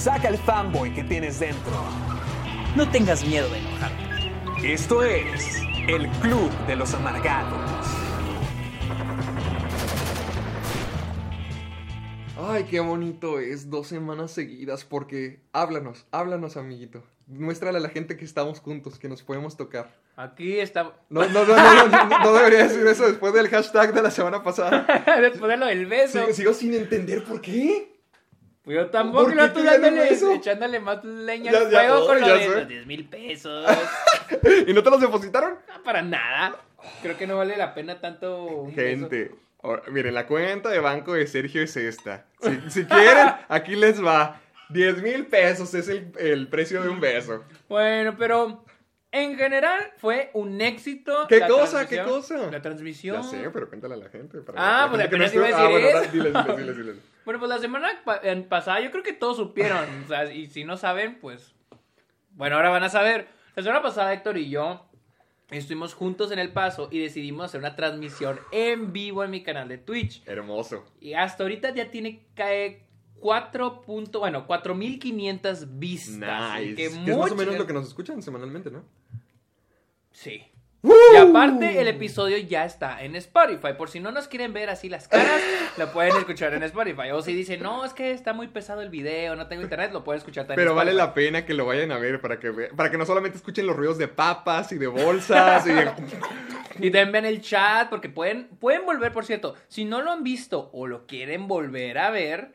Saca el fanboy que tienes dentro. No tengas miedo de enojarte. Esto es el Club de los Amargados. Ay, qué bonito es dos semanas seguidas porque háblanos, háblanos, amiguito. Muéstrale a la gente que estamos juntos, que nos podemos tocar. Aquí está. No, no, no, no, no, no, no debería decir eso después del hashtag de la semana pasada. Después de lo del beso. Sigo, sigo sin entender por qué. Pues yo tampoco ¿Por qué dándole, eso? echándole más leña al fuego con lo de los 10 mil pesos. ¿Y no te los depositaron? No, para nada. Creo que no vale la pena tanto un. Gente, ahora, miren, la cuenta de banco de Sergio es esta. Si, si quieren, aquí les va. 10 mil pesos es el, el precio de un beso. Bueno, pero en general fue un éxito. ¿Qué la cosa? ¿Qué cosa? La transmisión. Ya sé, pero cuéntale a la gente. para Ah, la pues apenas iba a estuvo- Ah, decir bueno, eso. diles, diles, diles, diles. Bueno, pues la semana pasada yo creo que todos supieron. o sea, y si no saben, pues. Bueno, ahora van a saber. La semana pasada Héctor y yo estuvimos juntos en El Paso y decidimos hacer una transmisión en vivo en mi canal de Twitch. Hermoso. Y hasta ahorita ya tiene cae 4. punto- bueno, 4500 vistas. Nice. Que, Que es más o menos lo que nos escuchan semanalmente, ¿no? Sí. Y aparte, el episodio ya está en Spotify. Por si no nos quieren ver así las caras, lo pueden escuchar en Spotify. O si dicen, no, es que está muy pesado el video, no tengo internet, lo pueden escuchar también Pero en vale la pena que lo vayan a ver para que, para que no solamente escuchen los ruidos de papas y de bolsas y de... Y también vean el chat, porque pueden, pueden volver, por cierto. Si no lo han visto o lo quieren volver a ver,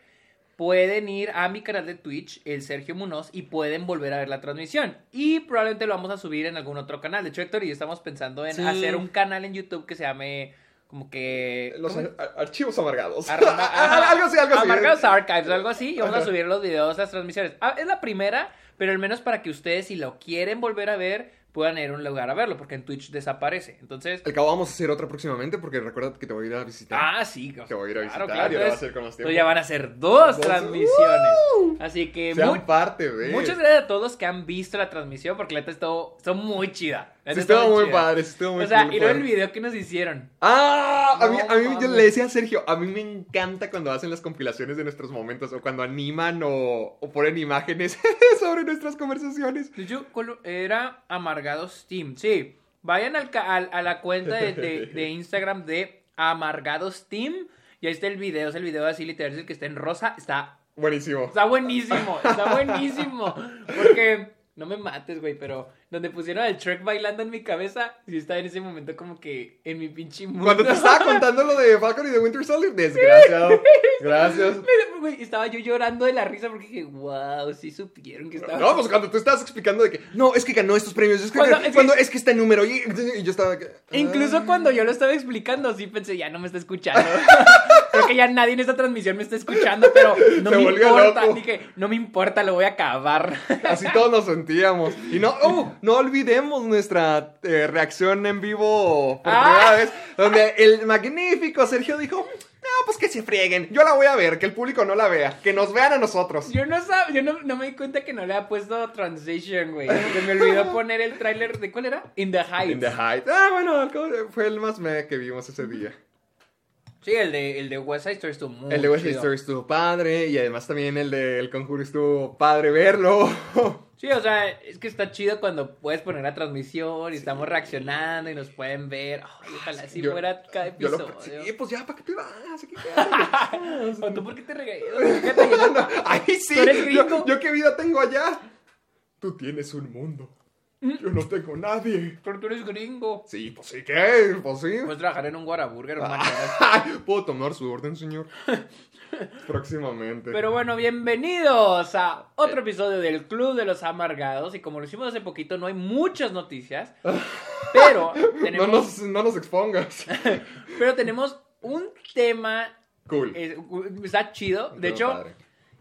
pueden ir a mi canal de Twitch, el Sergio Munoz, y pueden volver a ver la transmisión. Y probablemente lo vamos a subir en algún otro canal. De hecho, Héctor y yo estamos pensando en Sí. hacer un canal en YouTube que se llame como que... Los archivos amargados. Algo así, algo así. Amargados Archives, algo así. Y vamos a subir los videos, las transmisiones. Ah, es la primera, pero al menos para que ustedes, si lo quieren volver a ver, puedan ir a un lugar a verlo, porque en Twitch desaparece. Entonces, Al cabo vamos a hacer otra próximamente porque recuerda que te voy a ir a visitar. ah, sí. Te voy a ir a claro, visitar claro, y ahora va a ser con más tiempo. entonces ya van a ser dos Dos. transmisiones. Así que Sean parte, ¿ves? muchas gracias a todos los que han visto la transmisión, porque la neta estuvo, estuvo muy chida. Sí, estuvo muy chida. padre, estuvo muy O sea, cool, y luego el padre. video que nos hicieron. Ah, a mí, No a mí yo le decía a Sergio, a mí me encanta cuando hacen las compilaciones de nuestros momentos o cuando animan o, o ponen imágenes sobre nuestras conversaciones. Hecho, colo- era Amargados Team. Sí, vayan al, al- a la cuenta de, de- de Instagram de Amargados Team. Y ahí está el video. Es el video así literal, es el que está en rosa. Está, Buenísimo. está buenísimo. Está buenísimo. Porque, no me mates, güey, pero donde pusieron al Shrek bailando en mi cabeza, sí estaba en ese momento como que en mi pinche mundo. Cuando te estaba contando lo de Falcon y de Winter Soldier, desgraciado. Gracias. Me- güey, estaba yo llorando de la risa porque dije, wow, sí supieron que estaba. No, pues cuando tú estabas explicando de que, no, es que ganó estos premios, es que, Cuando- es que- es que este número, y, y yo estaba... que- Incluso ah. cuando yo lo estaba explicando, sí pensé, ya no me está escuchando. Creo que ya nadie en esta transmisión me está escuchando, pero no Se me importa. loco. Dije, no me importa, lo voy a acabar. Así todos nos sentíamos. Y no, oh, no olvidemos nuestra eh, reacción en vivo por Ah. primera vez, donde el magnífico Sergio dijo, no, pues que se frieguen, yo la voy a ver, que el público no la vea, que nos vean a nosotros. Yo no sab- yo no, no me di cuenta que no le había puesto transition, güey. Se me olvidó poner el tráiler de ¿cuál era? In the Heights. In the height. Ah, bueno, fue el más me que vimos ese día. Sí, el de, el de West Side Story estuvo muy El de West Side. Story estuvo padre, y además también el de El Conjuro estuvo padre verlo. Sí, o sea, es que está chido cuando puedes poner la transmisión y estamos reaccionando y nos pueden ver. Ay, ojalá si Yo- fuera cada Yo episodio. lo, sí, pues ya, ¿para qué te vas? Quédate. ¿O tú por qué te regañas? No- Ay, sí. ¿Tú eres yo, yo qué vida tengo allá. Tú tienes un mundo. Yo no tengo nadie. Pero tú eres gringo. Sí, pues sí, ¿qué? Pues sí. Puedes trabajar en un Guaraburger ¿Puedo tomar su orden, señor? Próximamente. Pero bueno, bienvenidos a otro episodio del Club de los Amargados. Y como lo hicimos hace poquito, no hay muchas noticias. Pero No tenemos, nos, no nos expongas. pero tenemos un tema. Cool. eh, está chido. De hecho, padre.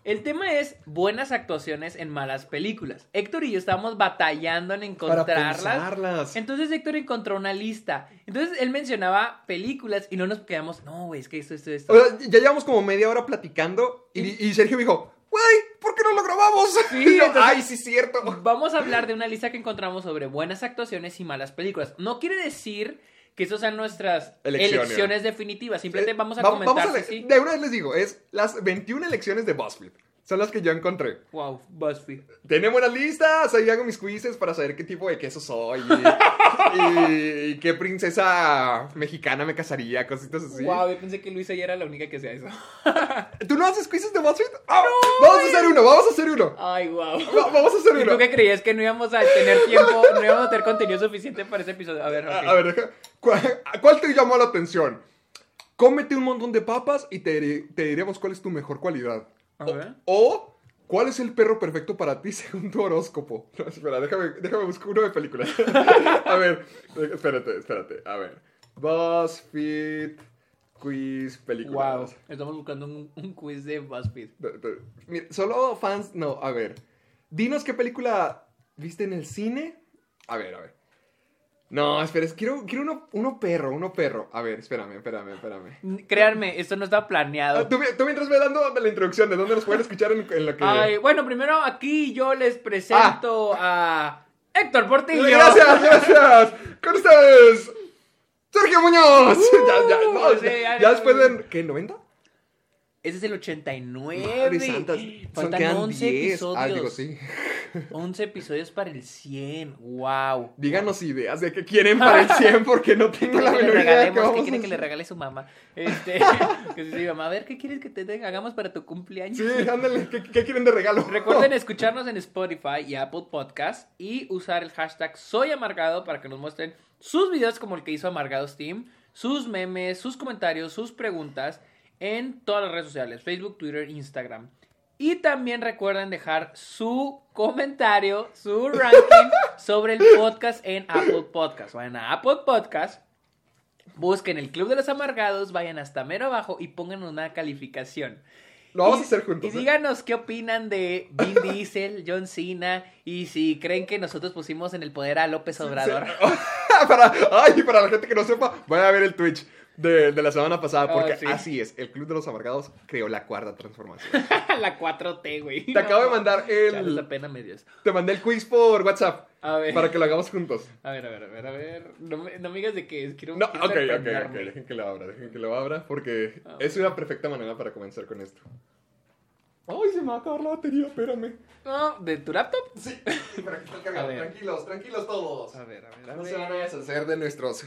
El tema es buenas actuaciones en malas películas. Héctor y yo estábamos batallando en encontrarlas. Entonces Héctor encontró una lista. Entonces él mencionaba películas y no nos quedamos, no, güey, es que esto, esto, esto. O sea, ya llevamos como media hora platicando y, y Sergio me dijo, güey, ¿por qué no lo grabamos? Sí, Y yo, entonces- Ay, sí, cierto. Vamos a hablar de una lista que encontramos sobre buenas actuaciones y malas películas. No quiere decir que esas sean nuestras Elecciones. elecciones, definitivas. Simplemente Eh, vamos a vamos- comentar. vamos a si le- sí. De una vez les digo, es las 21 elecciones de BuzzFeed. Son las que yo encontré. Wow, BuzzFeed. Tienen buenas listas, ahí hago mis quizzes para saber qué tipo de queso soy y, y- y qué princesa mexicana me casaría, cositas así. Wow, yo pensé que Luisa ya era la única que hacía eso. ¿Tú no haces quizzes de BuzzFeed? Ah, vamos a hacer uno, vamos a hacer uno. Ay, wow. Va- Vamos a hacer ¿Y uno. tú qué creías? Que no íbamos a tener tiempo, no íbamos a tener contenido suficiente para ese episodio. A ver, ok. A, a ver, deja- ¿cuál, cuál te llamó la atención? Cómete un montón de papas y te, te diremos cuál es tu mejor cualidad. A O, ver. o, ¿cuál es el perro perfecto para ti según tu horóscopo? No, espera, déjame, déjame buscar uno de películas. a ver, espérate, espérate. A ver. BuzzFeed, quiz, Wow, películas. estamos buscando un, un quiz de BuzzFeed. Mira, Solo fans, no, a ver. Dinos qué película viste en el cine. A ver, a ver. No, espera, es- quiero, quiero uno, uno perro, uno perro. A ver, espérame, espérame, espérame. Créanme, esto no está planeado. Ah, tú, mi- tú mientras me dando la introducción de dónde nos pueden escuchar en, en lo que... Ay, bueno, primero aquí yo les presento a Héctor Portillo. Gracias, gracias. Con ustedes, Sergio Muñoz. ya, ya, no, Uh, sí, ya, ya, ya ya. después de... ¿Qué? ¿90? Ese es el 89. Madre santa, son Faltan quedan 11 10. episodios. Ah, digo, sí. 11 episodios para el 100. Wow. Díganos ideas de qué quieren para el 100 porque no tengo la menor idea qué regalemos? ¿Qué vamos a quiere que le regale su mamá? Este, que sí, mamá, a ver, ¿qué quieres que te den- hagamos para tu cumpleaños? Sí, ándale, ¿qué, qué quieren de regalo? Recuerden escucharnos en Spotify y Apple Podcast y usar el hashtag Soy Amargado para que nos muestren sus videos como el que hizo Amargados Team, sus memes, sus comentarios, sus preguntas en todas las redes sociales, Facebook, Twitter, Instagram. Y también recuerden dejar su comentario, su ranking sobre el podcast en Apple Podcast. Vayan a Apple Podcast, busquen el Club de los Amargados, vayan hasta mero abajo y pongan una calificación. Lo vamos Y- a hacer juntos. Y ¿eh? díganos qué opinan de Vin Diesel, John Cena y si creen que nosotros pusimos en el poder a López Obrador. para, ay, para la gente que no sepa, vayan a ver el Twitch de, de la semana pasada, porque Ah, sí. así es, el Club de los Amargados creó la cuarta transformación. la 4T, güey. Te acabo de mandar el... esa pena me dio eso. Te mandé el quiz por WhatsApp A ver. para que lo hagamos juntos. A ver, a ver, a ver, a ver. No me, no me digas de qué es. Quiero, No, quiero ok, ok, ok, dejen que lo abra, dejen que lo abra, porque Ah, es una perfecta manera para comenzar con esto. Ay, se me va a acabar la batería, espérame. No, ¿De tu laptop? Sí. Tranquilos, tranquilos todos. A ver, a ver, a No ver. se van a deshacer de nuestros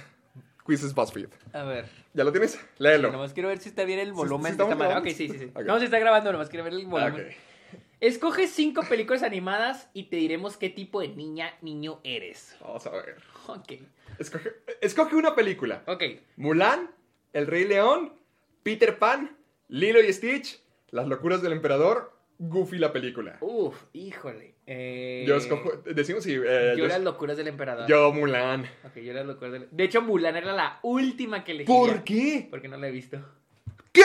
quizzes BuzzFeed. A ver. ¿Ya lo tienes? Léelo. Nomás quiero ver si está bien el volumen de esta manera. Ok, sí, sí, sí. Ok. No, si está grabando, nomás quiero ver el volumen. Ok. Escoge cinco películas animadas y te diremos qué tipo de niña, niño eres. Vamos a ver. Ok. Escoge, escoge una película. Ok. Mulan, El Rey León, Peter Pan, Lilo y Stitch, Las locuras del emperador, Goofy la película. Uf, híjole. Eh, Yo escojo, decimos si... eh, Yo yo, las locuras del emperador. yo Mulan. Ok, yo las locuras del... De hecho, Mulan era la última que elegí. ¿Por qué? Porque no la he visto. ¿Qué?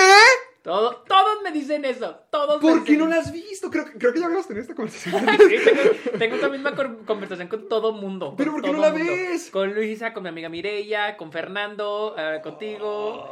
Todo, todos me dicen eso. Todos me ¿Por qué no la has visto? Creo, que- creo que ya habíamos tenido esta conversación. Sí, tengo, tengo esta misma conversación con todo mundo. ¿Pero por qué no la mundo. ves? Con Luisa, con mi amiga Mireia, con Fernando, eh, contigo.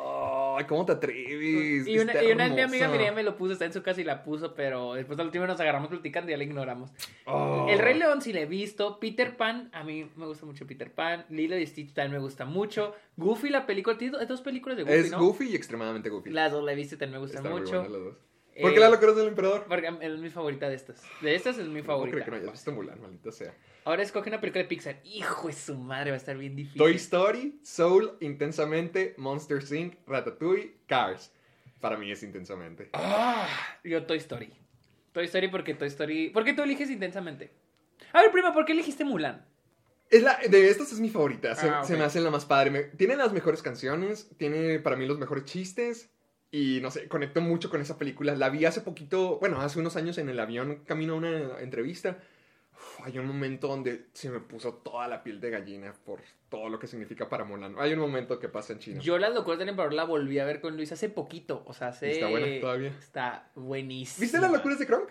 Ay, ¿cómo te atreves? Y una, y una vez mi amiga. Mireia me lo puso, está en su casa y la puso, pero después al último nos agarramos platicando y ya la ignoramos. Oh. El Rey León sí la he visto. Peter Pan, a mí me gusta mucho Peter Pan. Lilo y Stitch también me gusta mucho. Goofy, la película, tiene dos- películas de Goofy, Es ¿no? Goofy y extremadamente Goofy. Las dos la he visto y también me gustan Están muy mucho. las dos. Eh, ¿Por qué las locuras del emperador? Porque es mi favorita de estas. De estas es mi No favorita. creo que no hayas visto Mulan, maldita sea. Ahora escoge una película de Pixar. Hijo de su madre, va a estar bien difícil. Toy Story, Soul, Intensamente, Monster Inc., Ratatouille, Cars. Para mí es Intensamente. Ah, yo Toy Story. Toy Story porque Toy Story... ¿Por qué tú eliges intensamente? A ver, prima, ¿por qué elegiste Mulan? Es la, de estas es mi favorita. Se, Ah, se me hace la más padre. Me- tiene las mejores canciones. Tiene para mí los mejores chistes. Y no sé, conecto mucho con esa película. La vi hace poquito, bueno, hace unos años en el avión camino a una entrevista. Hay un momento donde se me puso toda la piel de gallina por todo lo que significa para Mulan. Hay un momento que pasa en China. Yo las locuras del emperador la volví a ver con Luis hace poquito. O sea, hace... ¿Está buena todavía? Está buenísima. ¿Viste las locuras de Kronk?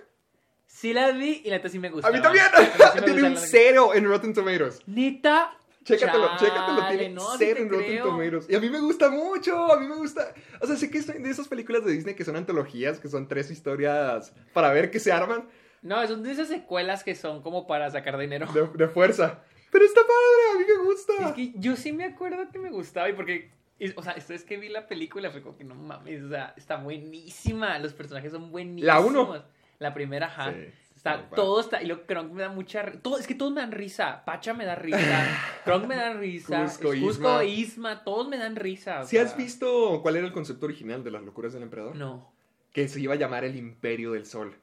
Sí las vi y la neta sí me gustó. A mí también. Tiene un cero en Rotten Tomatoes. Neta. Chécatelo, Chale, chécatelo, tiene no, sí cero en Rotten creo. Tomatoes. Y a mí me gusta mucho, a mí me gusta. O sea, sé que es de esas películas de Disney que son antologías, que son tres historias para ver qué se arman No, son de esas secuelas que son como para sacar dinero. de, de fuerza. Pero está padre, a mí me gusta. Es que yo sí me acuerdo que me gustaba y porque, o sea, esto es que vi la película, fue como que no mames, o sea, está buenísima, los personajes son buenísimos. ¿La uno? La primera, ajá. Sí, está, todo está, y lo Kronk me da mucha, todo, es que todos me dan risa, Pacha me da risa, Kronk me da risa, Cusco, Cusco, Isma. Isma, todos me dan risa. ¿Si has sea, visto cuál era el concepto original de las locuras del emperador? No. Que se iba a llamar el Imperio del Sol.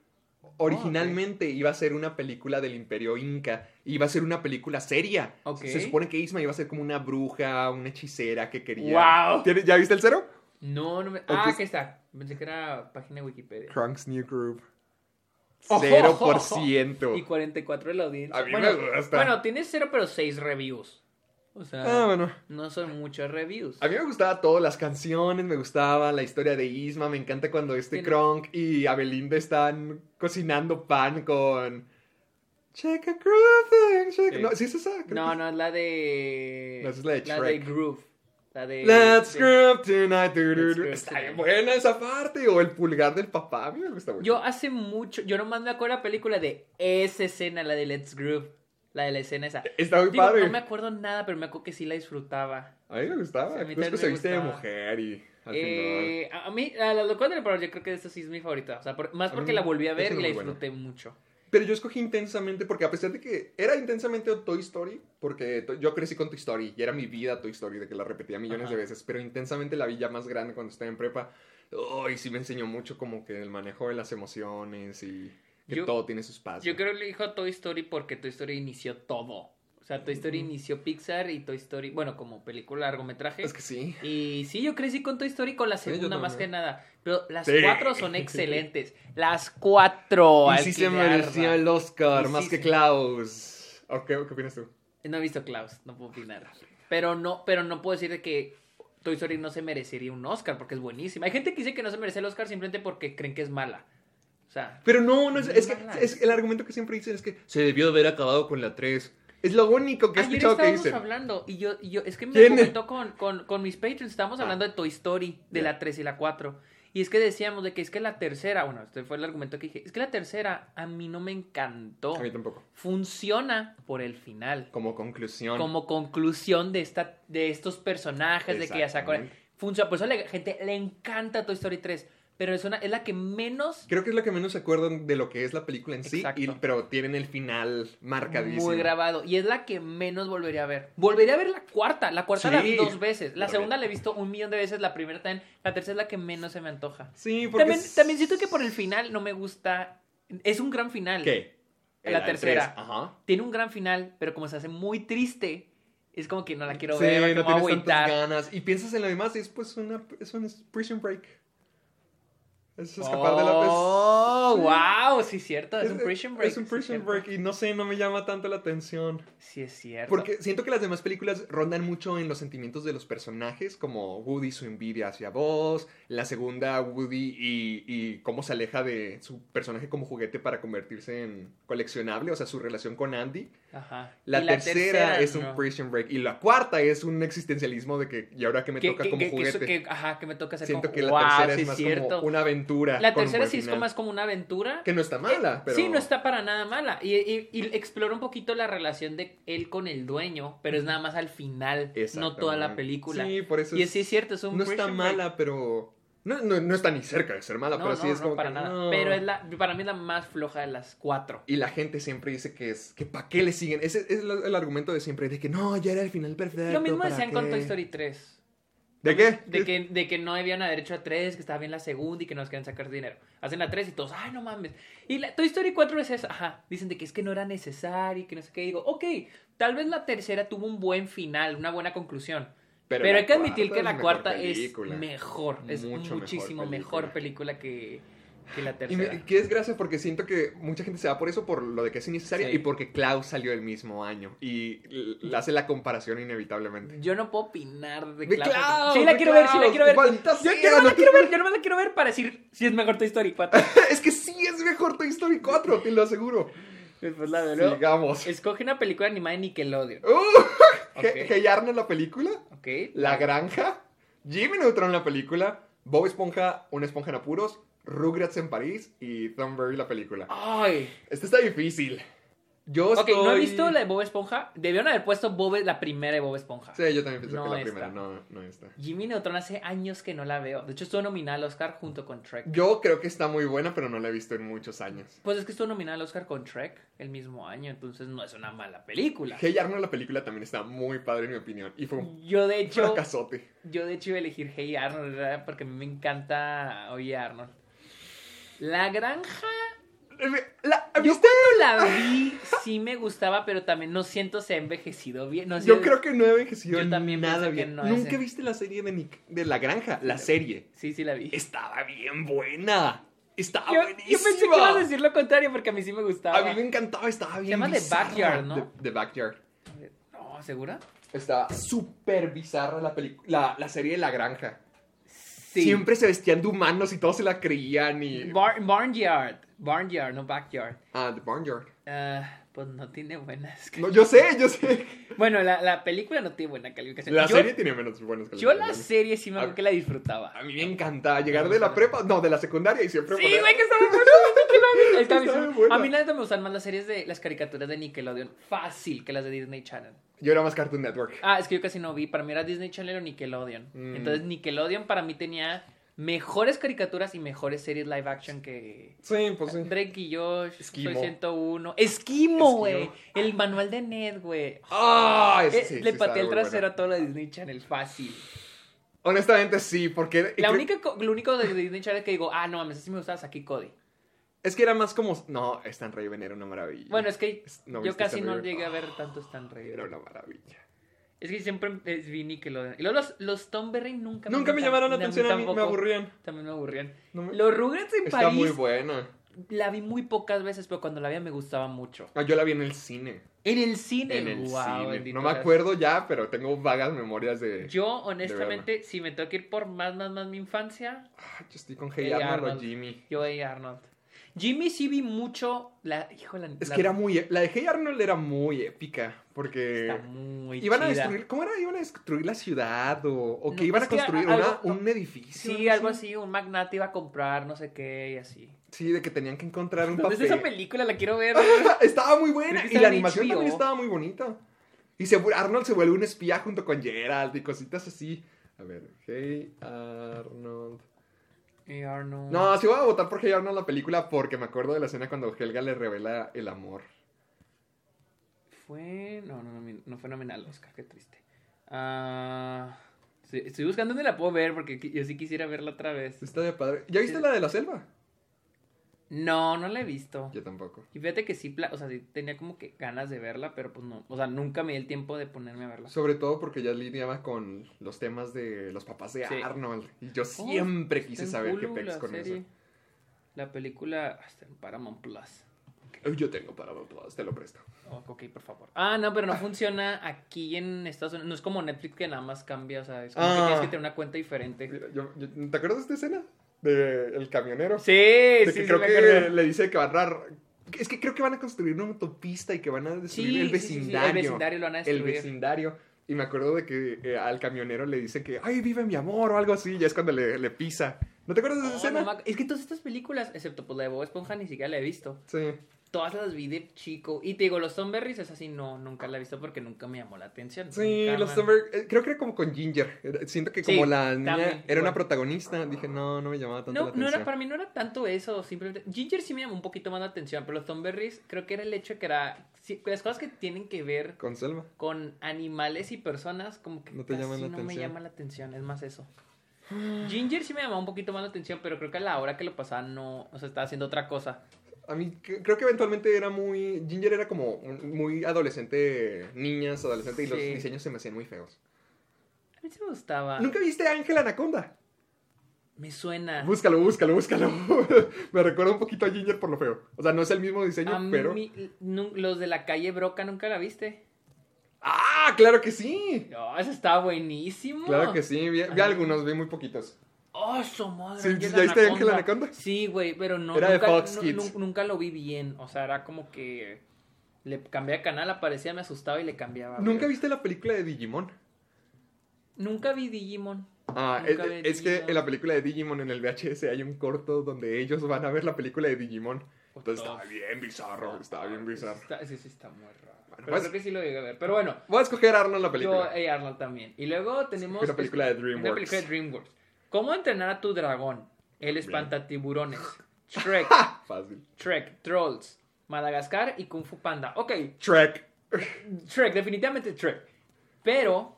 Originalmente iba a ser una película del Imperio Inca. Iba a ser una película seria. Se supone que Isma iba a ser como una bruja, una hechicera que quería. ¡Guau! ¿Tiene- ¿Ya viste el cero? No, no me... Ah, aquí está. Pensé que era página de Wikipedia. Kronk's New. Oh, Cero oh, por oh. ciento. Y 44 de la audiencia. A mí bueno, me gusta. Bueno, tiene 0 pero 6 reviews. O sea, Ah, bueno. no son muchos reviews. A mí me gustaba todo, las canciones, me gustaba la historia de Isma, me encanta cuando este Tiene- Kronk y Abelinda están cocinando pan con... Check a grooving, check... Sí. No, ¿sí es esa? Creo No, no, es la de. No, es la de La de Shrek. Groove. La de. Let's de- groove tonight. du, du, Let's du. groove Está tonight. bien buena esa parte. O el pulgar del papá. A mí me gusta mucho. Yo hace mucho. Yo nomás me acuerdo la película de esa escena, la de Let's Groove. La de la escena esa. Está muy Digo, padre. no me acuerdo nada, pero me acuerdo que sí la disfrutaba. A mí me gustaba. Sí, a mí Cusco también se viste de mujer y al Eh, a a mí, a la locura del yo creo que esta sí es mi favorita. O sea, por- más porque mí la volví a ver y la disfruté mucho. Pero yo escogí intensamente porque a pesar de que era intensamente Toy Story, porque to- yo crecí con Toy Story y era mi vida Toy Story, de que la repetía millones Ajá. de veces, pero intensamente la vi ya más grande cuando estaba en prepa. Uy, sí me enseñó mucho como que el manejo de las emociones y que Yo- todo tiene su espacio. Yo creo que le dijo Toy Story porque Toy Story inició todo. O sea, Toy Story inició Pixar y Toy Story, bueno, como película largometraje. Es que sí. Y sí, yo crecí con Toy Story con la Sí, segunda más que nada. Pero las Sí. cuatro son excelentes. Las cuatro. Y sí se merecía el Oscar, Y más sí que Klaus. ¿O qué, qué opinas tú? No he visto Klaus, no puedo opinar. Pero no, pero no puedo decir de que Toy Story no se merecería un Oscar porque es buenísima. Hay gente que dice que no se merece el Oscar simplemente porque creen que es mala. Sea, Pero no, no es, es que es el argumento que siempre dicen es que se debió de haber acabado con la 3. Es lo único que he escuchado que estábamos dicen. hablando y yo, y yo es que me ¿Quién? comentó con, con, con mis patrons, estábamos Ah. hablando de Toy Story, de Ya. la 3 y la 4. Y es que decíamos de que es que la tercera, bueno, este fue el argumento que dije, es que la tercera a mí no me encantó. A mí tampoco. Funciona por el final. Como conclusión. Como conclusión de esta, de estos personajes, de que ya sacó. Exactamente. Funciona. Por eso a la gente le encanta Toy Story 3. Pero es una, es la que menos Creo que es la que menos se acuerdan de lo que es la película en sí, y- pero tienen el final marcadísimo. Muy grabado. Y es la que menos volvería a ver. Volvería a ver la cuarta. La cuarta la vi dos veces. La segunda la he visto un millón de veces. La primera también. La tercera es la que menos se me antoja. Sí, porque También, es- también siento que por el final no me gusta. Es un gran final. ¿Qué? La tercera. Ajá. Tiene un gran final, pero como se hace muy triste, es como que no la quiero sí, ver. no tienes tantas ganas. Y piensas en lo demás y es pues una, es un prison break. Es escapar de la... es- Oh, sí. wow, sí, cierto. Es, un prison break. Es un sí, prison cierto. break y no sé, no me llama tanto la atención. Sí, es cierto. Porque siento que las demás películas rondan mucho en los sentimientos de los personajes, como Woody su envidia hacia vos, la segunda Woody y, y cómo se aleja de su personaje como juguete para convertirse en coleccionable, o sea, su relación con Andy. Ajá. La, tercera, es un no. prison break y la cuarta es un existencialismo de que, y ahora que me Que- toca que- como que- eso- juguete. que- ajá, que me toca hacer siento como, que la wow, tercera sí es más cierto. como una aventura. La tercera sí es como, más como una aventura. Que no está mala, pero... Sí, no está para nada mala. Y, y- y explora un poquito la relación de él con el dueño, pero es nada más al final, no toda la película. Sí, por eso y es- sí es cierto, es un No está mala, pero... No, no, no está ni cerca de ser mala, No, pero sí es no, como para que, nada. Pero es la, para mí es la más floja de las cuatro. Y la gente siempre dice que es que para qué le siguen. Ese es el, el argumento de siempre, de que no, ya era el final perfecto. Lo mismo ¿para decían con? Toy Story 3. ¿De qué? De que, de que no debían haber hecho a 3, que estaba bien la segunda y que nos querían sacar dinero. Hacen la 3 y todos, ay, no mames. Y la Toy Story 4 es esa, ajá. Dicen de que es que no era necesario y que no sé qué. Digo, ok, tal vez la tercera tuvo un buen final, una buena conclusión. Pero, hay que admitir que la cuarta película. es mejor. Es Mucho muchísimo mejor película, película. que, que la Y tercera. me, qué desgracia porque siento que mucha gente se va por eso, por lo de que es innecesaria Sí. y porque Klaus salió el mismo año. Y hace la comparación inevitablemente. Yo no puedo opinar de De Klaus. Klaus, Sí, la de quiero ver, sí la quiero ver. Yo, yo no la quiero ver, yo no la quiero ver para decir si es mejor Toy Story 4. es que sí es mejor Toy Story 4, te lo aseguro. Después la veo. Sigamos. Escoge una película animada de Nickelodeon. Uh, Ok. Hey Hey Arnold la película, ¿Ok? La Granja, Jimmy Neutron la película, Bob Esponja, Una esponja en apuros, Rugrats en París y Thornberry la película. Ay. Este está difícil. Yo Ok, estoy... no he visto la de Bob Esponja. Debieron haber puesto Bob, la primera de Bob Esponja. Sí, yo también pienso No que la esta. primera, no, no esta. Jimmy Neutron hace años que no la veo. De hecho, estuvo nominada al Oscar junto con Trek. Yo creo que está muy buena, pero no la he visto en muchos años. Pues es que estuvo nominada al Oscar con Trek el mismo año, entonces no es una mala película. Hey Arnold la película también está muy padre en mi opinión. Y fue un Yo de hecho, fracasote. yo de hecho iba a elegir Hey Arnold, ¿verdad? porque a mí me encanta Oye Arnold. La granja, La- yo ¿viste? cuando la vi sí me gustaba, pero también no siento se ha envejecido bien. No sé- Yo creo que no he envejecido Yo también nada que bien. no, Nunca ese- viste la serie de, Nick- de La Granja, la serie. Sí, sí la vi. Estaba bien buena. Estaba Yo, buenísima. yo pensé que ibas a decir lo contrario porque a mí sí me gustaba. A mí me encantaba, estaba bien llama The. Backyard, ¿no? The, The Backyard. No, ¿segura? Estaba súper bizarra la, la, la serie de La Granja. Sí. Siempre se vestían de humanos y todos se la creían y... Bar- Barnyard. Barnyard, no Backyard. Ah, The Barnyard. Ah, pues no tiene buenas. No, yo sé, yo sé. Bueno, la, la película no tiene buena calificación. La yo, serie tiene menos buenas yo la calificaciones. serie sí me acuerdo que la disfrutaba. A mí me encantaba llegar de la prepa, no, de la secundaria y siempre Sí, poner- güey, que estaba buena. A mí la neta me gustan más las series de las caricaturas de Nickelodeon. Fácil que las de Disney Channel. Yo era más Cartoon Network. Ah, es que yo casi no vi. Para mí era Disney Channel o Nickelodeon. Mm. Entonces Nickelodeon para mí tenía mejores caricaturas y mejores series live action que Sí, pues sí. Drake y Josh, Esquimo. Soy 101. Esquimo, güey. El manual de Ned, güey. Ah, Eh, sí, le pateé el trasero bueno. a todo lo de Disney Channel, fácil. Honestamente sí, porque... La única, lo único de Disney Channel que digo, ah, no mames, así me gustaba Saki Cody. Es que era más como... No, Stan Raven era una maravilla. Bueno, es que Es- ¿no yo casi no llegué a ver Ah, tanto Stan Raven. Era una maravilla. Es que siempre es vi Nickelodeon. Y luego los, los Tom Berry nunca Nunca me llamaron la atención a mí, me aburrían. También me aburrían. No me- Los Rugrats en Está París muy buena. la vi muy pocas veces, pero cuando la vi me gustaba mucho. Ah, yo la vi en el cine. En el cine, En el wow, cine. bendito No me acuerdo ya, pero tengo vagas memorias de... Yo, honestamente, si me tengo que ir por más, más, más mi infancia, Ah, yo estoy con Hey Hey Arnold, o Arnold. Jimmy. yo voy a Arnold. Jimmy sí vi mucho la... Híjole, Es la- que era muy... e- La de Hey Arnold era muy épica, porque... Está muy Iban a destruir... ¿Cómo era? ¿Iban a destruir la ciudad? ¿O, o que iban a construir algo- una- un edificio? Sí, algo así, un magnate iba a comprar no sé qué y así. Sí, de que tenían que encontrar un ¿Dónde es papel. esa película? La quiero ver. estaba muy buena. Y la animación HBO. también estaba muy bonita. Y se, Arnold se vuelve un espía junto con Gerald y cositas así. A ver, Hey Arnold. Y Arnold. No, sí voy a votar por Hey Arnold la película porque me acuerdo de la escena cuando Helga le revela el amor. Fue. No, no, no, no fue nominal Oscar, qué triste. Ah, sí, estoy buscando dónde la puedo ver porque yo sí quisiera verla otra vez. Está de padre. ¿Ya viste Sí. la de la selva? No, no la he visto. Yo tampoco. Y fíjate que sí, o sea, sí tenía como que ganas de verla, pero pues no. O sea, nunca me di el tiempo de ponerme a verla. Sobre todo porque ya lidiaba con los temas de los papás de Sí. Arnold. Y yo Oh, siempre quise saber qué pex con serie. eso. La película está en Paramount Plus. Yo tengo para todas, te lo presto. Oh, ok, por favor. Ah, no, pero no funciona aquí en Estados Unidos. No es como Netflix que nada más cambia, o sea, es como que Ah. tienes que tener una cuenta diferente. Mira, yo- yo- ¿Te acuerdas de esta escena? De el camionero. Sí, De sí, que sí, creo que le dice que van a... Es que creo que van a construir una autopista y que van a destruir el Sí, sí, vecindario. el vecindario lo van a El destruir. vecindario. Y me acuerdo de que eh, al camionero le dice que, ay, vive mi amor o algo así. Ya es cuando le, le pisa. ¿No te acuerdas de esa Oh, escena? no es que todas estas películas, excepto pues la de Bob Esponja, ni siquiera la he visto. Sí. Todas las vi de chico. Y te digo, los Thornberries es así, no, nunca la he visto porque nunca me llamó la atención. Sí, Nunca los Thunberg, eh, creo que era como con Ginger. Siento que como Sí, la niña también, era una protagonista, dije, no, no me llamaba tanto la No, no atención. era, para mí no era tanto eso, simplemente... Ginger sí me llamó un poquito más la atención, pero los Thornberries creo que era el hecho de que era... sí, las cosas que tienen que ver Con Selma. con animales y personas, como que No te casi llaman la no me llama la atención, es más eso. Ginger sí me llamaba un poquito más la atención, pero creo que a la hora que lo pasaba no, o sea, estaba haciendo otra cosa. A mí creo que eventualmente era muy... Ginger era como muy adolescente, niñas, adolescente, y los diseños se me hacían muy feos. A mí sí me gustaba. ¿Nunca viste a Ángel Anaconda? Me suena. Búscalo, búscalo, búscalo. Me recuerda un poquito a Ginger por lo feo. O sea, no es el mismo diseño, A pero. mí, los de la calle Broca nunca la viste. ¡Ah! ¡Claro que sí! No, esa estaba buenísimo. Claro que sí. Vi, vi algunos, vi muy poquitos. Oh, su madre. Sí, ¿ya viste Ángel Anaconda? Sí, güey, pero no. Era de nunca, Fox nu- Kids. nu- nunca lo vi bien. O sea, era como que le cambié de canal, aparecía, me asustaba y le cambiaba. ¿Nunca viste la película de Digimon? Nunca vi Digimon. Ah, es, es que en la película de Digimon en el VHS hay un corto donde ellos van a ver la película de Digimon. Entonces estaba bien bizarro, estaba bien bizarro. Está- sí, sí, está muy raro. Pero pues- creo que sí lo llegué a ver. Pero bueno, Voy a escoger a Arnold la yo, película. eh, Arnold también. Y luego tenemos. Una película de Una DreamWorks. película de DreamWorks. ¿Cómo entrenar a tu dragón? El espantatiburones. Shrek, Fácil. Shrek, Trolls, Madagascar y Kung Fu Panda. Ok, Trek. Shrek, definitivamente Shrek. Pero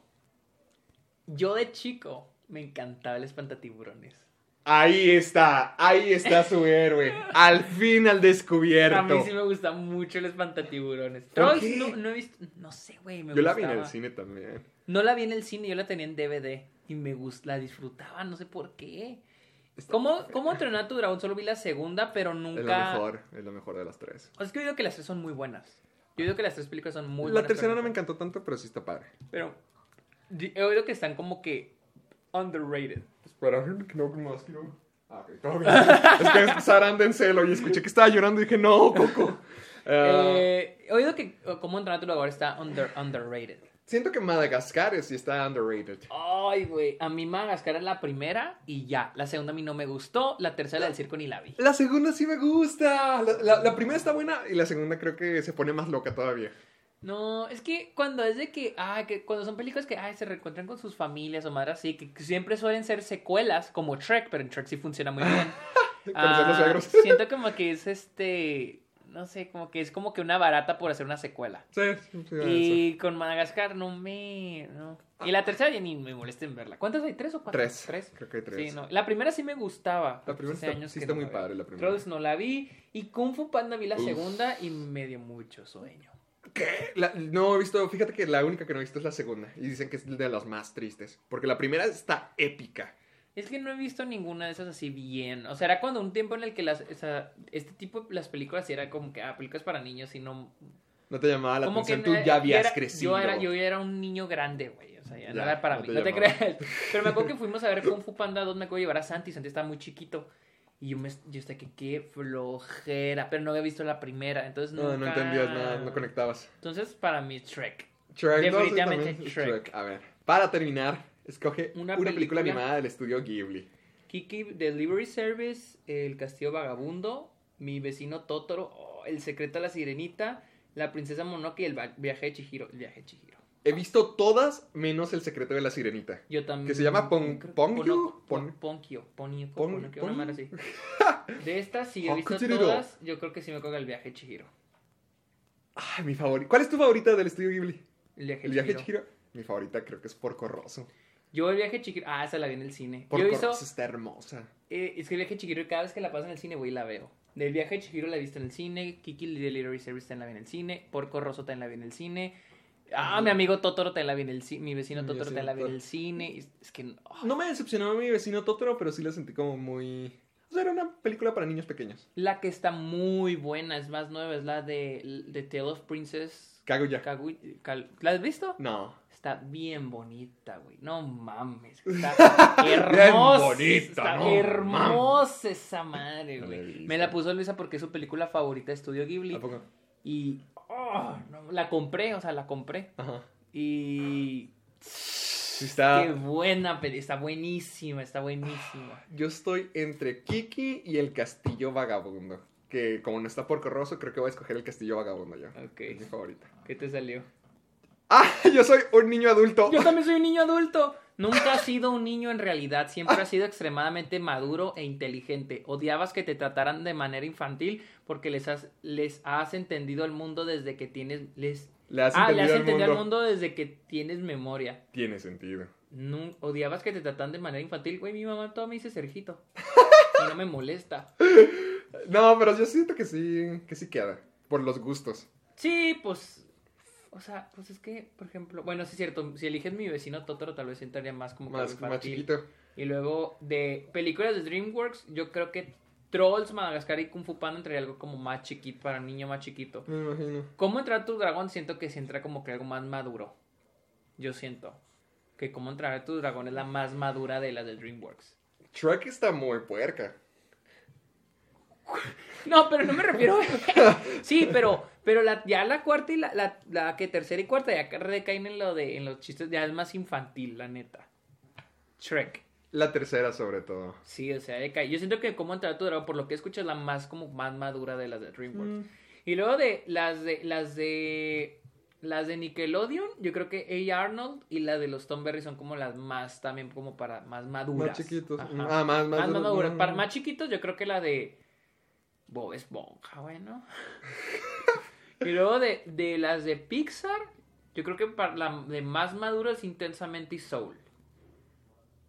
yo de chico me encantaba el espantatiburones. Ahí está, ahí está su héroe. Al fin al descubierto. A mí sí me gusta mucho el espantatiburones. ¿Por Trolls no, no he visto, no sé, güey, me Yo la vi en gustaba. el cine también. No la vi en el cine, yo la tenía en DVD y me gust la disfrutaba, no sé por qué. ¿Cómo, ¿Cómo entrenar a tu dragón? Solo vi la segunda, pero nunca... Es lo mejor, es lo mejor de las tres. O sea, es que yo digo que las tres son muy buenas. Yo digo que las tres películas son muy la buenas. tercera pero no me encantó tanto, pero sí está padre. Pero he oído que están como que underrated. Espera, que no más quiero. Ah, ok, todo bien. es que Sara anda en celo y escuché que estaba llorando y dije, no, Coco. Ah, Eh, he oído que Cómo entrenar a tu dragón está under, underrated. Siento que Madagascar sí está underrated. Ay, güey. A mí Madagascar es la primera y ya. La segunda a mí no me gustó. La tercera del circo ni la vi. La segunda sí me gusta. La, la- la primera está buena y la segunda creo que se pone más loca todavía. No, es que cuando es de que, ah, que cuando son películas que ay, se reencuentran con sus familias o madres así, que, siempre suelen ser secuelas, como Trek, pero en Trek sí funciona muy bien. Ah, siento como que es este, no sé, como que es como que una barata por hacer una secuela. Sí, sí, sí, Y con Madagascar no me... No. Y la tercera ya ni me molesta en verla. ¿Cuántas hay? ¿Tres o cuatro? Tres. Tres. Creo que hay tres. Sí, no. La primera sí me gustaba. La primera está- años sí está no muy la padre, la primera. Trolls no la vi. Y Kung Fu Panda vi la Uf. segunda y me dio mucho sueño. ¿Qué? La- no he visto, fíjate que la única que no he visto es la segunda. Y dicen que es de las más tristes. Porque la primera está épica. Es que no he visto ninguna de esas así bien. O sea, era cuando un tiempo en el que las, o sea, este tipo de las películas era como que, ah, películas para niños y no... No te llamaba la como que atención, no- tú ya habías era- crecido. Yo, era, yo era un niño grande, güey. O sea, ya, no Ya, era para no mí. te No te creas. Pero me acuerdo que fuimos a ver Kung Fu Panda 2, me acuerdo de llevar a Santi. Santi estaba muy chiquito. Y yo, me, yo estaba que qué flojera. Pero no había visto la primera. Entonces No, no nunca- entendías nada, no conectabas. Entonces, para mí, Shrek. Shrek, no, Definitivamente también, Shrek. A ver, para terminar, escoge Una una, película, película. animada del estudio Ghibli. Kiki Delivery Service, El Castillo Vagabundo, Mi Vecino Totoro, oh, El Secreto de la Sirenita, La Princesa Mononoke y El Viaje de Chihiro. El Viaje de Chihiro. He visto todas menos El secreto de la sirenita. Yo también. Que se llama Pon- Ponkyo. Ponio- Pon- Ponokyo, una así. De estas, si yo he visto todas, yo creo que sí me coge El Viaje de Chihiro. Ay, mi favorita. ¿Cuál es tu favorita del estudio Ghibli? El Viaje de El viaje. Chihiro. Mi favorita creo que es Porco Rosso. Yo El Viaje Chihiro. Ah, esa la vi en el cine. yo visto. Rosso está hermosa. Eh, es que el viaje Chihiro, cada vez que la paso en el cine, voy y la veo. Del viaje de Chihiro la he visto en el cine. Kiki Delivery Service también la vi en el cine. Porco Rosso también la vi en el cine. Ah, mi amigo Totoro también la vi en el cine. Mi vecino Totoro también la vi en el cine. Es, que. ah. No me decepcionó mi vecino Totoro, pero sí la sentí como muy... O sea, era una película para niños pequeños. La que está muy buena, es más nueva, es la de, de Tale of Princess Kaguya. Kaguya. ¿La has visto? No. Está bien bonita, güey. No mames. Está hermosa. bonita, Está no hermosa esa madre, güey. Me la puso Luisa porque es su película favorita de Estudio Ghibli. ¿A poco? Y oh, no, la compré, o sea, la compré. Ajá. Y está... qué buena, peli- está buenísima, está buenísima. Yo estoy entre Kiki y el Castillo Vagabundo. Que como no está Porco Rosso, creo que voy a escoger el Castillo Vagabundo ya. Ok. Es mi favorita. ¿Qué te salió? ¡Ah! Yo soy un niño adulto. Yo también soy un niño adulto. Nunca has sido un niño en realidad, siempre has sido extremadamente maduro e inteligente. Odiabas que te trataran de manera infantil porque les has, les has entendido el mundo desde que tienes... Les, Le has ah, le entendido has entendido al mundo. mundo desde que tienes memoria. Tiene sentido. No, odiabas que te tratan de manera infantil. Güey, mi mamá todavía me dice Sergito. Y no me molesta. No, pero yo siento que sí, que sí queda. Por los gustos. Sí, pues O sea, pues es que, por ejemplo, bueno, sí es cierto, si eliges mi vecino Totoro, tal vez entraría más como que Más, más chiquito. Y luego de películas de DreamWorks, yo creo que Trolls, Madagascar y Kung Fu Panda entraría algo como más chiquito, para un niño más chiquito. Me imagino. ¿Cómo entrar a tu dragón? Siento que si entra como que algo más maduro. Yo siento que cómo entrar a tu dragón es la más madura de las de DreamWorks. Shrek está muy puerca. No, pero no me refiero. sí, pero, pero la, ya la cuarta y la, la, la que tercera y cuarta ya recaen en lo de en los chistes, ya es más infantil, la neta. Shrek. La tercera, sobre todo. Sí, o sea, decae. Yo siento que cómo entrar a tu dragón, por lo que escucho, es la más como más madura de las de DreamWorks. Y luego de las de las de las de Nickelodeon, yo creo que A. Arnold y la de los Tom Berry son como las más también como para más maduras. Más chiquitos. Ajá. Ah, más, más, más, maduras. Mm. Para más chiquitos, yo creo que la de Bob Esponja, bueno. y luego de, de las de Pixar, yo creo que para la de más maduras, Intensamente y Soul.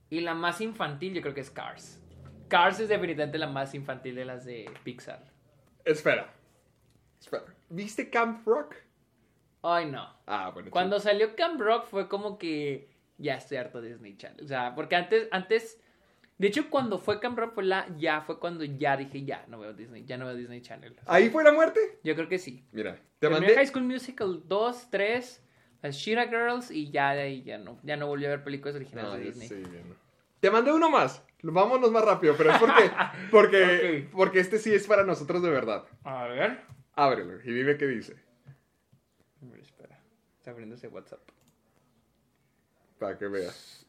Y la más infantil, yo creo que es Cars. Cars es definitivamente la más infantil de las de Pixar. Espera. Espera. ¿Viste Camp Rock? Ay, no. Ah, bueno. Cuando salió Camp Rock fue como que ya estoy harto de Disney Channel. O sea, porque antes, antes, de hecho, cuando fue Camp la, ya fue cuando ya dije ya no veo Disney, ya no veo Disney Channel. ¿Ahí fue la muerte? Yo creo que sí. Mira, te Terminé mandé. High School Musical 2, 3, las Shira Girls y ya de ahí ya no, ya no volví a ver películas originales No, de Disney. sí, bien. Te mandé uno más. Vámonos más rápido, pero es porque, porque, porque este sí es para nosotros de verdad. A ver. Ábrelo y dime qué dice. A ver, espera. Está abriendo ese WhatsApp. Para que veas.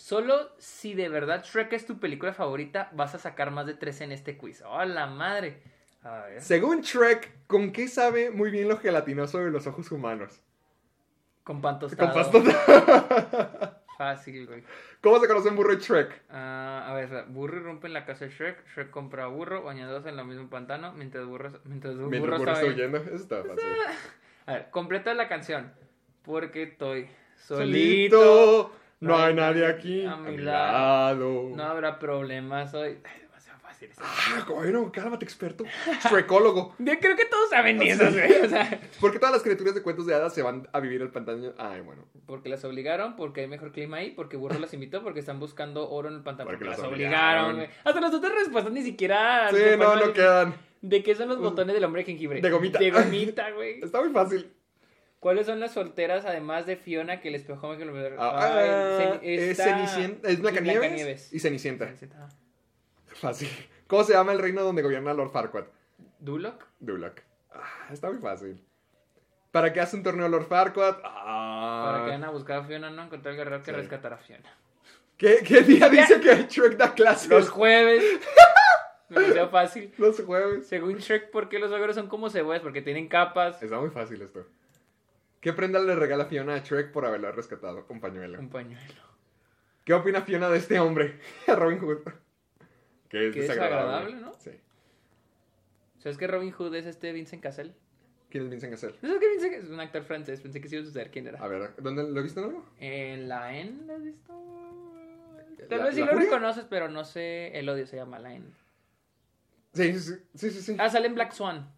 Solo si de verdad Shrek es tu película favorita, vas a sacar más de 3 en este quiz. ¡Oh, la madre! A ver. Según Shrek, ¿con qué sabe muy bien lo gelatinoso de los ojos humanos? Con pan Con tostado. pasto- Fácil, güey. ¿Cómo se conocen burro y Shrek? Ah, a ver, burro irrumpe en la casa de Shrek. Shrek compra a burro, bañados en el mismo pantano, mientras burro, mientras burro, Mientras burro está huyendo. Eso está fácil. A ver, completa la canción. Porque estoy solito. Solito, no hay nadie aquí A a mi lado. lado. No habrá problemas hoy. Ay, demasiado fácil. eso. Ah, bueno, cálmate, experto. Shrekólogo. Yo creo que todos saben eso, güey. O sea, Porque todas las criaturas de cuentos de hadas se van a vivir al pantano. Ay, bueno. porque las obligaron, porque hay mejor clima ahí, porque Burro las invitó, porque están buscando oro en el pantano. Porque Porque, las obligaron. obligaron, güey. Hasta las otras respuestas ni siquiera. Sí, no, no quedan. ¿De qué son los botones del hombre de jengibre? De gomita. De gomita, güey. Está muy fácil. ¿Cuáles son las solteras, además de Fiona, que el espejo me que lo Ah, Ay, ah, Cen- es esta- Cenicienta. Es Blancanieves Blancanieves. y Cenicienta. Cenicienta. Fácil. ¿Cómo se llama el reino donde gobierna Lord Farquaad? ¿Duloc? Duloc. Ah, está muy fácil. ¿Para qué hace un torneo Lord Farquaad? Ah. Para que vayan a buscar a Fiona, no encontrar el guerrero que Sí. rescatará a Fiona. ¿Qué, qué día dice que Shrek da clases? Los jueves. Me pareció fácil. Los jueves. Según Shrek, ¿por qué los ogros son como cebollas? Porque tienen capas. Está muy fácil esto. ¿Qué prenda le regala Fiona a Shrek por haberla rescatado? Un pañuelo. Un pañuelo. ¿Qué opina Fiona de este hombre? A Robin Hood. Que es desagradable. desagradable, ¿no? Sí. ¿Sabes que Robin Hood es este Vincent Cassel? ¿Quién es Vincent Cassel? ¿No sabes que Vincent es un actor francés? Pensé que sí iba a suceder quién era. A ver, ¿dónde lo viste en algo? ¿En la N lo has visto? Tal ¿La- vez sí lo furia? reconoces, pero no sé. El odio se llama la N. Sí, sí. Sí, sí, sí. Ah, sale en Black Swan.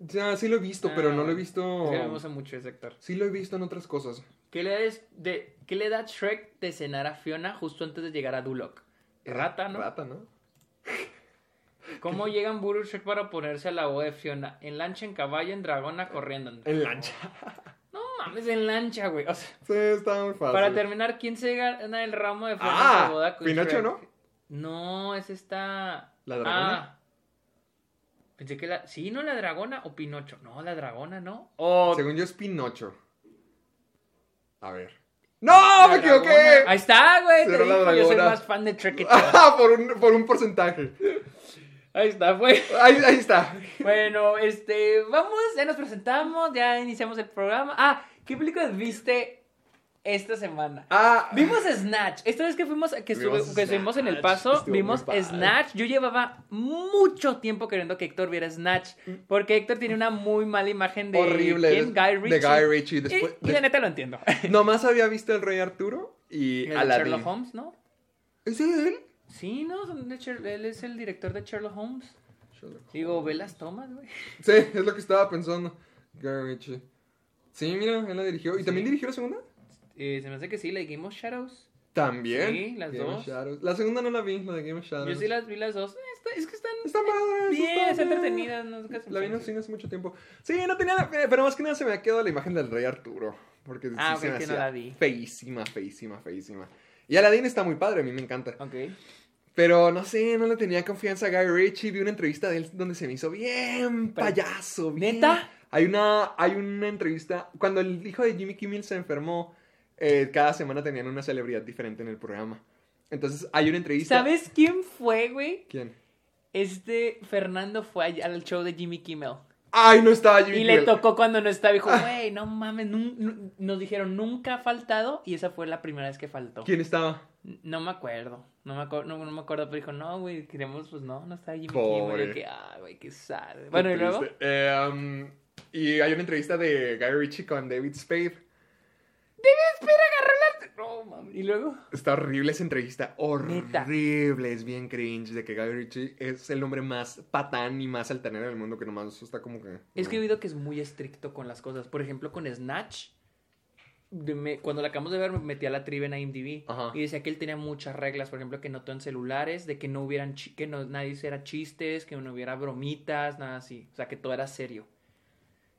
Ya, sí lo he visto, pero Ah, no lo he visto. Es que me gusta mucho ese actor. Sí lo he visto en otras cosas. ¿Qué le, de, ¿Qué le da Shrek de cenar a Fiona justo antes de llegar a Duloc? Rata, ¿no? Rata, ¿no? ¿Cómo llegan Burro y Shrek para ponerse a la voz de Fiona? En lancha, en caballo, en dragona, corriendo. En lancha. No mames, en lancha, güey. O sea, Sí, está muy fácil. para terminar, ¿quién se gana el ramo de flores Ah, de boda con Pinocho, Shrek? ¿no? No, es esta... ¿La dragona? Ah. Pensé que la... Sí, ¿no? La dragona o Pinocho. No, la dragona, ¿no? O... Según yo es Pinocho. A ver. ¡No! la ¡Me equivoqué! dragona. Ahí está, güey. Sí, te yo soy más fan de. Ah, por, un, por un porcentaje. Ahí está, güey. Ahí, ahí está. Bueno, este, vamos, ya nos presentamos, ya iniciamos el programa. Ah, ¿qué películas viste esta semana? Ah, Vimos Snatch. Esta vez que fuimos, que, estuve- que estuvimos en el paso, Estuvo vimos. Snatch. Yo llevaba mucho tiempo queriendo que Héctor viera Snatch. Porque Héctor tiene una muy mala imagen de. horrible. ¿Quién? Guy Ritchie. De Guy Ritchie. Y- Después, y, la neta lo entiendo. Nomás había visto el Rey Arturo y El de Aladdin. Sherlock Holmes, ¿no? ¿Es él? Sí, ¿no? De él es el director de Sherlock Holmes. Digo, ve las tomas, güey. Sí, es lo que estaba pensando. Guy Ritchie. Sí, mira, él la dirigió. ¿Y Sí. también dirigió la segunda? Eh, se me hace que sí, la de Game of Shadows. También. Sí, las Game dos. Shadows. La segunda no la vi, la de Game of Shadows. Yo sí las vi las dos. Eh, está- es que están Está bien, están entretenidas. No, se La vi en el cine hace mucho tiempo. Sí, no tenía la fe, pero más que nada se me ha quedado la imagen del rey Arturo. Porque sí Ah, se ok, me que no la vi. feísima, feísima, feísima. Y Aladdin está muy padre, a mí me encanta. Ok. Pero no sé, no le tenía confianza a Guy Ritchie. Vi una entrevista de él donde se me hizo bien payaso. bien- ¿Neta? Hay una, hay una entrevista. Cuando el hijo de Jimmy Kimmel se enfermó, eh, cada semana tenían una celebridad diferente en el programa. Entonces hay una entrevista. ¿Sabes quién fue, güey? ¿Quién? Este Fernando fue al show de Jimmy Kimmel. Ay, no estaba Jimmy Y le tocó cuando no estaba. Dijo, güey, no mames. nos dijeron, nunca ha faltado. Y esa fue la primera vez que faltó. ¿Quién estaba? No me acuerdo. No me, acuerdo no, no me acuerdo. Pero dijo, no, güey, queremos, pues no, no está Jimmy Pobre. Kimmel. Yo que, ay, güey, qué sad. Bueno, y luego. Eh, um, y hay una entrevista de Guy Ritchie con David Spade. Espera, agarró la. No, mames. Y luego. Está horrible esa entrevista. Horrible. Es bien cringe de que Guy Ritchie es el hombre más patán y más altanero del mundo que nomás está como que... Es que he oído que es muy estricto con las cosas. Por ejemplo, con Snatch. me- cuando la acabamos de ver, me metí a la trivia en IMDb. Ajá. Y decía que él tenía muchas reglas. Por ejemplo, que no en celulares, de que no hubieran que no, nadie hiciera chistes, que no hubiera bromitas, nada así. O sea, que todo era serio.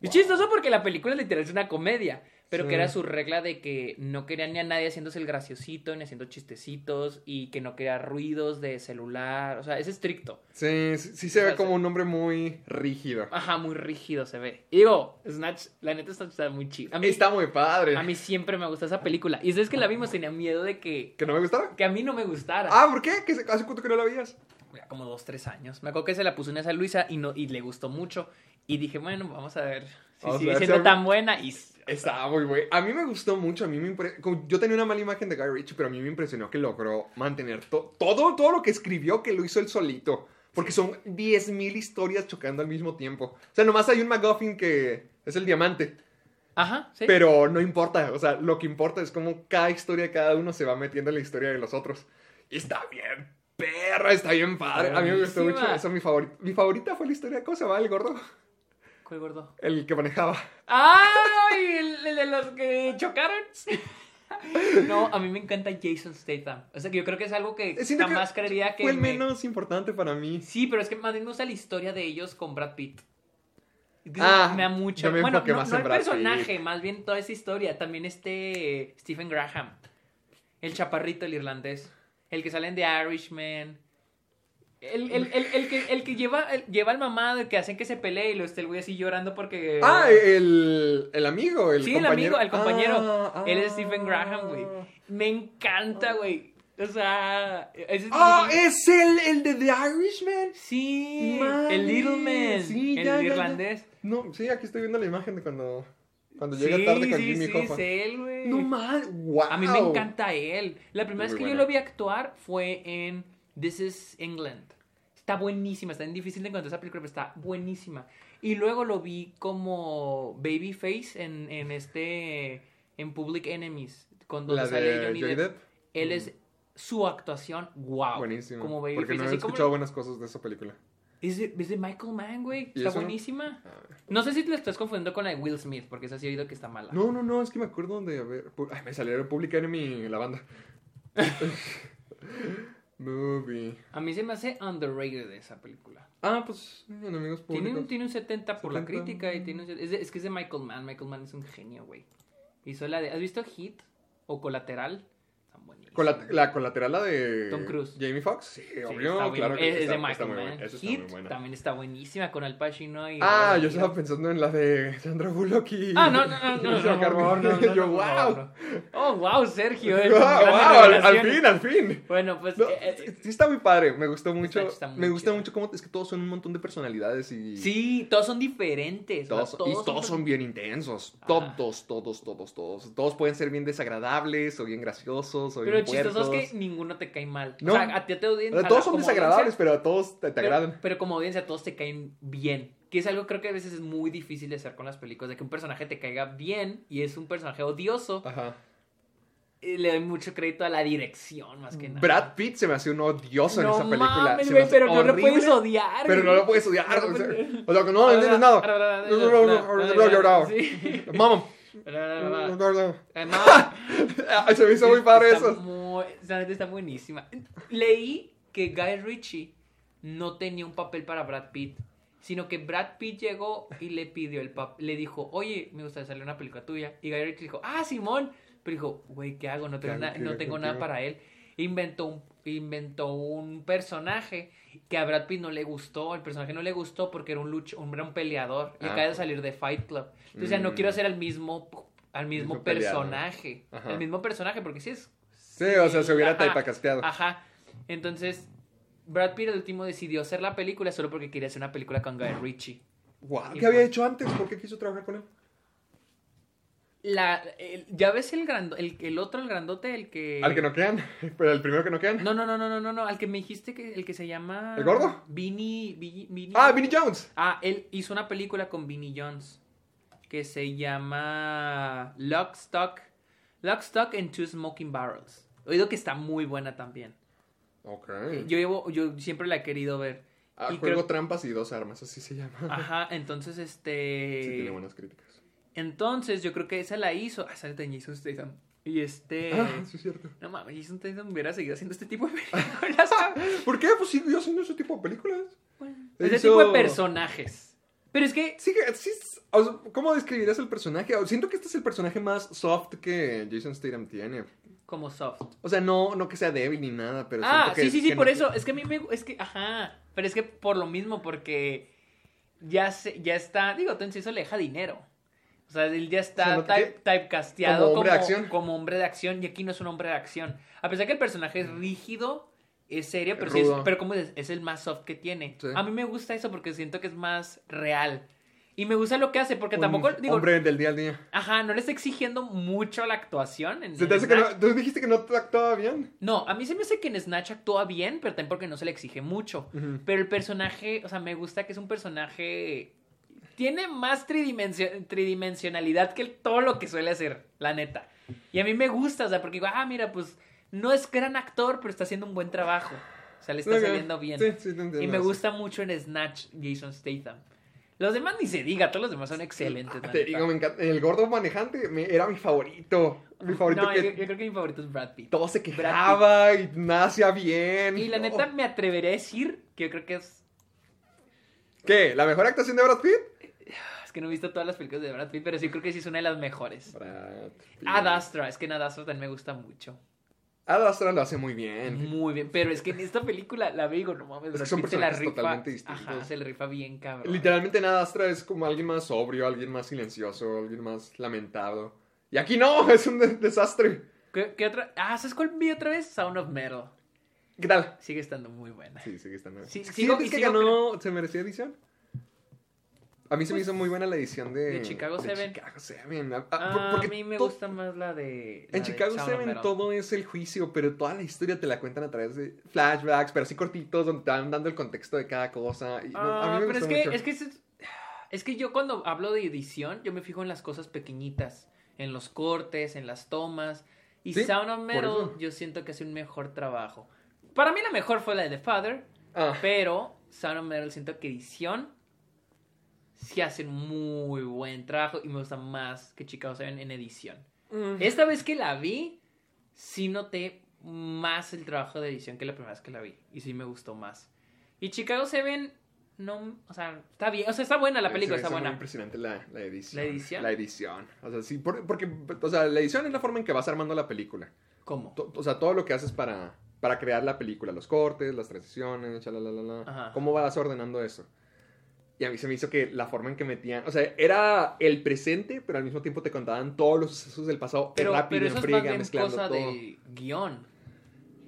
Es chistoso porque la película literal es una comedia. Pero Sí. que era su regla de que no querían ni a nadie haciéndose el graciosito, ni haciendo chistecitos, y que no quería ruidos de celular. O sea, es estricto. Sí, sí, sí se O ve como se- un hombre muy rígido. Ajá, muy rígido se ve. Y digo, Snatch, la neta está, está muy chido. A mí, Está muy padre. a mí siempre me gusta esa película. Y desde que la vimos tenía miedo de que, ¿Que no me gustara? que a mí no me gustara. Ah, ¿por qué? ¿Que se- ¿Hace cuánto que no la veías? Como dos, tres años. Me acuerdo que se la puso una a Luisa y, no, y le gustó mucho. Y dije, bueno, vamos a ver si sigue siendo tan buena. Y Estaba muy bueno. A mí me gustó mucho. A mí me impre- Yo tenía una mala imagen de Guy Ritchie, pero a mí me impresionó que logró mantener to- todo, todo lo que escribió, que lo hizo él solito. Porque son 10.000 historias chocando al mismo tiempo. O sea, nomás hay un MacGuffin que es el diamante. Ajá, sí. Pero no importa. O sea, lo que importa es cómo cada historia de cada uno se va metiendo en la historia de los otros. Y está bien. Perra, está bien padre. A mí me gustó Buenísima. mucho. Eso mi favorita. Mi favorita fue la historia. ¿Cómo se llama el gordo? ¿Cuál gordo? El que manejaba. ¡Ay! El, el de los que chocaron. No, a mí me encanta Jason Statham. O sea, que yo creo que es algo que Siento que jamás creería que. Fue el me- menos importante para mí. Sí, pero es que más bien me gusta la historia de ellos con Brad Pitt. Que Ah, me da mucho. Bueno, no, más no el Brad personaje, Pitt. más bien toda esa historia. También este Stephen Graham. El chaparrito, el irlandés. El que sale en The Irishman. El, el, el, el que, el que lleva, el- lleva al mamá de que hacen que se pelee y lo esté el güey así llorando porque. Ah, el, el amigo, el sí, compañero. el amigo, el compañero. Ah, Él es ah. Stephen Graham, güey. Me encanta, güey. O sea. es- Ah, es el, el de The Irishman. Sí, Madre, el Little Man, sí, el ya, ya, ya. irlandés. No, sí, aquí estoy viendo la imagen de cuando, cuando Sí, llega tarde con sí, Jimmy sí, Hoffa. es él, güey. No mal, wow. A mí me encanta él. La primera Muy vez que yo bueno. lo vi actuar fue en This is England. Está buenísima, está bien difícil de encontrar esa película, pero está buenísima. Y luego lo vi como Babyface en, en este en Public Enemies, con donde sale Johnny, Johnny Depp. Depp. Él es su actuación, wow. Buenísimo. Como porque Babyface, no he así como escuchado buenas cosas de esa película. es de, es de Michael Mann, güey. ¿Y Está eso? buenísima. A ver. No sé si te la estás confundiendo con la de Will Smith, porque esa sí he oído que está mala. No, no, no, es que me acuerdo de, a ver, ay, me salió Public Enemy la banda. Movie. A mí se me hace underrated esa película. Ah, pues, Tiene públicos. un, tiene un 70 por la 70. crítica y tiene un, es, de- es que es de Michael Mann. Michael Mann es un genio, güey. Hizo la de... ¿Has visto Hit o Colateral? Están buenísimos. Cola- la colateral la de Tom Cruise. Jamie Foxx. Sí, Sí, obvio, bien- claro que es, es está, de Michael Mann. buena. Está Hit muy también está buenísima con Al Pacino y... Ah, yo estaba pensando en la de Sandra Bullock y... Ah, no, no, no, no, no, favor, no, no, yo, wow. Oh, wow, Sergio. Wow, eh, con wow, al, fin, al fin. Bueno, pues... No, eh, sí está muy padre, me gustó mucho. Está me gusta mucho cómo es que todos son un montón de personalidades y sí, todos son diferentes. o sea, todos, y todos son bien intensos. Todos, todos, todos, todos. Todos pueden ser bien desagradables o bien graciosos o bien chistoso es que ninguno te cae mal. No. O sea, a ti te odian. Todos son desagradables, pero a todos te, te pero, agradan. pero como audiencia, todos te caen bien. Que es algo creo que a veces es muy difícil de hacer con las películas. De que un personaje te caiga bien y es un personaje odioso. Ajá. Le doy mucho crédito a la dirección, más que nada. Brad Pitt se me hace un odioso en no esa película. mames, pero no lo puedes odiar. Pero no lo puedes odiar. No o sea, puedes- o sea, que no entiendes nada. Sí. Ay, se me hizo muy padre eso. esa neta está buenísima. Leí que Guy Ritchie no tenía un papel para Brad Pitt, sino que Brad Pitt llegó y le pidió el papel, le dijo, oye, me gustaría salir una película tuya. Y Guy Ritchie dijo, ah, Simón. Pero dijo, güey, ¿qué hago? No tengo, hago? na- ¿Qué no tengo nada para él. Inventó un, inventó un personaje que a Brad Pitt no le gustó. El personaje no le gustó porque era un lucho, un, era un peleador. Y Ah, acaba de pues. salir de Fight Club. Entonces ya no Mm. quiero hacer al mismo, al mismo, Mismo personaje. El mismo personaje, porque sí es Sí, o sea, se hubiera Ajá. Entonces, Brad Pitt el último decidió hacer la película solo porque quería hacer una película con Guy Ritchie. Wow, ¿Qué había fue- hecho antes? ¿Por qué quiso trabajar con él? La, el- ¿Ya ves el, grando, el, el otro, el grandote, el que... Al que no quedan, pero el primero que no quedan. No, no, no, no, no, no, no, al que me dijiste que el que se llama... ¿El gordo? Vinny, Vinny, Vinny- Ah, Vinnie Jones. Ah, él hizo una película con Vinnie Jones que se llama Lock, Stock, Lock, Stock and Two Smoking Barrels. He oído que está muy buena también. Ok. Yo, llevo, yo siempre la he querido ver. Ah, y juego creo- trampas y dos armas, así se llama. Ajá, entonces este. Sí, tiene buenas críticas. Entonces yo creo que esa la hizo. Ah, sale de Jason Statham. Y este. Ah, sí es cierto. No mames, Jason Statham hubiera seguido haciendo este tipo de películas. ¿Por qué? Pues siguió haciendo ese tipo de películas. Ese Hizo- tipo de personajes. Pero es que. Sí, sí, es- o sea, ¿Cómo describirías el personaje? Siento que este es el personaje más soft que Jason Statham tiene. Como soft. O sea, no, no que sea débil ni nada, pero Ah, que- sí, sí, sí, por no- eso. Es que a mí me. Es que. Ajá. Pero es que por lo mismo, porque. Ya, se, ya está. Digo, entonces eso le deja dinero. O sea, él ya O está sea, te- type- typecasteado como hombre de como, acción. como hombre de acción. Y aquí no es un hombre de acción. A pesar que el personaje es rígido, es serio, pero, sí es, pero como es, es el más soft que tiene. Sí. A mí me gusta eso porque siento que es más real. Y me gusta lo que hace porque Un tampoco. Digo, hombre del día al día. Ajá, no le está exigiendo mucho la actuación. En, ¿Se te en hace que Snatch. no, tú dijiste que no actuaba bien. No, a mí se me hace que en Snatch actúa bien, pero también porque no se le exige mucho. Pero el personaje, o sea, me gusta que es un personaje. Tiene más tridimension- tridimensionalidad que todo lo que suele hacer, la neta. Y a mí me gusta, o sea, porque digo, ah, mira, pues no es gran actor, pero está haciendo un buen trabajo. O sea, le está saliendo bien. Sí, sí, entiendo. y me gusta mucho en Snatch Jason Statham. Los demás ni se diga, todos los demás son excelentes. Ah, Te digo, me encanta. El gordo manejante me- era mi favorito. Mi favorito no, que yo, yo creo que mi favorito es Brad Pitt. todo se quejaba y nada hacía bien. Y la No. neta me atreveré a decir que yo creo que es ¿Qué? ¿La mejor actuación de Brad Pitt? Que no he visto todas las películas de Brad Pitt, pero sí creo que sí es una de las mejores. Brad Pitt. Ad Astra, es que en Ad Astra también me gusta mucho. Ad Astra lo hace muy bien. Muy bien, pero es que en esta película la veo y digo, no mames, Brad son Pitt se la personajes rifa. totalmente distintos. Ajá, se le rifa bien, cabrón. Literalmente en Ad Astra es como alguien más sobrio, alguien más silencioso, alguien más lamentado. Y aquí no, es un de- desastre. ¿Qué, qué otra? Ah, ¿sabes cuál vi otra vez? Sound of Metal. ¿Qué tal? Sigue estando muy buena. Sí, sigue estando. Sí, ¿Sientes sigo- y que sigo ganó, se merecía edición? A mí se me Pues, hizo muy buena la edición de... de Chicago Seven. Chicago Seven. Ah, porque a mí me gusta más la de. la En de Chicago Seven todo es el juicio, pero toda la historia te la cuentan a través de flashbacks, pero así cortitos, donde te van dando el contexto de cada cosa. Y no, a Ah, mí me pero es que, mucho. es que es, es que yo cuando hablo de edición, yo me fijo en las cosas pequeñitas, en los cortes, en las tomas. Y Sí, Sound of Metal, yo siento que hace un mejor trabajo. Para mí la mejor fue la de The Father, Ah, pero Sound of Metal siento que edición sí hacen muy buen trabajo y me gusta más que Chicago Seven en edición. mm, Esta vez que la vi, sí noté más el trabajo de edición que la primera vez que la vi. Y sí me gustó más. Y Chicago Seven, no, o sea, está bien. O sea, está buena la película, me está hizo muy buena. impresionante la, la edición. ¿La edición? La edición. O sea, sí, por- porque, o sea, la edición es la forma en que vas armando la película. ¿Cómo? To- o sea, todo lo que haces para, para crear la película, los cortes, las transiciones, Ajá. cómo vas ordenando eso. Y a mí se me hizo que la forma en que metían, o sea, era el presente, pero al mismo tiempo te contaban todos los sucesos del pasado Pero, rápido, pero en es friega, más bien mezclando cosa todo. de guion.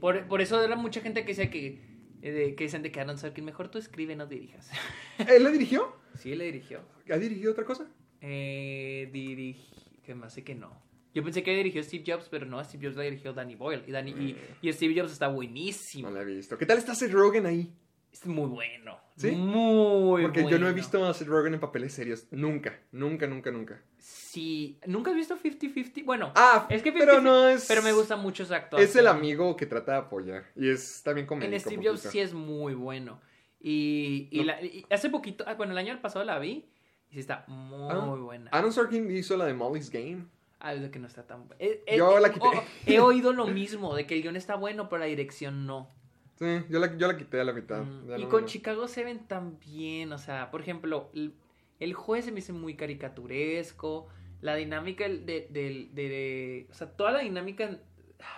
Por, por eso era mucha gente que decía que, eh, de- que dicen de que Aaron Sorkin, mejor tú escribe, no dirijas. ¿Él la dirigió? sí, le dirigió. ¿Ha dirigido otra cosa? Eh, dirigi... Que más sé que no. Yo pensé que dirigió Steve Jobs, pero no, Steve Jobs la dirigió Danny Boyle. Y, Danny, y, y Steve Jobs está buenísimo. No la he visto. ¿Qué tal está Seth Rogen ahí? Es muy bueno. ¿Sí? Muy Porque bueno. yo no he visto a Seth Rogen en papeles serios. Nunca, nunca, nunca, nunca. Sí. ¿Nunca has visto 50-50? Bueno, Ah, es que pero 50-50 no es... pero me gusta mucho su actuación. Es el amigo que trata de apoyar. Y es también comédico. En Steve. Jobs sí es muy bueno. Y, y No. la- y hace poquito, ah, bueno, el año pasado la vi. Y sí está muy Ah, buena. Aaron Sorkin hizo la de Molly's Game. Ah, es de que no está tan buena. Yo la quité. he oído lo mismo, de que el guion está bueno, pero la dirección no. Sí, yo la, yo la quité a la mitad. Mm, y no- con Chicago Seven también, o sea, por ejemplo, el, el juez se me hizo muy caricaturesco, la dinámica del- de, de- de- o sea, toda la dinámica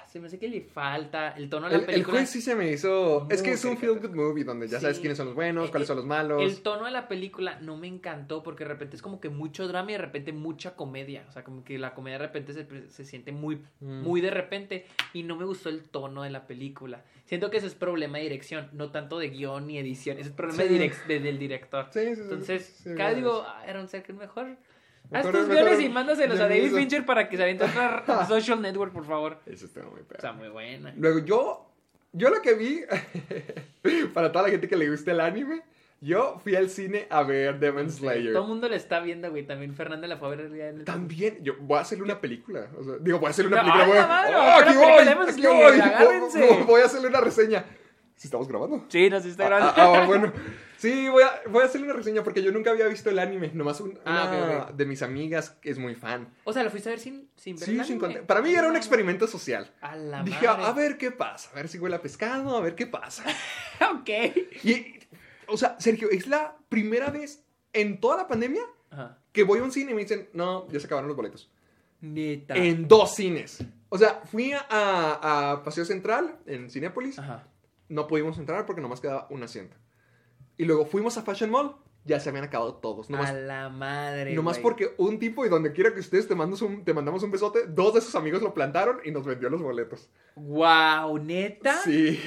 se me hace que le falta, el tono de la El, el película. juez sí se me hizo. Es que es un feel good movie donde ya sabes quiénes son los buenos, cuáles son los malos. El tono de la película no me encantó porque de repente es como que mucho drama y de repente mucha comedia. O sea, como que la comedia de repente se, se siente muy, Mm. muy de repente y no me gustó el tono de la película. Siento que ese es problema de dirección, no tanto de guion ni edición. Ese es problema Sí. de direc- de- del director. Sí, Entonces, cada digo, ah, Aaron Sorkin, mejor. Haz tus guiones y mándaselos a David. Fincher para que se aviente otra social network, por favor. Eso está muy peor. Está muy buena. Luego yo, yo lo que vi, para toda la gente que le gusta el anime, yo fui al cine a ver Demon Slayer. Todo el mundo le está viendo, güey. También Fernanda la fue a ver el También, yo voy a hacerle una película. O sea, digo, voy a hacerle una película. ¡ay, voy aquí voy! aquí. Voy- Voy a hacerle una reseña. ¿Sí estamos grabando? Sí, nos está Ah, grabando. ah, ah, bueno. Sí, voy a, voy a hacerle una reseña porque yo nunca había visto el anime. Nomás un- Ah, una de mis amigas que es muy fan. O sea, lo fuiste a ver sin, sin ver Sí, el sin anime? Para mí era un Ah, experimento social. A la Dije, madre. a ver qué pasa. A ver si huele a pescado, a ver qué pasa. ok. Y, o sea, Sergio, es la primera vez en toda la pandemia Ajá. que voy a un cine y me dicen, no, ya se acabaron los boletos. Neta. En dos cines. O sea, fui a, a Paseo Central, en Cinépolis. Ajá. No pudimos entrar porque nomás quedaba un asiento. Y luego fuimos a Fashion Mall. Ya se habían acabado todos. Nomás, a la madre. nomás porque un tipo, y donde quiera que estés te, mandas un, te mandamos un besote, dos de sus amigos lo plantaron y nos vendió los boletos. Wow, neta. Sí.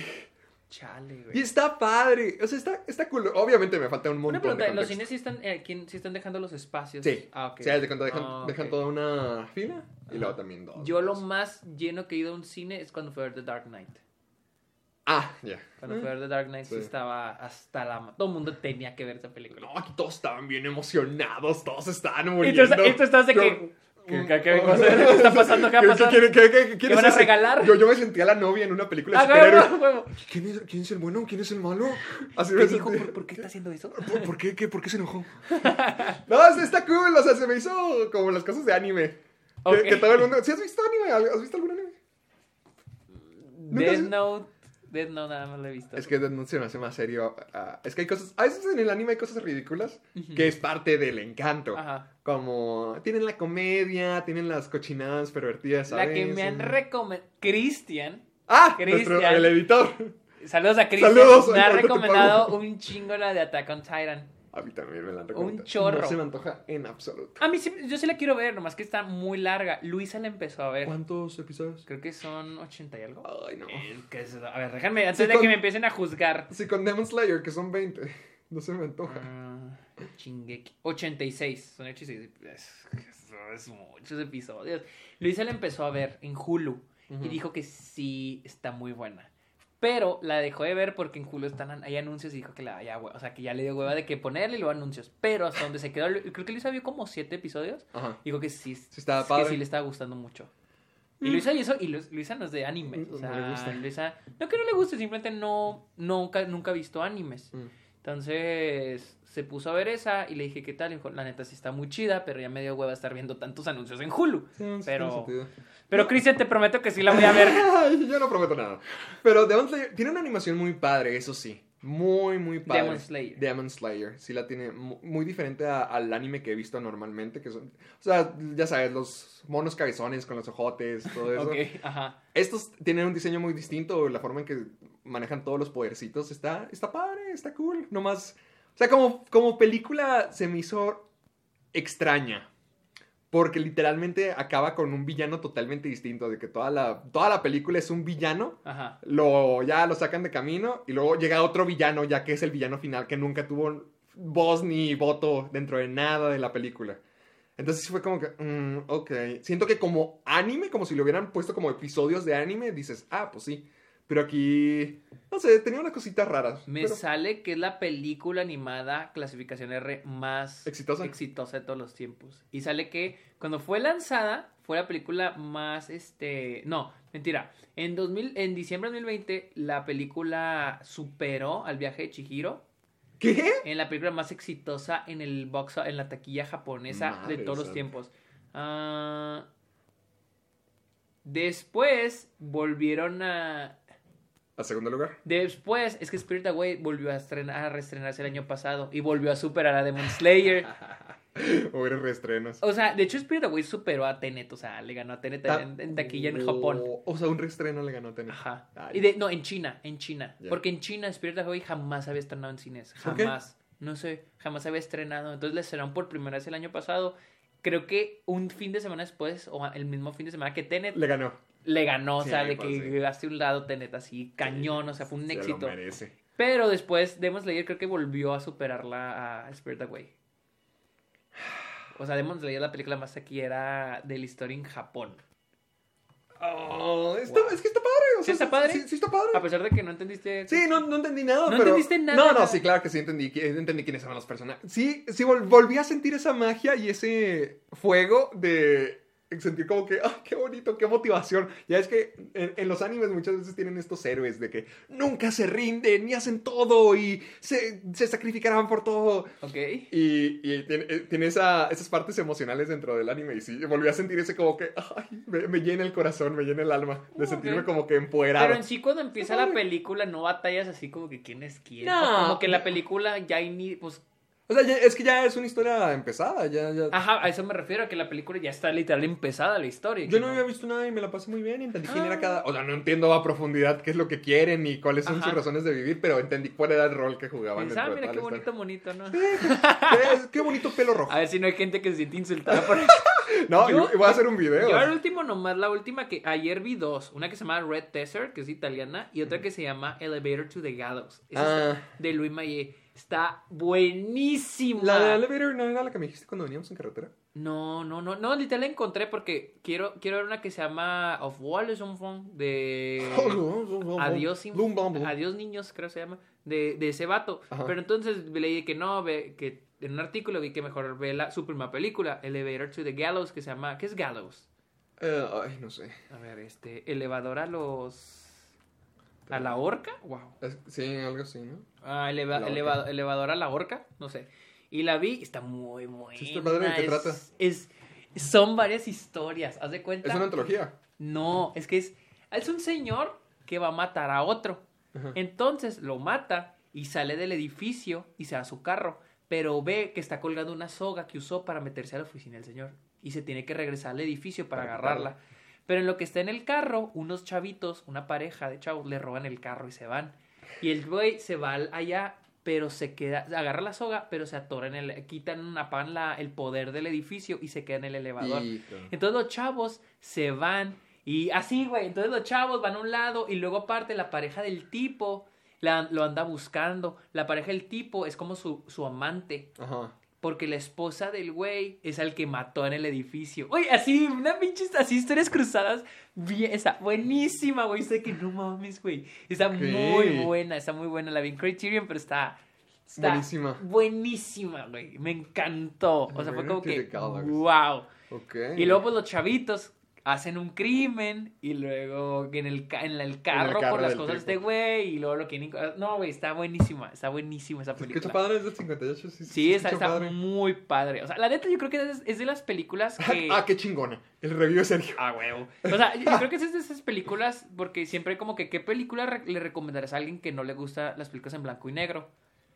Chale, Y güey. está padre. O sea, está, está cool. Obviamente me falta un montón Una pregunta, de ¿los cines sí están, eh, sí están dejando los espacios? Sí. Ah, ok. Sí, haz de cuenta, dejan, Ah, dejan toda una fila y luego también dos. Yo lo más lleno que he ido a un cine es cuando fui a ver The Dark Knight. Ah, ya. Cuando fui a ver The Dark Knight sí. Estaba hasta la... Todo el mundo tenía que ver esa película. No, aquí todos estaban bien emocionados, todos estaban y tú, muriendo. y tú estás de que... ¿Qué, qué- qué está pasando? ¿Qué va a ¿Qué- pasar? qué- qué- qué- qué- quién ¿Qué es van a regalar? Yo, yo me sentía la novia en una película de Ah. ¿Quién es, ¿Quién es el bueno? ¿Quién es el malo? Así ¿Qué me dijo? sentí. ¿Por, por qué está haciendo eso? ¿Por, por qué, qué? ¿Por qué se enojó? no, está- está cool. O sea, se me hizo como las cosas de anime. Que- todo el mundo... ¿Sí has visto anime? ¿Has visto algún anime? ¿Nunca Death Note... Death Note nada más lo he visto. Es que no se me hace más serio. ah, es que hay cosas. A veces en el anime hay cosas ridículas que es parte del encanto. Ajá. Como tienen la comedia, tienen las cochinadas pervertidas. La que me han recomendado... Cristian... Ah, nuestro- el editor. Saludos a Cristian. Saludos, me ha recomendado un chingo la de Attack on Titan. A mí también me la han recomendado. chorro. No se me antoja en absoluto. A mí sí, yo sí la quiero ver, nomás que está muy larga. Luisa la empezó a ver. ¿Cuántos episodios? Creo que son 80 y algo. Ay, no. Eh, es- a ver, déjame, antes de con- que me empiecen a juzgar. Sí, con Demon Slayer, que son 20. No se me antoja. Ah, Shingeki. 86. Son 86. Es, es muchos episodios. Luisa la empezó a ver en Hulu y dijo que sí está muy buena. Pero la dejó de ver porque en Hulu están, hay anuncios y dijo que la ya, hue- o sea, que ya le dio hueva de que ponerle y luego anuncios. Pero hasta donde se quedó, creo que Luisa vio como siete episodios. Ajá. Dijo que sí, estaba que sí le estaba gustando mucho. Y Luisa y eso, y Lu- Luisa no es de anime. Mm, O no sea, le gusta. Luisa, no que no le guste, simplemente no, nunca, nunca ha visto animes. Mm. Entonces se puso a ver esa y le dije, ¿qué tal? Y dijo, la neta sí está muy chida, pero ya me dio hueva estar viendo tantos anuncios en Hulu. Sí, pero, pero Cristian, te prometo que sí la voy a ver. Yo no prometo nada. Pero Demon Slayer tiene una animación muy padre, eso sí. Muy, muy padre. Demon Slayer. Demon Slayer. Sí la tiene mu- muy diferente a- al anime que he visto normalmente. Que son, o sea, ya sabes, los monos cabezones con los ojotes, todo eso. ajá. Estos tienen un diseño muy distinto. La forma en que manejan todos los podercitos está, está padre, está cool. No más. O sea, como, como película se me hizo extraña. Porque literalmente acaba con un villano totalmente distinto. De que toda la, toda la película es un villano. Ajá. Lo, ya lo sacan de camino. Y luego llega otro villano, ya que es el villano final, que nunca tuvo voz ni voto dentro de nada de la película. Entonces fue como que, mm, ok. Siento que como anime, como si lo hubieran puesto como episodios de anime, dices, ah, pues sí. Pero aquí, no sé, tenía unas cositas raras. Me pero- sale que es la película animada clasificación R más ¿Exitosa? exitosa de todos los tiempos. Y sale que cuando fue lanzada fue la película más este, no, mentira. En 2000 en diciembre de 2020 la película superó al viaje de Chihiro ¿Qué? En la película más exitosa en el box, en la taquilla japonesa Madre de todos los tiempos. Ah, después volvieron a. ¿A segundo lugar? Después, es que Spirit Away volvió a, estrenar, a reestrenarse el año pasado y volvió a superar a Demon Slayer. O eres reestrenos. O sea, de hecho, Spirit Away superó a Tenet, o sea, le ganó a Tenet Ta- en, en taquilla en Japón. O, sea, un reestreno le ganó a Tenet. Ajá. Ay. Y de, no, en China, en China. Porque en China Spirit Away jamás había estrenado en cines. Jamás. No sé, jamás había estrenado. Entonces le estrenaron por primera vez el año pasado. Creo que un fin de semana después, o el mismo fin de semana que Tenet, Le ganó. Le ganó. O Sí, sea, de que sí. hace un lado Tenet así, cañón. O sea, fue un Se éxito. lo merece. Pero después Demon Slayer creo que volvió a superarla a Spirit Away. O sea, Demon Slayer es la película más taquillera de la historia en Japón. Oh, está- Wow. es que está padre. o ¿Sí sea, está padre? Sí, sí está padre. A pesar de que no entendiste. Sí, no, no entendí nada, ¿No pero... entendiste nada? No, no, sí, claro que sí entendí, entendí quiénes eran los personajes. Sí, sí, vol- volví a sentir esa magia y ese fuego de sentir como que, ¡ah, qué bonito, qué motivación! Ya es que en, en los animes muchas veces tienen estos héroes de que nunca se rinden y hacen todo y se, se sacrificarán por todo. Ok. Y, y tiene, eh, tiene esa- esas partes emocionales dentro del anime. Y sí, volví a sentir ese como que, ay, me, me llena el corazón, me llena el alma. De sentirme como que empoderado. Pero en sí cuando empieza la película no batallas así como que quién es quién. No. Como que la película ya hay ni... Pues, O sea, ya- es que ya es una historia empezada. Ya, ya. ajá, a eso me refiero, a que la película ya está literal empezada la historia. Yo no había visto nada y me la pasé muy bien. Entendí quién Ah. era cada. O sea, no entiendo a profundidad qué es lo que quieren ni cuáles son Ajá. sus razones de vivir, pero entendí cuál era el rol que jugaban. Ah, mira qué bonito, bonito, ¿no? historia. Qué, qué bonito pelo rojo. A ver si no hay gente que se siente insultada por No, yo- voy a hacer un video. Yo al último nomás, la última que ayer vi dos. Una que se llama Red Desert, que es italiana, y otra que se llama Elevator to the Gallows. Esa Ah. de Louis Maillet. Está buenísima. La de Elevator no era la que me dijiste cuando veníamos en carretera. No, no, no, no, literal la encontré porque quiero, quiero ver una que se llama Of Wall de Adiós, Boom, boom, boom. Adiós niños, creo que se llama, de, de ese vato. Ajá. Pero entonces leí que no, ve, que en un artículo vi que mejor ve la, su primera película, Elevator to the Gallows, que se llama, ¿qué es Gallows? Eh, ay, no sé. A ver, este, elevador a los... ¿A la horca? Wow. Es- sí, algo así, ¿no? Ah, eleva- eleva- elevador a la horca, no sé. Y la vi, está muy buena. Sí, está padre, ¿de qué trata? Es, son varias historias, haz de cuenta. Es una antología. No, es que es, es un señor que va a matar a otro. Ajá. Entonces lo mata y sale del edificio y se va a su carro. Pero ve que está colgando una soga que usó para meterse a la oficina del señor. Y se tiene que regresar al edificio para, Para agarrarla. Pero en lo que está en el carro, unos chavitos, una pareja de chavos, le roban el carro y se van. Y el güey se va al- allá, pero se queda, agarra la soga, pero se atora en el, quitan, apagan la, el poder del edificio y se queda en el elevador. Hijo. Entonces los chavos se van y así, güey. Entonces los chavos van a un lado y luego aparte la pareja del tipo la- lo anda buscando. La pareja del tipo es como su, su amante. Ajá. Porque la esposa del güey es al que mató en el edificio. Oye, así, una pinche, así historias cruzadas. Bien, está buenísima, güey. Sé que no mames, güey. Está muy buena, está muy buena. La vi en Criterion, pero está... está Buenísima. Buenísima, güey. Me encantó. O sea, fue como que, wow. Y luego pues los chavitos hacen un crimen y luego en el, ca- en el carro, carro por las cosas tipo. de güey y luego lo quieren... No, güey, está buenísima, está buenísima esa Se escucha película. padre, es del 58. Sí, Sí, está, está padre. muy padre. O sea, la neta yo creo que es, es de las películas que... Ah, qué chingona. El review de Sergio. Ah, huevo. O sea, yo yo creo que es de esas películas porque siempre como que, ¿qué película re- le recomendarás a alguien que no le gusta las películas en blanco y negro?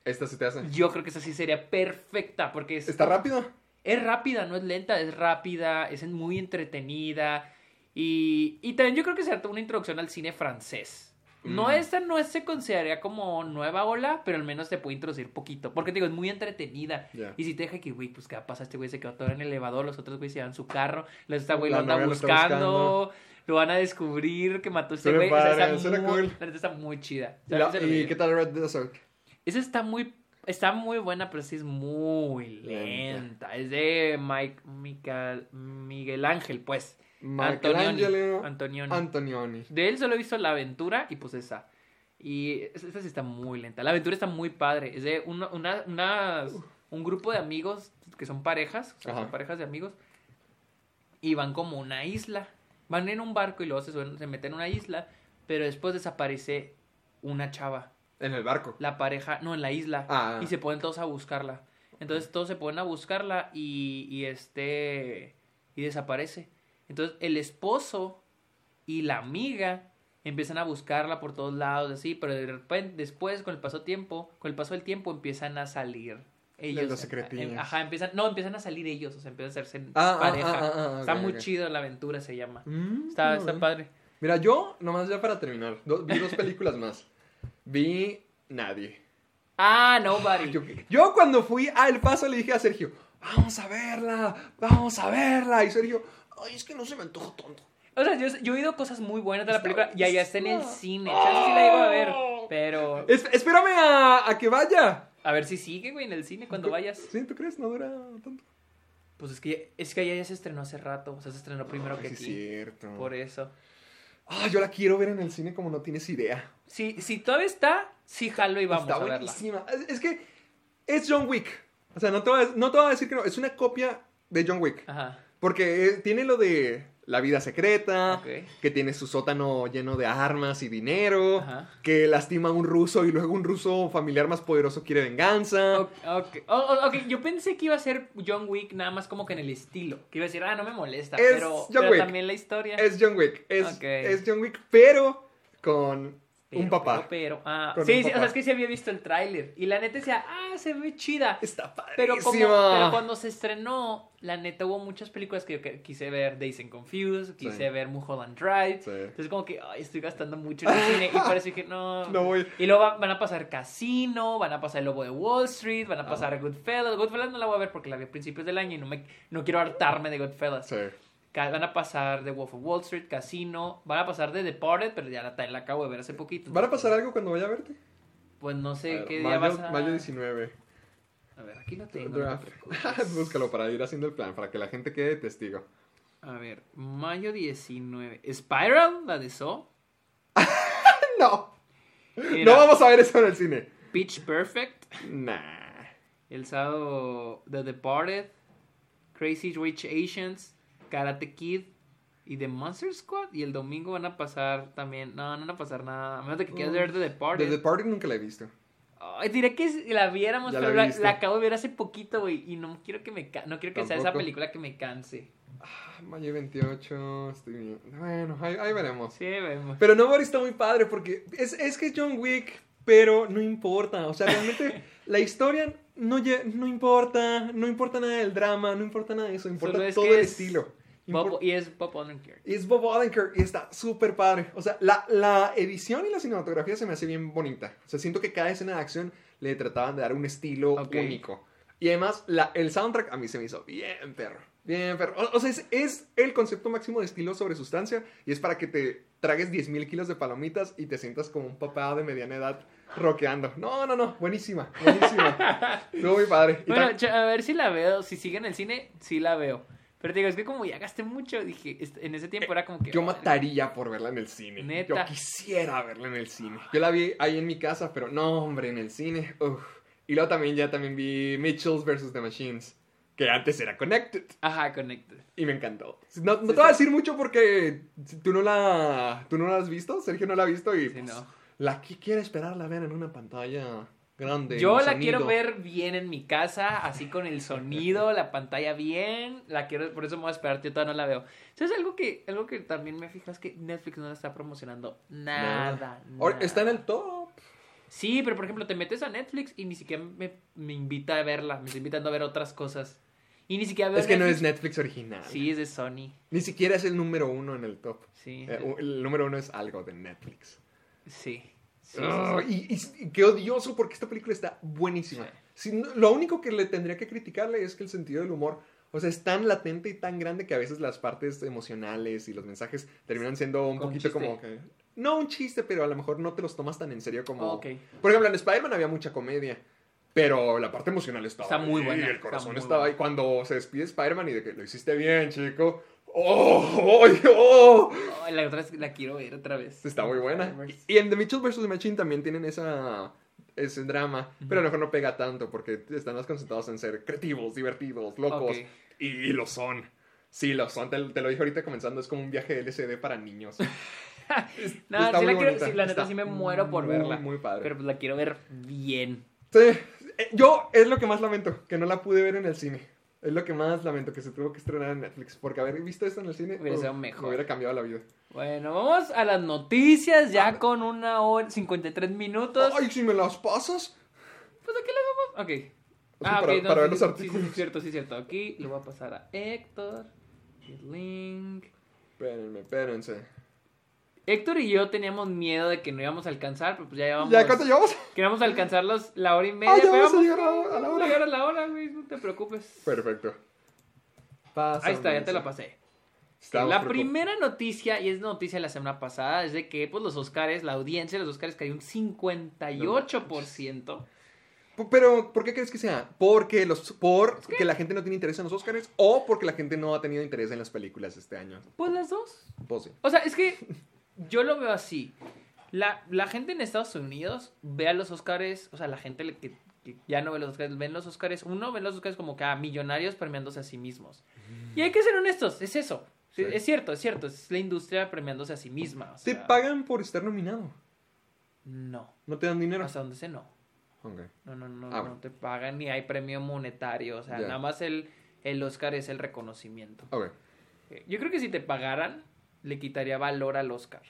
Esta se te hace. Yo creo que esa sí sería perfecta porque es... ¿Está rápido? Es rápida, no es lenta, es rápida, es muy entretenida. Y, y también yo creo que se trata una introducción al cine francés. No, Mm. esta no se consideraría como nueva ola, pero al menos te puede introducir poquito. Porque te digo, es muy entretenida. Y si te deja que, güey, pues qué pasa, este güey se quedó todo en el elevador, los otros güey se llevan su carro, los esta güey lo anda buscando, buscando. lo van a descubrir que mató a este güey. O sea, está muy, cool. está muy chida. ¿Y, qué tal Red Desert? Esa está muy, está muy buena, pero sí es muy Lenta. lenta. Es de Mike, Miguel Ángel, pues. Michelangelo Antonioni. Antonioni. De él solo he visto La Aventura y pues esa. Y esta sí está muy lenta. La Aventura está muy padre. Es de uno- una, unas- un grupo de amigos que son parejas, o sea, son parejas de amigos. Y van como a una isla. Van en un barco y luego se, suben- se meten en una isla, pero después desaparece una chava. En el barco. la pareja, no, en la isla, Ah. y se ponen todos a buscarla. Entonces todos se ponen a buscarla y, y este, y desaparece. Entonces el esposo y la amiga empiezan a buscarla por todos lados, así, pero de repente, después, con el paso tiempo, con el paso del tiempo, empiezan a salir ellos. los secretillos. Ajá, empiezan, no, empiezan a salir ellos, o sea, empiezan a hacerse Ah, ah, pareja. ah, ah, ah, está muy chido la aventura, se llama. Mm, Está, está padre. Mira, yo, nomás ya para terminar, do- vi dos películas más. Vi Nadie. Ah, Nobody. Yo, yo cuando fui a El Paso le dije a Sergio, vamos a verla, vamos a verla. Y Sergio, ay, es que no se me antoja tonto. O sea, yo, yo he oído cosas muy buenas de la película y allá está en el cine. Chance sí la llego a ver, pero... Es- espérame a, a que vaya. A ver si sigue, güey, en el cine cuando vayas. ¿Sí? ¿Tú crees? No dura tanto. Pues es que, es que allá ya se estrenó hace rato. O sea, se estrenó primero que Ay, sí, aquí. es cierto. Por eso. Ah, yo la quiero ver en el cine como no tienes idea. Si, si todavía está, sí jalo y vamos Está a verla. buenísima. Es, es que es John Wick. O sea, no te, voy a, no te voy a decir que no. Es una copia de John Wick. Ajá. Porque eh, tiene lo de la vida secreta, Ok. que tiene su sótano lleno de armas y dinero, Ajá. que lastima a un ruso y luego un ruso familiar más poderoso quiere venganza. Ok, ok. Oh, oh, ok, yo pensé que iba a ser John Wick nada más como que en el estilo. Que iba a decir, ah, no me molesta. Es pero John pero Wick. también la historia. Es John Wick. Es John Wick, pero con Pero, un papá. Pero, pero, ah, sí, sí, o sea, es que sí había visto el tráiler. Y la neta decía, ah, se ve chida. Está Pero, padrísima. como, pero cuando se estrenó, la neta hubo muchas películas que yo que- quise ver. Days and Confused, quise Sí. ver Mulholland Drive. Sí. Entonces como que, ay, estoy gastando mucho en el cine. Y por eso dije, no. No voy. Y luego va- van a pasar Casino, van a pasar El Lobo de Wall Street, van a pasar Ah. Goodfellas. Goodfellas no la voy a ver porque la vi a principios del año y no, me, no quiero hartarme de Goodfellas. Sí. Van a pasar The Wolf of Wall Street, Casino, van a pasar The Departed, pero ya la, la acabo de ver hace poquito. ¿Van a pasar algo cuando vaya a verte? Pues no A sé ver, qué día mayo, vas a... mayo 19. A ver, aquí lo tengo. no te. Búscalo para ir haciendo el plan, para que la gente quede de testigo. A ver, mayo 19. ¿Spiral? ¿La de Saw? No, no vamos a ver eso en el cine. Pitch Perfect. Nah. El sábado The Departed. Crazy Rich Asians. Karate Kid. Y The Monster Squad. Y el domingo van a pasar también. No, no van a pasar nada. A menos de que quieras ver The Departed. The Departed nunca la he visto. Ay, diré que la viéramos, Ya la pero la, viste. la acabo de ver hace poquito, güey. Y no quiero que me no quiero que sea esa película que me canse. Ah, Mayo 28. Estoy bien. Bueno, ahí, ahí veremos. Sí, vemos. Pero Nobody está muy padre porque es, es que es John Wick, pero no importa. O sea, realmente la historia no, no importa. No importa nada del drama, no importa nada de eso. Importa Solo es todo que el es estilo. Bob- y es Bob Odenkirk. Y es Bob Odenkirk y está súper padre. O sea, la, la edición y la cinematografía se me hace bien bonita. O sea, siento que cada escena de acción le trataban de dar un estilo Ok. único. Y además, la, el soundtrack a mí se me hizo bien perro. Bien perro. O, o sea, es, es el concepto máximo de estilo sobre sustancia y es para que te tragues 10.000 kilos de palomitas y te sientas como un papá de mediana edad rockeando. No, no, no. Buenísima. Buenísima. Estuvo muy padre. Y Bueno, a ver si la veo. Si sigue en el cine, sí la veo. Pero te digo, es que como ya gasté mucho, dije, en ese tiempo era como que. Yo mataría por verla en el cine. Neta. Yo quisiera verla en el cine. Yo la vi ahí en mi casa, pero no, hombre, en el cine. uf. Y luego también ya también vi Mitchells vs. The Machines, que antes era Connected. Ajá, Connected. Y me encantó. No, no te voy a decir mucho porque tú no la, tú no la has visto, Sergio no la ha visto y Sí, pues, no. la que quiere esperar la ver en una pantalla grande. Yo la sonido. quiero ver bien en mi casa, así con el sonido, la pantalla bien. La quiero, por eso me voy a esperar, yo todavía no la veo. ¿Sabes algo que, algo que también me fijas es que Netflix no la está promocionando nada. Está en el top. Sí, pero por ejemplo, te metes a Netflix y ni siquiera me, me invita a verla, me está invitando a ver otras cosas. Y ni siquiera veo Es que no es Netflix. Netflix original. Sí, es de Sony. Ni siquiera es el número uno en el top. Sí. Eh, el número uno es algo de Netflix. Sí. Sí, sí, Ah, sí. y, y- y qué odioso porque esta película está buenísima. Si lo único que le tendría que criticarle es que el sentido del humor, o sea, es tan latente y tan grande que a veces las partes emocionales y los mensajes terminan siendo un Como poquito como que... No un chiste, pero a lo mejor no te los tomas tan en serio como... Por ejemplo, en Spider-Man había mucha comedia. Pero la parte emocional estaba Está muy buena, El está corazón muy estaba buena. ahí. Cuando se despide Spider-Man y de que lo hiciste bien, chico. ¡Oh! ¡Oh! ¡Oh! La otra vez la quiero ver otra vez. Está muy buena. Y en The Mitchell vs. The Machine también tienen esa, ese drama, pero a lo mejor no pega tanto porque están más concentrados en ser creativos, divertidos, locos. Y, lo son. Sí, lo son, te, te lo dije ahorita comenzando, es como un viaje LCD para niños. Es- No, está sí muy la quiero, sí, la neta está sí me muero por muy, verla. Muy padre. Pero pues la quiero ver bien. Sí, eh, yo es lo que más lamento, que no la pude ver en el cine. Es lo que más lamento, que se tuvo que estrenar en Netflix. Porque haber visto esto en el cine Hubiera uf, sido mejor. me hubiera cambiado la vida. Bueno, vamos a las noticias ya con una hora 53 minutos. Ay, si me las pasas. Pues aquí las vamos. Ok. sea, para- para ver los sí, artículos. Sí, cierto, sí, cierto. Aquí lo voy a pasar a Héctor. El link. Espérenme, espérense. Héctor y yo teníamos miedo de que no íbamos a alcanzar, pero pues ya llevamos. ¿Ya cuánto llevamos? Queríamos alcanzar los- la hora y media. Ah, ya pero vamos a llegar a la- a la vamos hora. llegar a la hora, güey. No te preocupes. Perfecto. Ahí está, ya te la pasé. Estamos la preocup- primera noticia, y es noticia de la semana pasada, es de que pues, los Oscars, la audiencia de los Oscars cayó un 58%. P- Pero, ¿por qué crees que sea? Porque los, por que la gente no tiene interés en los Oscars o porque la gente no ha tenido interés en las películas este año. Pues las dos. Pues sí. O sea, es que yo lo veo así. La, la gente en Estados Unidos ve a los Oscars, o sea, la gente que, que ya no ve los Oscars, ven los Oscars, uno ve los Oscars como que a millonarios premiándose a sí mismos. Y hay que ser honestos, es eso. Sí. Es cierto, es cierto, es la industria premiándose a sí misma. o Te pagan por estar nominado. No, No te dan dinero. hasta donde sé no. No, no, no, Ah, no te pagan ni hay premio monetario, o sea, nada más el, el Oscar es el reconocimiento. Ok. Eh, Yo creo que si te pagaran, le quitaría valor al Oscar.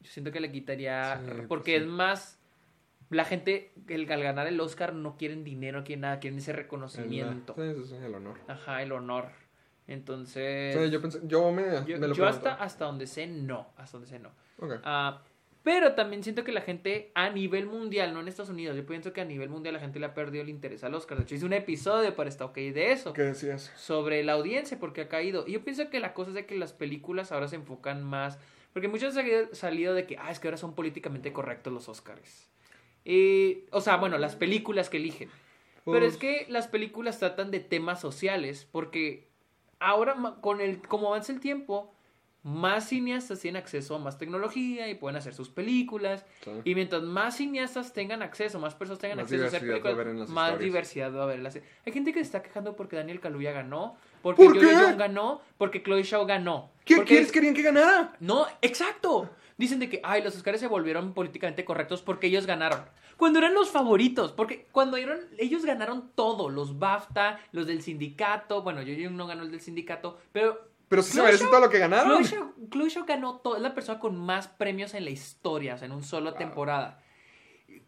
Yo siento que le quitaría. Sí, pues porque sí. es más. La gente, el, al ganar el Oscar, no quieren dinero, no quieren nada, quieren ese reconocimiento. El, sí, el honor. Ajá, el honor. Entonces. Sí, yo pensé, yo me, yo, me lo yo hasta, hasta donde sé, no. Hasta donde sé, no. Ok. Ah, pero también siento que la gente a nivel mundial, no en Estados Unidos, yo pienso que a nivel mundial la gente le ha perdido el interés al Oscar. De hecho, hice un episodio para esta OK de eso ¿Qué decías? sobre la audiencia porque ha caído. Y yo pienso que la cosa es de que las películas ahora se enfocan más. Porque muchos han salido- de que, ah, es que ahora son políticamente correctos los Oscars. Y, o sea, bueno, las películas que eligen. Pero Pues- es que las películas tratan de temas sociales porque ahora con el como avanza el tiempo, más cineastas tienen acceso a más tecnología y pueden hacer sus películas. Y mientras más cineastas tengan acceso, más personas tengan Más acceso a hacer películas, haber en las más historias. diversidad va a haber. en las- Hay gente que se está quejando porque Daniel Kaluuya ganó, porque ¿Por? Young ganó, porque Chloe Shaw ganó. ¿Qué Porque- quieres querían que ganara? No, exacto. Dicen de que, ay, los Oscars se volvieron políticamente correctos porque ellos ganaron. Cuando eran los favoritos, porque cuando eran, ellos ganaron todo, los BAFTA, los del sindicato, bueno, yo no ganó el del sindicato, pero Pero sí se merece todo lo que ganaron. Shaw ganó todo, es la persona con más premios en la historia, o sea, en una sola temporada.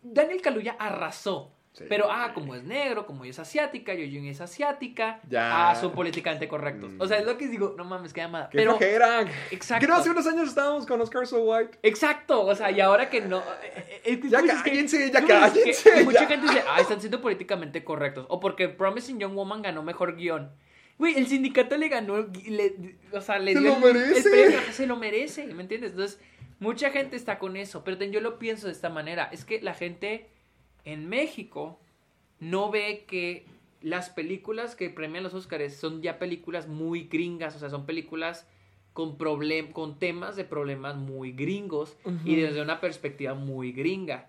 Daniel Kaluuya arrasó. Sí. Pero, ah, como es negro, como es asiática, Yo Young es asiática, Ya. ah, son políticamente correctos. O sea, es lo que digo, no mames, qué llamada. ¡Qué Pero, flojera! Exacto. Que no hace unos años estábamos con Oscar So White. Exacto, o sea, y ahora que no. eh, eh, tú Ya dices que- cállense, ya que- cállense, que mucha gente dice, ah, están siendo políticamente correctos. O porque Promising Young Woman ganó mejor guion. Güey, el sindicato le ganó, le- o sea, le Se dio lo merece. el premio, se lo merece, ¿me entiendes? Entonces, mucha gente está con eso, pero ten- yo lo pienso de esta manera, es que la gente en México no ve que las películas que premian los Oscars son ya películas muy gringas, o sea, son películas con, problem con temas de problemas muy gringos y desde una perspectiva muy gringa.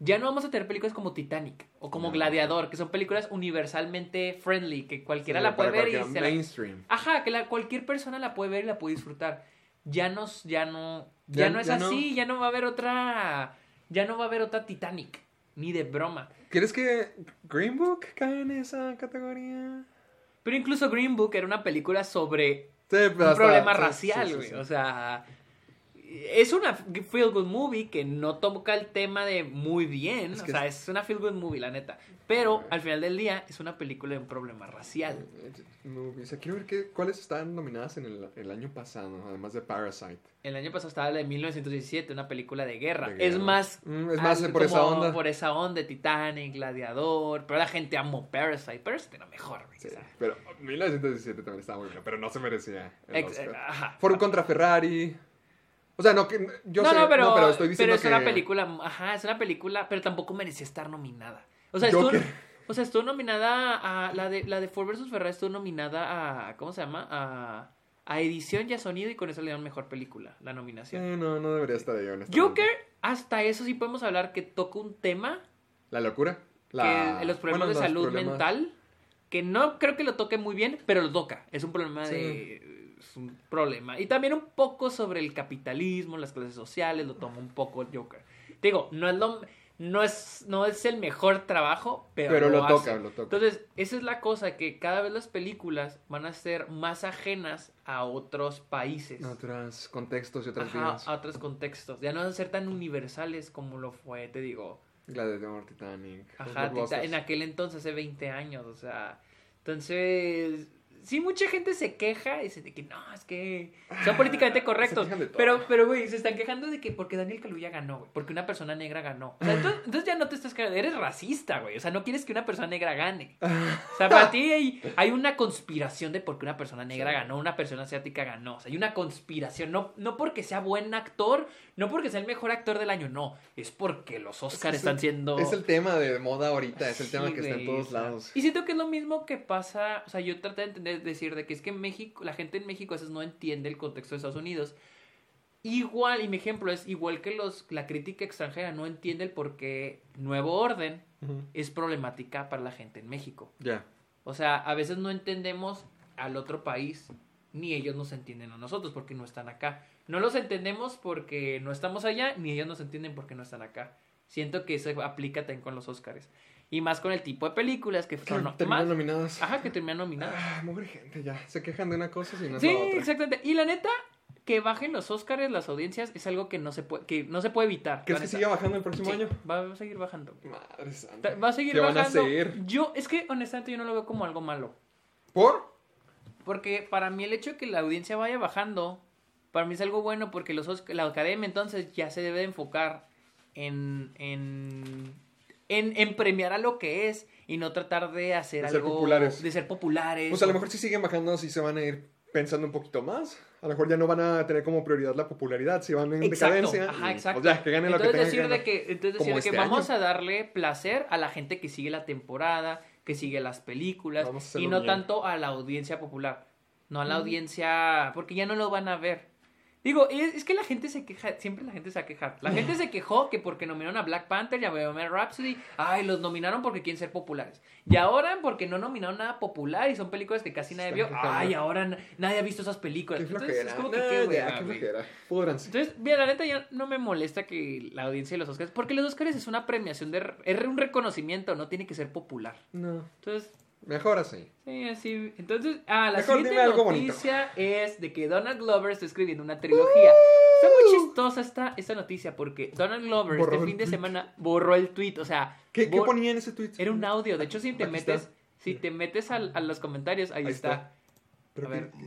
Ya no vamos a tener películas como Titanic o como No. Gladiador, que son películas universalmente friendly, que cualquiera Sí, la puede ver y se la... mainstream. Ajá, que la, cualquier persona la puede ver y la puede disfrutar. Ya no, ya no, ya, Ya- no es ya no. así, ya no va a haber otra, ya no va a haber otra Titanic, ni de broma. ¿Crees que Green Book cae en esa categoría? Pero incluso Green Book era una película sobre Sí, un hasta- problema sí, racial, güey. O sea, es una feel good movie que no toca el tema de muy bien. Es o sea, es una feel good movie, la neta. Pero al final del día es una película de un problema racial. Movie. O sea, quiero ver qué, cuáles están nominadas en el, el año pasado, además de Parasite. El año pasado estaba la de 1917, una película de guerra. De Es más, Mm, es más al- por esa onda. Por esa onda, Titanic, Gladiador. Pero la gente amó Parasite. Parasite era mejor. Sí, pero 1917 también estaba muy bien, pero no se merecía el ex- Oscar. ajá. Ford contra Ferrari. O sea, no que yo no, sé, no, pero, pero estoy diciendo pero es que una película, ajá, es una película, pero tampoco merecía estar nominada. O sea, estuvo, que- o sea, estuvo nominada a la de la de Ford vs Ferrari estuvo nominada a ¿cómo se llama? A, a edición y a sonido y con eso le dieron mejor película, la nominación. Sí, no, no debería estar ahí, honestamente. Joker, hasta eso sí podemos hablar que toca un tema La locura. que los problemas bueno, de salud problemas- mental que no creo que lo toque muy bien, pero lo toca. Es un problema Sí. de... Es un problema. Y también un poco sobre el capitalismo, las clases sociales, lo toma un poco el Joker. Te digo, no es lo... No es, no es el mejor trabajo, pero, Pero lo toca, lo toca. Entonces, esa es la cosa, que cada vez las películas van a ser más ajenas a otros países. Otros contextos y otras Ajá, vidas. a otros contextos. Ya no van a ser tan universales como lo fue, te digo. Gladiador, Titanic. Ajá, tita- en aquel entonces, hace 20 años, o sea. Entonces, sí, mucha gente se queja y dice de que no, es que son políticamente correctos. Pero, pero, güey, se están quejando de que porque Daniel Kaluuya ganó, güey, porque una persona negra ganó. O sea, entonces, entonces ya no te estás quejando, eres racista, güey. O sea, no quieres que una persona negra gane. O sea, para ti hay, hay una conspiración de por qué una persona negra ganó, una persona asiática ganó. O sea, hay una conspiración. No, no porque sea buen actor, no porque sea el mejor actor del año, no. Es porque los Oscars Es están siendo. Es el tema de moda ahorita, es el tema que está en todos lados. Y siento que es lo mismo que pasa, o sea, yo traté de entender, decir de que es que en México, la gente en México a veces no entiende el contexto de Estados Unidos. Igual, y mi ejemplo es igual que los, la crítica extranjera no entiende el por qué Nuevo Orden es problemática para la gente en México. Ya. O sea, a veces no entendemos al otro país, ni ellos nos entienden a nosotros porque no están acá. No los entendemos porque no estamos allá, ni ellos nos entienden porque no están acá. Siento que eso aplica también con los Oscars. Y más con el tipo de películas que no- terminan nominadas. Ajá, que terminan nominadas. Ah, mugre gente, ya. Se quejan de una cosa y no es Sí, la otra. exactamente. Y la neta, que bajen los Oscars, las audiencias, es algo que no se puede, que no se puede evitar. ¿Crees que siga bajando el próximo Sí, año? Va a seguir bajando. Madre santa. Va a seguir ¿Qué van a bajando. hacer? Yo, es que honestamente yo no lo veo como algo malo. ¿Por? Porque para mí el hecho de que la audiencia vaya bajando, para mí es algo bueno porque los la academia entonces ya se debe de enfocar en, en, en, en premiar a lo que es y no tratar de hacer De ser algo... populares. De ser populares. Pues a lo o- mejor si siguen bajando, sí se van a ir pensando un poquito más. A lo mejor ya no van a tener como prioridad la popularidad, si van en Exacto, decadencia. ajá, y, exacto. Pues ya, que ganen lo que entonces tengan decir que de que, entonces Como decir de que este vamos año. a darle placer a la gente que sigue la temporada, que sigue las películas Vamos a hacerlo y no bien. tanto a la audiencia popular, no a la audiencia porque ya no lo van a ver. Digo, es, es que la gente se queja, siempre la gente se va a quejar. La gente se quejó que porque nominaron a Black Panther y a Bohemian Rhapsody, ay, los nominaron porque quieren ser populares. Y ahora porque no nominaron nada popular y son películas que casi nadie vio, ay, ahora na- nadie ha visto esas películas. Qué Entonces, flojera. es como que Nah, qué ya, hueva, qué. Entonces, mira, la neta ya no me molesta que la audiencia de los Oscars, porque los Oscars es una premiación de, es un reconocimiento, no tiene que ser popular. No, Entonces, mejor así. sí, así. Entonces, ah, la Mejor siguiente noticia es de que Donald Glover está escribiendo una trilogía. Está muy chistosa esta, esta noticia porque Donald Glover Borró este fin de tweet. semana borró el tweet, o sea, ¿Qué, ¿qué ponía en ese tweet? era un audio. De hecho, si te Aquí metes, está. si te metes al- a, los comentarios, ahí, Ahí está. está. Pero A ver. que-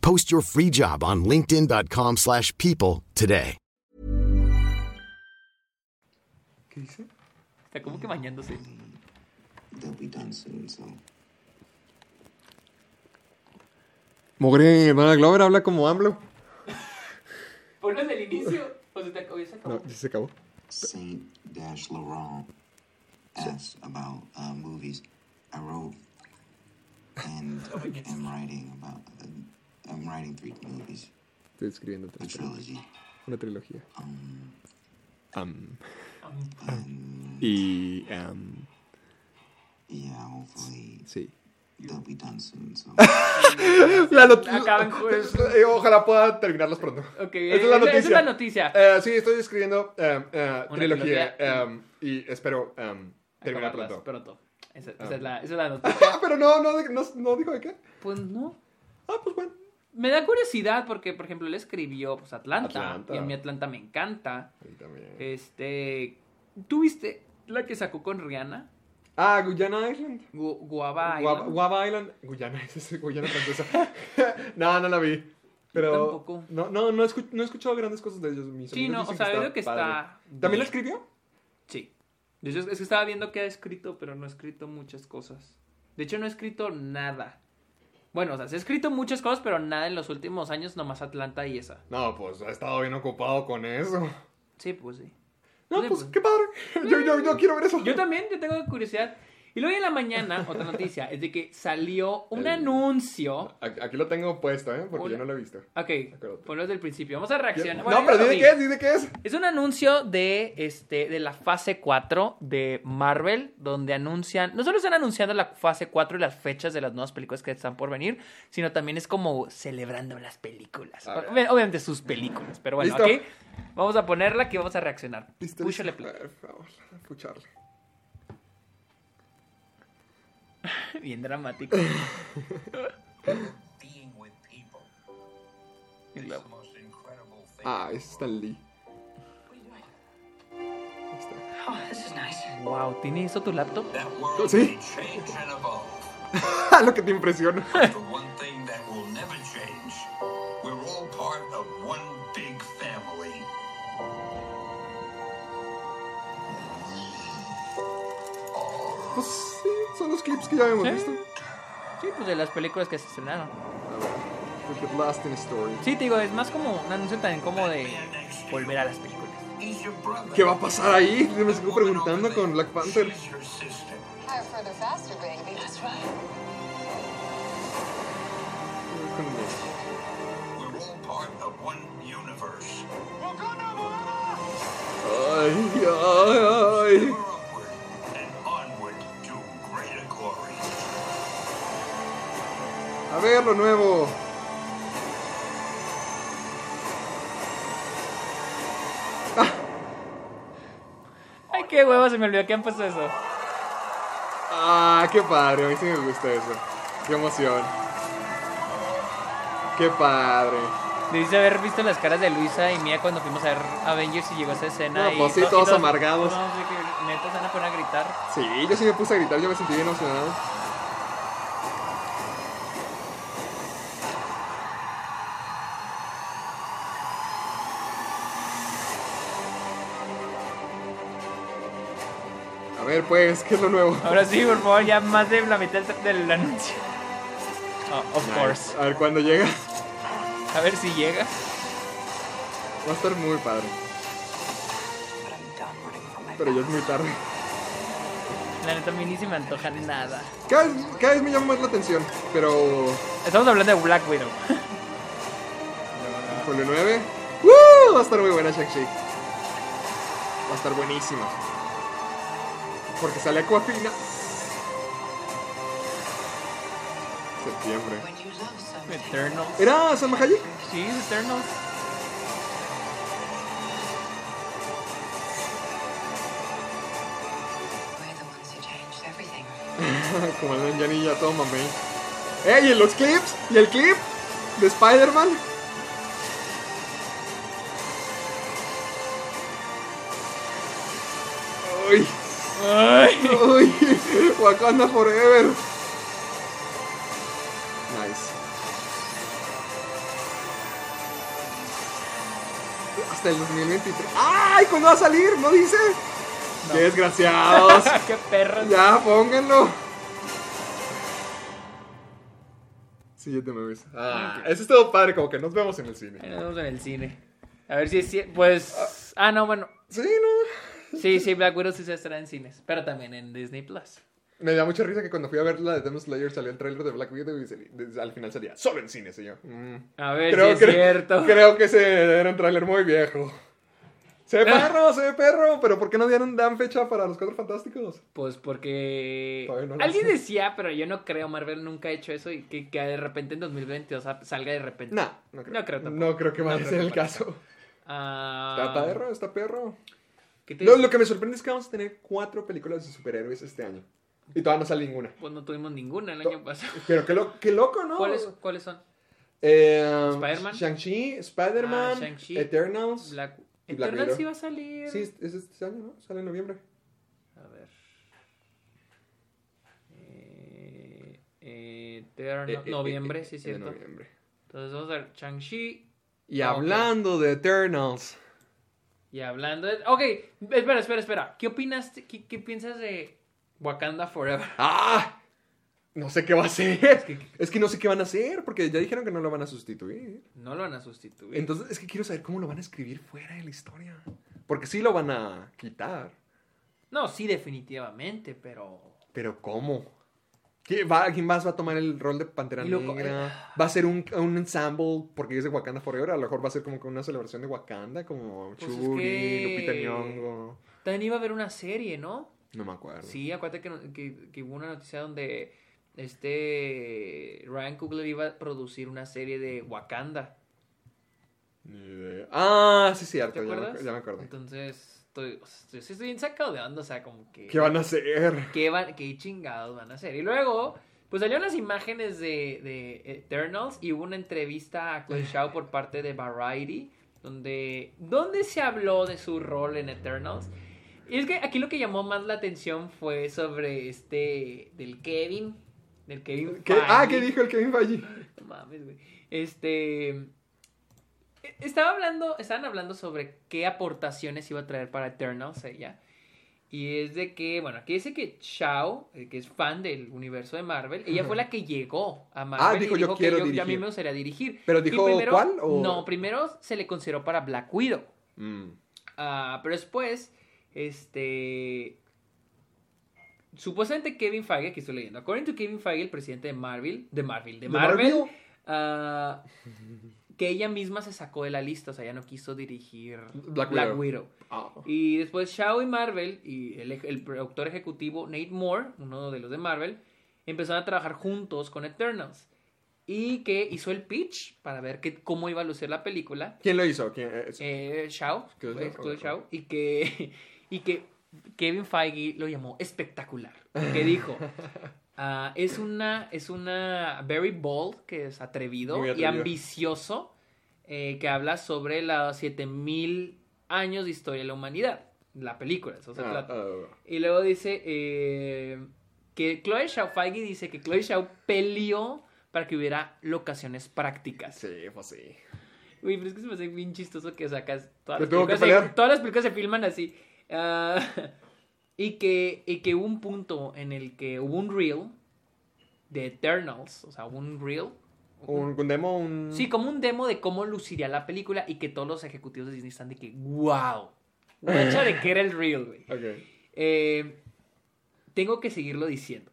Post your free job on linkedin.com/people slash people today. ¿Qué dice? Está como que bañándose. They'll be done soon, so Mogre, Donald Glover habla como AMLO. Ponlo desde el inicio. O se te acabó, se acabó. No, ya se acabó. Saint Dash Laurent asked about uh, movies. I wrote and am writing about. Uh, I'm writing three movies, Estoy escribiendo a tres películas. trilogy. Una trilogía. Um, Am, and y. am, yeah, hopefully sí. they'll be done soon. So La Acaban jueves. Eh, Ojalá pueda terminarlos pronto. Ok, Esa es la noticia. esa es la noticia. Eh, sí, estoy escribiendo eh, eh, Una trilogía trilogía. em, y espero em, terminar pronto. Esa, esa es la, esa es la noticia. Ah, pero no, no, no, no dijo de qué. Pues no. Ah, pues bueno. Me da curiosidad porque, por ejemplo, él escribió pues, Atlanta, Atlanta. Y a mí Atlanta me encanta. Ahí también. Este. ¿Tú viste la que sacó con Rihanna? Ah, Guyana Island. Gu- Guava Island. Guava Island. Guyana, es Guyana francesa. no, no la vi. Pero. tampoco. No, no, no, escu- no he escuchado grandes cosas de ellos. Mis Sí, no, o sea, veo que está. ¿También la escribió? Sí. Hecho, es que estaba viendo que ha escrito, pero no ha escrito muchas cosas. De hecho, no he escrito nada. Bueno, o sea, se ha escrito muchas cosas, pero nada en los últimos años, nomás Atlanta y esa. No, pues ha estado bien ocupado con eso. Sí, pues sí. No, pues pues. qué padre. Yo, yo, yo quiero ver eso. Yo también, yo tengo curiosidad. Y luego en la mañana, otra noticia, es de que salió un El- anuncio. Aquí lo tengo puesto, ¿eh? Porque yo no lo he visto. Ok, acuérdate. ponlo desde el principio. Vamos a reaccionar. no, Bueno, pero dime qué es, dime qué es. Es un anuncio de, este, de la fase 4 de Marvel, donde anuncian, no solo están anunciando la fase 4 y las fechas de las nuevas películas que están por venir, sino también es como celebrando las películas. Obviamente sus películas, pero bueno, Listo. aquí vamos a ponerla que vamos a reaccionar. Listo, Púchale play. A ver, escucharle. incredible thing. Ah, es Stan Lee. Oh, this is nice. Wow, ¿tiene eso tu laptop? Sí. evolve. Lo que te impresiona. Los clips que ya hemos Sí. visto. Sí, pues de las películas que se estrenaron. In a story. Sí, te digo, es más como un anuncio también como de volver a las películas. ¿Qué va a pasar ahí? Yo me sigo preguntando con Black Panther. She's your sister. Ver, lo nuevo. Ay, qué huevo, se me olvidó que han puesto eso. Ah, qué padre, a mí sí me gusta eso. Qué emoción. Qué padre. Debiste haber visto las caras de Luisa y Mía cuando fuimos a ver Avengers y llegó esa escena. No, y pues sí, y todos amargados. No, neta se van a poner a gritar. Sí, yo sí me puse a gritar, yo me sentí bien emocionado. Ver, pues, ¿qué es lo nuevo? Ahora sí, por favor, ya más de la mitad del- anuncio. Oh, of course. A ver cuándo llega. A ver si llega. Va a estar muy padre. Pero ya es muy tarde. La neta, a mí ni se me antoja nada. Cada vez, cada vez me llama más la atención. Pero. Estamos hablando de Black Widow. Julio 9. ¡Woo! Va a estar muy buena Shang-Chi. Va a estar buenísima. Porque sale Aquafina. Septiembre. Eternals. ¿Era Salma Hayek? Sí, Eternals. Como el ni ya todo mamey. ¡Ey! ¿Y los clips? ¿Y el clip? ¿De Spider-Man? ¡Uy! Ay. ¡Uy! Wakanda Forever. Nice. Hasta el 2023. ¡Ay! ¿Cuándo va a salir? ¿No dice? ¡Qué desgraciados! Qué perros. ya, pónganlo. Siguiente me ves. Ah, eso es todo padre, como que nos vemos en el cine. Ahí Nos vemos en el cine. A ver si es Pues. Ah, no, bueno. Sí, no. Sí, sí, Black Widow sí se estará en cines. Pero también en Disney Plus. Me da mucha risa que cuando fui a ver la de Demon Slayer salió el trailer de Black Widow y desde- al final salía solo en cine, señor. Mm. A ver Creo, si es cierto. creo que ese era un tráiler muy viejo. Se ve perro, se ve perro, pero ¿por qué no dieron dan fecha para los Cuatro Fantásticos? Pues porque no alguien sé. decía, pero yo no creo, Marvel nunca ha hecho eso y que, que de repente en 2022 sa- salga de repente. Nah, no creo. No creo tampoco. No creo que vaya No a ser el caso. Ah, Está perro, está perro. ¿Qué te Lo, que me sorprende es que vamos a tener cuatro películas de superhéroes este año. Y todavía no sale ninguna. Pues no tuvimos ninguna el año pasado. Pero qué, lo- qué loco, ¿no? ¿Cuáles, ¿Cuáles son? Eh, Spider-Man. Shang-Chi, Spider-Man, Ah. Eternals. Black... Y Black Eternals sí va a salir. Sí, es es este año, ¿no? Sale en noviembre. A ver. Eh, eh, Eternal- Eh, eh, noviembre, eh, sí, eh, cierto. noviembre. Entonces vamos a ver Shang-Chi. Y hablando de Eternals. Y hablando de... Ok, espera, espera, espera. ¿Qué opinas? ¿Qué, qué piensas de Wakanda Forever? ¡Ah! No sé qué va a hacer. Es que, no sé qué van a hacer, porque ya dijeron que no lo van a sustituir. No lo van a sustituir. Entonces, es que quiero saber cómo lo van a escribir fuera de la historia. Porque sí lo van a quitar. No, sí, definitivamente, pero. Pero ¿cómo? ¿Quién, va, ¿Quién más va a tomar el rol de Pantera Negra? ¿Va a ser un, un ensemble porque es de Wakanda Forever? A lo mejor va a ser como que una celebración de Wakanda, como Pues es Churi, que- Lupita Nyong'o. También iba a haber una serie, ¿no? No me acuerdo. Sí, acuérdate que, no- que, que hubo una noticia donde este Ryan Coogler iba a producir una serie de Wakanda. Ni idea. Ah, sí, cierto. ¿Te ya me- acuerdas? Ya me acordé. Entonces, estoy, o sea, estoy, estoy bien sacado de onda, o sea, como que... ¿Qué van a hacer? ¿Qué, van, qué chingados van a hacer? Y luego, pues salieron las imágenes de, de Eternals y hubo una entrevista a Chloe Zhao por parte de Variety, donde, donde se habló de su rol en Eternals. Y es que aquí lo que llamó más la atención fue sobre este, del Kevin, del Kevin ¿Qué? Ah. ¿qué dijo el Kevin Feige? No mames, güey. Este. Estaba hablando, estaban hablando sobre qué aportaciones iba a traer para Eternals ella. Y es de que, bueno, aquí dice que Shao, eh, que es fan del universo de Marvel, ella fue la que llegó a Marvel. Ah, dijo, y "Yo quiero que yo, a mí dirigir". me gustaría dirigir. ¿Pero dijo primero- cuál, o- No, primero se le consideró para Black Widow. Mm. Ah, pero después, este. Supuestamente Kevin Feige, aquí estoy leyendo. According to Kevin Feige, el presidente de Marvel, de Marvel, de ¿De Marvel, Marvel? ah, que ella misma se sacó de la lista, o sea, ya no quiso dirigir Black Black, Widow. Widow. Ah. Y después Shao y Marvel y el, el productor ejecutivo Nate Moore, uno de los de Marvel, empezaron a trabajar juntos con Eternals. Y que hizo el pitch para ver que, cómo iba a lucir la película. ¿Quién lo hizo? ¿Quién? eh, Eh, ok. Zhao, y que, y que Kevin Feige lo llamó espectacular. Que dijo, ah, es una, es una very bold, que es atrevido, Muy y atrevido. ambicioso, eh, que habla sobre los 7000 años de historia de la humanidad. La película, eso se Ah, trata. ah, Y luego dice eh, que Chloe Zhao, Feige dice que Chloe Zhao peleó para que hubiera locaciones prácticas. sí, pues sí. Uy, pero es que se me hace bien chistoso que sacas todas las, películas se, todas las películas se filman así. Ah, y, que, y que hubo un punto en el que hubo un reel de Eternals, o sea, hubo un reel. Un, un demo, un... Sí, como un demo de cómo luciría la película y que todos los ejecutivos de Disney están de que, wow. Guacha de que era el reel, güey. Eh, tengo que seguirlo diciendo.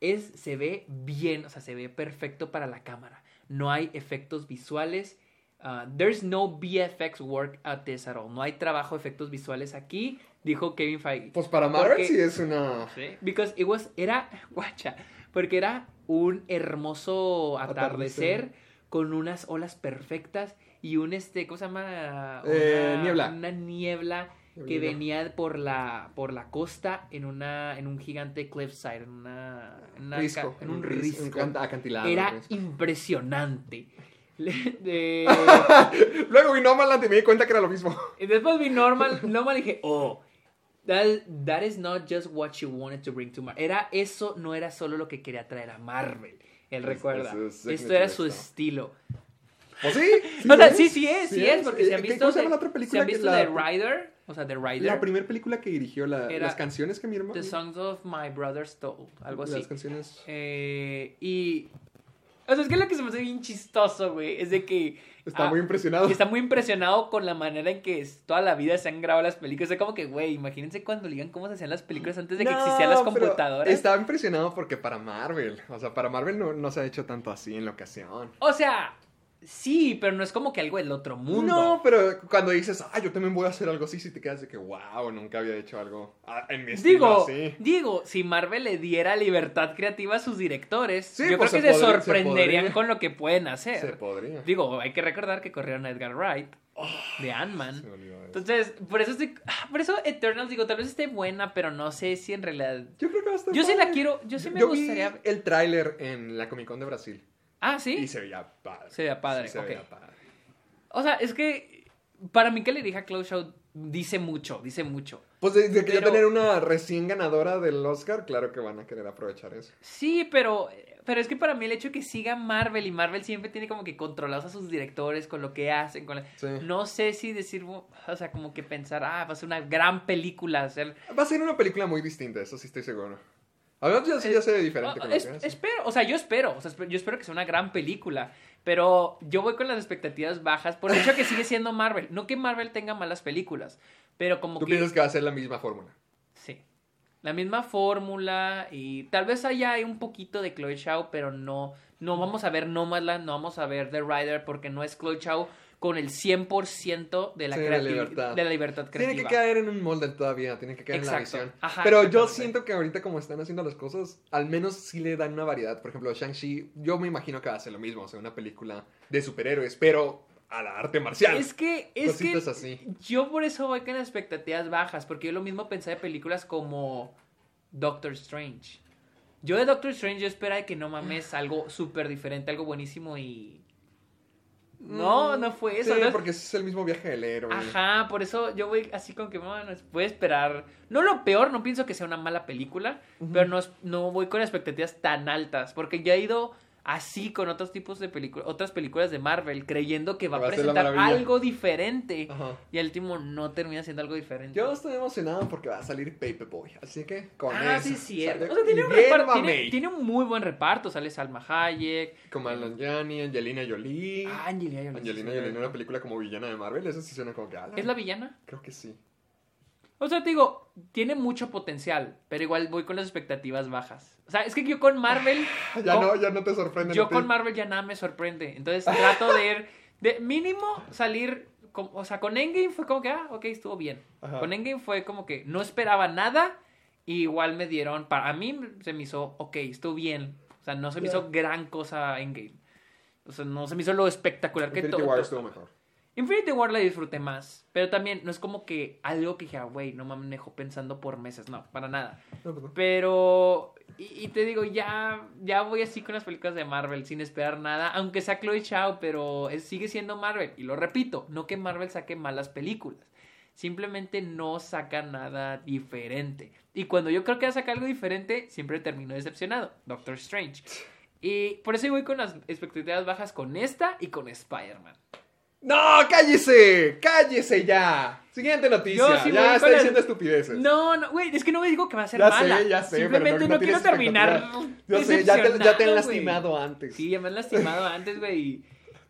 Es, se ve bien, o sea, se ve perfecto para la cámara. No hay efectos visuales. Uh, there's no VFX work at this at all. No hay trabajo de efectos visuales aquí, dijo Kevin Feige. Pues para Marvel Porque- sí es una... Sí, Because it was, era, guacha, porque era un hermoso atardecer, Atardecer. con unas olas perfectas y un, este, ¿cómo se llama? Eh, Una- niebla. Una niebla que venía por la, por la costa en una, en un gigante cliffside, en una, en una risco. en un ris- risco. Un can- acantilado. Era risco. impresionante. De- Luego vi Nomadland y me di cuenta que era lo mismo. y después vi Normal, Normal y dije, oh, that, that is not just what you wanted to bring to Marvel. Era eso, no era solo lo que quería traer a Marvel. Él Es- recuerda. es- es Esto era su estilo. ¿O sí? o sea, es. sí, sí es, sí, es, porque Eh, se han ¿qué- visto. ¿Cómo se la otra se película? han que visto la- de Rider, o sea, de Rider. La primera película que dirigió, la- Era las canciones que mi hermano... The Songs of My Brother Stole, algo así. Las canciones... Eh, y. O sea, es que lo que se me hace bien chistoso, güey, es de que. Está ah, muy impresionado. está muy impresionado con la manera en que toda la vida se han grabado las películas. Es como que, güey, imagínense cuando digan cómo se hacían las películas antes de que existían las computadoras. Estaba impresionado porque para Marvel, o sea, para Marvel no, no se ha hecho tanto así en la ocasión. O sea, sí, pero no es como que algo del otro mundo. No, pero cuando dices, ah, yo también voy a hacer algo así, si te quedas de que, wow, nunca había hecho algo ah, en mi estilo Digo, así. digo, si Marvel le diera libertad creativa a sus directores, Sí, yo pues creo se que se podría- sorprenderían con lo que pueden hacer. Se podría. Digo, hay que recordar que corrieron a Edgar Wright de Ant-Man. Entonces, por eso estoy, ah, por eso Eternals digo, tal vez esté buena, pero no sé si en realidad. Yo creo que va a estar Yo sí la quiero, yo sí me vi gustaría. el tráiler en la Comic Con de Brasil Ah, y sí. se veía padre. Se veía padre, Sí, se veía padre. O sea, es que para mí que le dije a Close Show dice mucho, dice mucho. Pues de, de que Pero- tener una recién ganadora del Oscar, claro que van a querer aprovechar eso. Sí, pero pero es que para mí el hecho de que siga Marvel y Marvel siempre tiene como que controlados a sus directores con lo que hacen, con la- Sí. no sé si decir, o sea, como que pensar, ah, va a ser una gran película, hacer Va a ser una película muy distinta, eso sí estoy seguro. A ver, ya, ya se ve diferente. con lo Ah, Es- que hace. espero, o sea, yo espero, o sea, yo espero que sea una gran película, pero yo voy con las expectativas bajas por el hecho de que sigue siendo Marvel. No que Marvel tenga malas películas, pero como Tú que piensas que va a ser la misma fórmula. sí, la misma fórmula y tal vez allá hay un poquito de Chloe Shaw, pero no, no vamos a ver Nomadland, no vamos a ver The Rider porque no es Chloe Shaw con el 100% de la, Sí, de creativi- libertad. de la libertad creativa. Tiene que caer en un molde todavía, tiene que caer en la visión. Ajá, Pero yo siento que ahorita como están haciendo las cosas, al menos sí le dan una variedad. Por ejemplo, Shang-Chi, yo me imagino que va a ser lo mismo, o sea, una película de superhéroes, pero a la arte marcial. Es que, es que así. yo por eso voy con expectativas bajas, porque yo lo mismo pensé de películas como Doctor Strange. Yo de Doctor Strange yo esperaba que no mames algo súper diferente, algo buenísimo y... No, no fue eso. Mm, Sí, porque es el mismo viaje del héroe. Ajá, por eso yo voy así con que, bueno, puede esperar. No lo peor, no pienso que sea una mala película, pero no, no voy con expectativas tan altas, porque ya he ido así con otros tipos de películas, otras películas de Marvel, creyendo que va, a presentar algo diferente. Ajá. Y al último no termina siendo algo diferente. Yo estoy emocionado porque va a salir Paperboy, así que con ah, eso. sí, es cierto. O sea, tiene, un reparto- tiene- un muy buen reparto. Sale Salma Hayek. Como Alan Angelina Jolie. Ah, Angelina Jolie, Angelina Jolie en una película como villana de Marvel, eso sí suena como que... ala. ¿Es la villana? Creo que sí. O sea, te digo, tiene mucho potencial, pero igual voy con las expectativas bajas. O sea, es que yo con Marvel... Ya con- no, ya no te sorprende. Yo con Marvel ya nada me sorprende. Entonces trato de ir, de mínimo salir, con- o sea, con Endgame fue como que, ah, ok, estuvo bien. Ajá. Con Endgame fue como que no esperaba nada y igual me dieron, para a mí se me hizo, ok, estuvo bien. O sea, no se me hizo gran cosa Endgame. O sea, no se me hizo lo espectacular que Infinity todo. War estuvo mejor. Infinity War la disfruté más, pero también no es como que algo que dije, ah, güey, no me dejó pensando por meses, no, para nada. Pero, y, y te digo, ya, ya voy así con las películas de Marvel sin esperar nada, aunque sea Chloe Chao, pero es- sigue siendo Marvel. Y lo repito, no que Marvel saque malas películas, simplemente no saca nada diferente. Y cuando yo creo que va a sacar algo diferente, siempre termino decepcionado. Doctor Strange. Y por eso voy con las expectativas bajas con esta y con Spider-Man. ¡No! ¡Cállese! ¡Cállese ya! Siguiente noticia. Sí ya está el- diciendo estupideces. No, no, güey, es que no me digo que va a ser ya mala. sé, ya sé. pero Simplemente no, quiero terminar. Yo sé, ya te, ya te han lastimado antes. Sí, ya me han lastimado antes, güey. Y,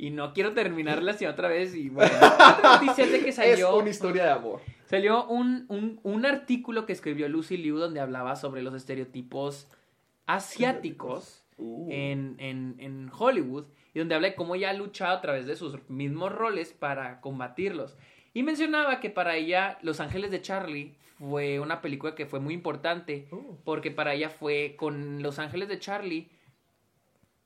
y no quiero terminar lastimado otra vez. Y bueno, otra noticia es de que Es salió, una historia de amor. salió un, un, un artículo que escribió Lucy Liu donde hablaba sobre los estereotipos asiáticos Uh. en, en, en Hollywood y donde habla de cómo ella ha luchado a través de sus mismos roles para combatirlos. Y mencionaba que para ella Los Ángeles de Charlie fue una película que fue muy importante Oh. porque para ella fue con Los Ángeles de Charlie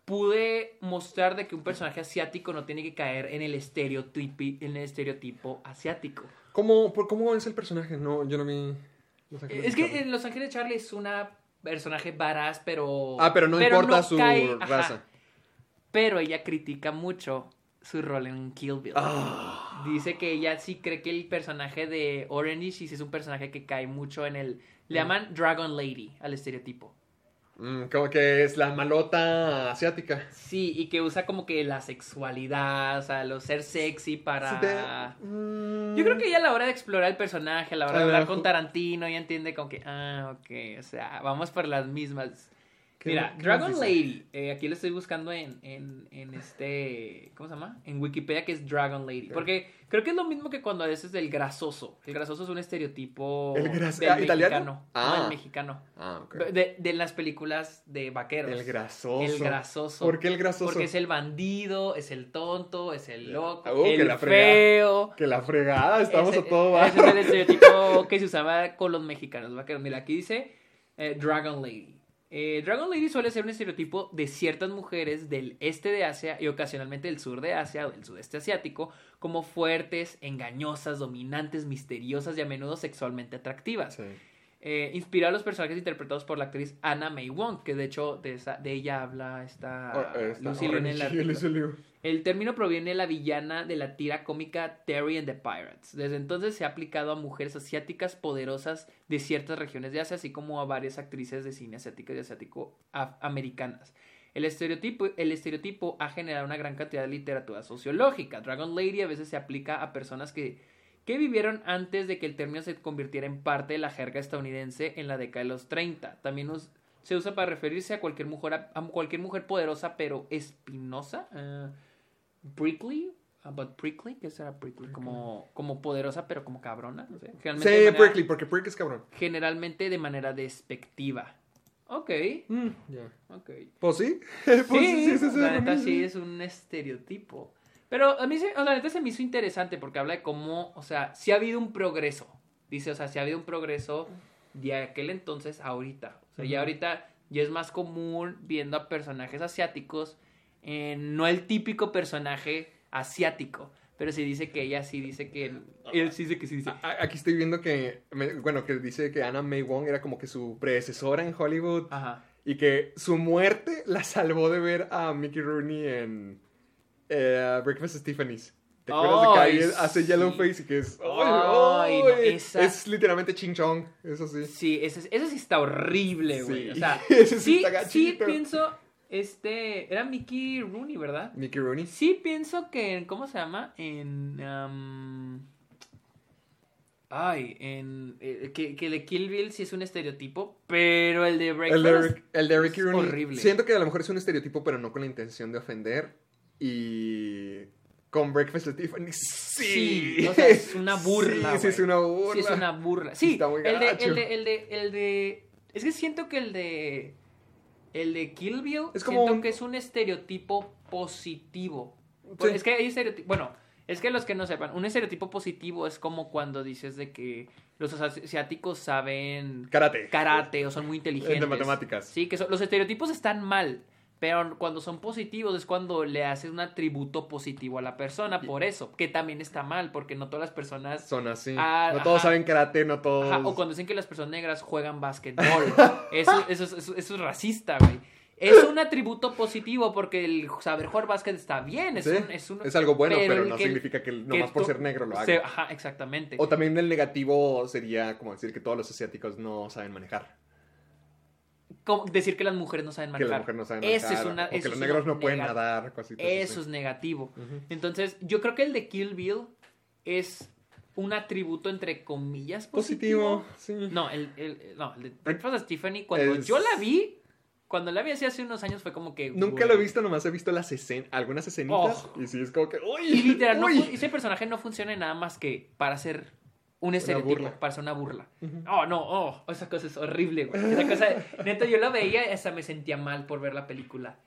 pude mostrar de que un personaje asiático no tiene que caer en el estereotipo, en el estereotipo asiático. ¿Cómo, por- ¿Cómo es el personaje? No, yo no Ángeles Es que Charlie. en Los Ángeles de Charlie es una personaje varaz, pero... Ah, pero no importa su cae- ajá. Pero ella critica mucho su rol en Kill Bill. Ah. Dice que ella sí cree que el personaje de Orange is es un personaje que cae mucho en el... Mm. Le llaman Dragon Lady al estereotipo. Mm, como que es la malota asiática. Sí, y que usa como que la sexualidad, o sea, lo ser sexy para... Sí, mm, Yo creo que ella a la hora de explorar el personaje, a la hora de hablar ver, con Tarantino, ella entiende como que, ah, ok, o sea, vamos por las mismas. ¿Qué- Mira, Dragon? Lady, eh, aquí lo estoy buscando en, en, en este, ¿cómo se llama? En Wikipedia que es Dragon Lady. Porque creo que es lo mismo que cuando dices el grasoso. El grasoso es un estereotipo ¿El gras- del ah, italiano? mexicano. Ah. No, el mexicano. Ah, ok. De, de las películas de vaqueros. El grasoso. El grasoso. ¿Por qué el grasoso? Porque es el bandido, es el tonto, es el loco, Uh, que el la fregada. feo. Que la fregada, estamos Ese- a todo bar. Ese es el estereotipo que se usaba con los mexicanos vaqueros. Mira, aquí dice eh, Dragon Lady. Eh, Dragon Lady suele ser un estereotipo de ciertas mujeres del este de Asia y ocasionalmente del sur de Asia o del sudeste asiático como fuertes, engañosas, dominantes, misteriosas y a menudo sexualmente atractivas. Sí. Eh, inspiró a los personajes interpretados por la actriz Anna May Wong, que de hecho de, esa- de ella habla esta, Oh, esta Lucy Liu en el artículo. El término proviene de la villana de la tira cómica Terry and the Pirates. Desde entonces se ha aplicado a mujeres asiáticas poderosas de ciertas regiones de Asia, así como a varias actrices de cine asiáticas y asiático-americanas. El estereotipo, el estereotipo ha generado una gran cantidad de literatura sociológica. Dragon Lady a veces se aplica a personas que, que vivieron antes de que el término se convirtiera en parte de la jerga estadounidense en la década de los 30. También us- se usa para referirse a cualquier mujer, a cualquier mujer poderosa pero espinosa. eh, prickly, about prickly, ¿qué será prickly? Como, como poderosa pero como cabrona, no sé. Sí, manera- Prickly, porque Prick es cabrón. Generalmente de manera despectiva. Ok, Mm. Pues sí. Pues Sí, sí, sí, sí, la neta sí es un estereotipo. Pero a mí, o la neta se me hizo interesante porque habla de cómo, o sea, sí ha habido un progreso. Dice, o sea, sí ha habido un progreso de aquel entonces a ahorita. O sea, ya ahorita ya es más común viendo a personajes asiáticos, eh, no el típico personaje asiático. Pero sí dice que ella sí dice que él, él sí dice que sí dice. Aquí estoy viendo que, bueno, que dice que Anna May Wong era como que su predecesora en Hollywood Ajá. y que su muerte la salvó de ver a Mickey Rooney en eh, Breakfast at Tiffany's. ¿Te acuerdas de que ahí hace sí. Yellowface y que es... Esa- Es literalmente ching chong, eso sí. Sí, ese sí está horrible, güey. Sí. O sea, sí sí, pienso, este, era Mickey Rooney, ¿verdad? Mickey Rooney. Sí pienso que, ¿cómo se llama? En, am, ay, en, eh, que, que el de Kill Bill sí es un estereotipo, pero el de El Breakfast de, el de Ricky es Rooney. horrible. Siento que a lo mejor es un estereotipo, pero no con la intención de ofender. Y con Breakfast at Tiffany's, sí. Sí, o sea, es una burla, Sí, sí, es una burla. Sí, es una burla. Sí, Está muy el de, el de, el de, el de, es que siento que el de, el de Kill Bill, Es como siento un- que es un estereotipo positivo. Sí. Es que hay estereotipos, bueno, es que los que no sepan, un estereotipo positivo es como cuando dices de que los asiáticos saben Karate. karate o son muy inteligentes. De matemáticas. Sí, que son- los estereotipos están mal. Pero cuando son positivos es cuando le haces un atributo positivo a la persona, por eso, que también está mal, porque no todas las personas Son así. Ah, no todos ajá. saben karate, no todos. Ajá, o cuando dicen que las personas negras juegan básquetbol. Eso, eso, es- eso- eso es racista, güey. Es un atributo positivo porque el saber jugar básquet está bien. Es, Sí, un, es, un- es algo bueno, pero, no que- significa que nomás por ser negro lo haga. se- ajá, exactamente. O también el negativo sería como decir que todos los asiáticos no saben manejar. Como decir que las mujeres no saben Que manejar. las mujeres no saben Eso manejar. es una- o que eso los es negros no pueden nadar, cositas Eso así. es negativo. Entonces, yo creo que el de Kill Bill es un atributo entre comillas positivo. Positivo, sí. No, el, el- no, el de Breakfast at Tiffany, cuando Es- yo la vi, cuando la vi así hace unos años fue como que... Nunca güey. lo he visto, nomás he visto las escen algunas escenitas. Oh. Y sí, es como que. ¡Uy! Y literal, uy! ese personaje no funciona nada más que para ser un estereotipo, para ser una burla. Oh, no, oh, esa cosa es horrible, güey. Esa cosa, neta, yo la veía y hasta me sentía mal por ver la película.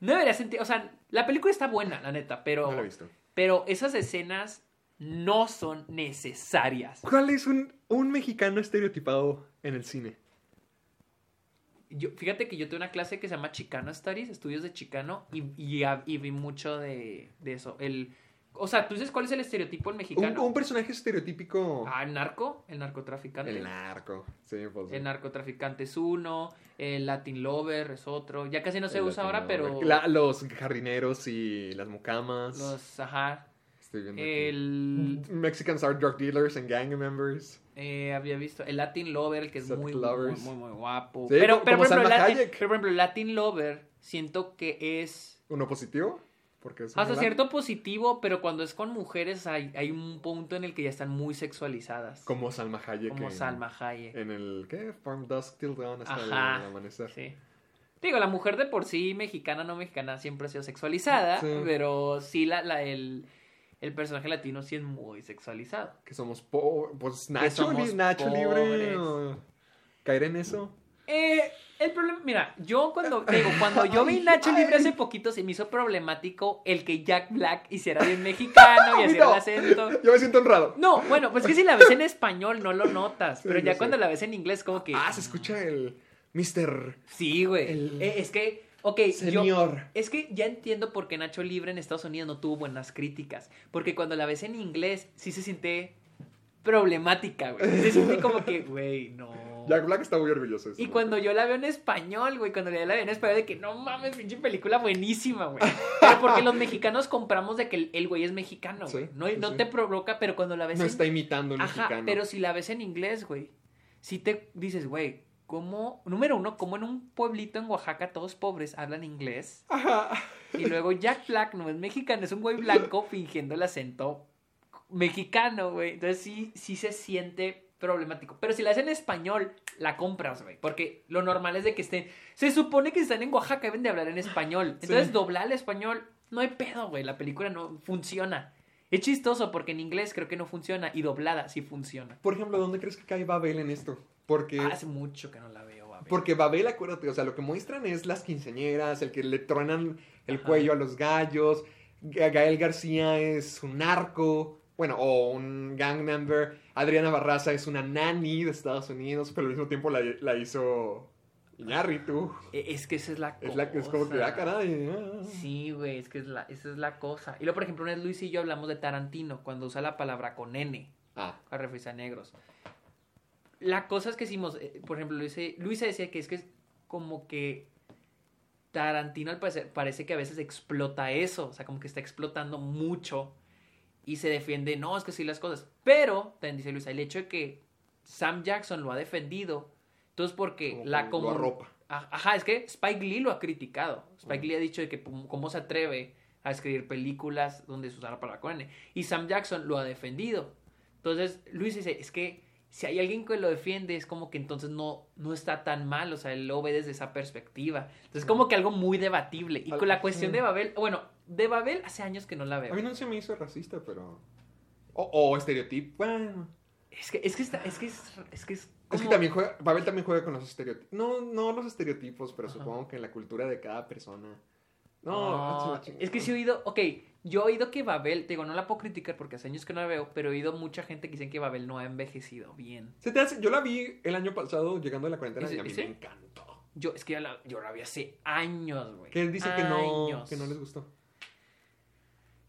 No debería sentir, o sea, la película está buena, la neta, pero... No la he visto. Pero esas escenas no son necesarias. ¿Cuál es un, un mexicano estereotipado en el cine? Yo, fíjate que yo tuve una clase que se llama Chicano Studies, estudios de Chicano, y, y, y vi mucho de, de eso. El, o sea, ¿tú dices cuál es el estereotipo del Un, mexicano? un personaje estereotípico. Ah, el narco, el narcotraficante. el narco. Sí, pues. El narcotraficante es uno, el Latin Lover es otro. Ya casi no se el usa ahora, pero La- los jardineros y las mucamas. los, ajá. Estoy viendo aquí. El, Mexicans are drug dealers and gang members. eh, había visto, el Latin Lover, que es muy, muy, muy, muy guapo. Sí, pero, pero, por ejemplo, Latin- pero, por ejemplo, Latin Lover, siento que es ¿Uno positivo? Porque es un hasta cierto positivo, pero cuando es con mujeres hay, hay un punto en el que ya están muy sexualizadas. Como Salma Hayek. como en- Salma Hayek. En el, ¿qué? Farm Dusk Till Dawn hasta Ajá. el amanecer. Sí. Digo, la mujer de por sí, mexicana no mexicana, siempre ha sido sexualizada, Sí. pero sí la, la- el, el personaje latino sí es muy sexualizado. Que somos po pues Nacho, li- Nacho libre. pobres. o- ¿Caer en eso? Eh, el problema, mira, yo cuando, digo, cuando yo vi Nacho. Libre hace poquito se me hizo problemático el que Jack Black hiciera bien mexicano y hiciera no. el acento. Yo me siento honrado. No, bueno, pues que si la ves en español no lo notas, pero yo ya sé. cuando la ves en inglés como que... Ah, se escucha el Mr. Sí, güey. El- Eh, es que, ok, yo... Señor. Es que ya entiendo por qué Nacho Libre en Estados Unidos no tuvo buenas críticas. Porque cuando la ves en inglés, sí se siente problemática, güey. Se siente como que, güey, no. Jack Black está muy orgulloso de eso. Y cuando yo la veo en español, güey, cuando la veo en español, de que no mames, pinche película buenísima, güey. Pero porque los mexicanos compramos de que el- el güey es mexicano, güey. Sí, no sí, no sí. te provoca, pero cuando la ves No en... está imitando un Ajá, mexicano. pero si la ves en inglés, güey, si te dices, güey, ¿cómo? Número uno, ¿cómo en un pueblito en Oaxaca todos pobres hablan inglés? Ajá. Y luego Jack Black no es mexicano, es un güey blanco fingiendo el acento mexicano, güey. Entonces sí, sí se siente problemático. Pero si la hacen en español, la compras, güey. Porque lo normal es de que estén. Se supone que están en Oaxaca, deben de hablar en español. Entonces, Sí. doblar al español, no hay pedo, güey. La película no funciona. Es chistoso porque en inglés creo que no funciona y doblada sí funciona. Por ejemplo, ¿dónde crees que cae Babel en esto? Porque, Hace mucho que no la veo, ver. porque Babel, acuérdate, o sea, lo que muestran es las quinceañeras, el que le truenan el Ajá. cuello a los gallos, Ga- Gael García es un narco, bueno, o un gang member, Adriana Barraza es una nanny de Estados Unidos, pero al mismo tiempo la, la hizo Iñárritu. E- Es que esa es la cosa. Es, la, es como que, ah, caray. ah. Sí, güey, es que es la, esa es la cosa. Y luego, por ejemplo, una vez Luis y yo hablamos de Tarantino cuando usa la palabra con N. Ah, a referirse a negros. La cosa es que hicimos, eh, por ejemplo, Luisa, Luisa decía que es que es como que Tarantino al parecer parece que a veces explota eso, o sea, como que está explotando mucho y se defiende, no, es que sí las cosas. Pero, también dice Luisa, el hecho de que Sam Jackson lo ha defendido, entonces porque Como la como arropa. Ajá, es que Spike Lee lo ha criticado. Spike Lee ha dicho de que cómo se atreve a escribir películas donde se usa la palabra con N. Y Sam Jackson lo ha defendido. Entonces, Luis dice, es que si hay alguien que lo defiende, es como que entonces no, no está tan mal, o sea, él lo ve desde esa perspectiva. Entonces, como que algo muy debatible. Y con la cuestión de Babel, bueno, de Babel hace años que no la a mí veo. no se me hizo racista, pero... O, o estereotipo, bueno... Es que es que está, es que es, es que es, Es que también juega, Babel también juega con los estereotipos. No, no los estereotipos, pero Ajá. supongo que en la cultura de cada persona. No, No, es que sí he oído, ok, yo he oído que Babel, te digo, no la puedo criticar porque hace años que no la veo, pero he oído mucha gente que dicen que Babel no ha envejecido bien. Se te hace- yo la vi el año pasado llegando a la cuarentena ¿Y y a mí me encantó. Yo, es que ya la, yo la vi hace años, güey. Que él dice que no, que no les gustó.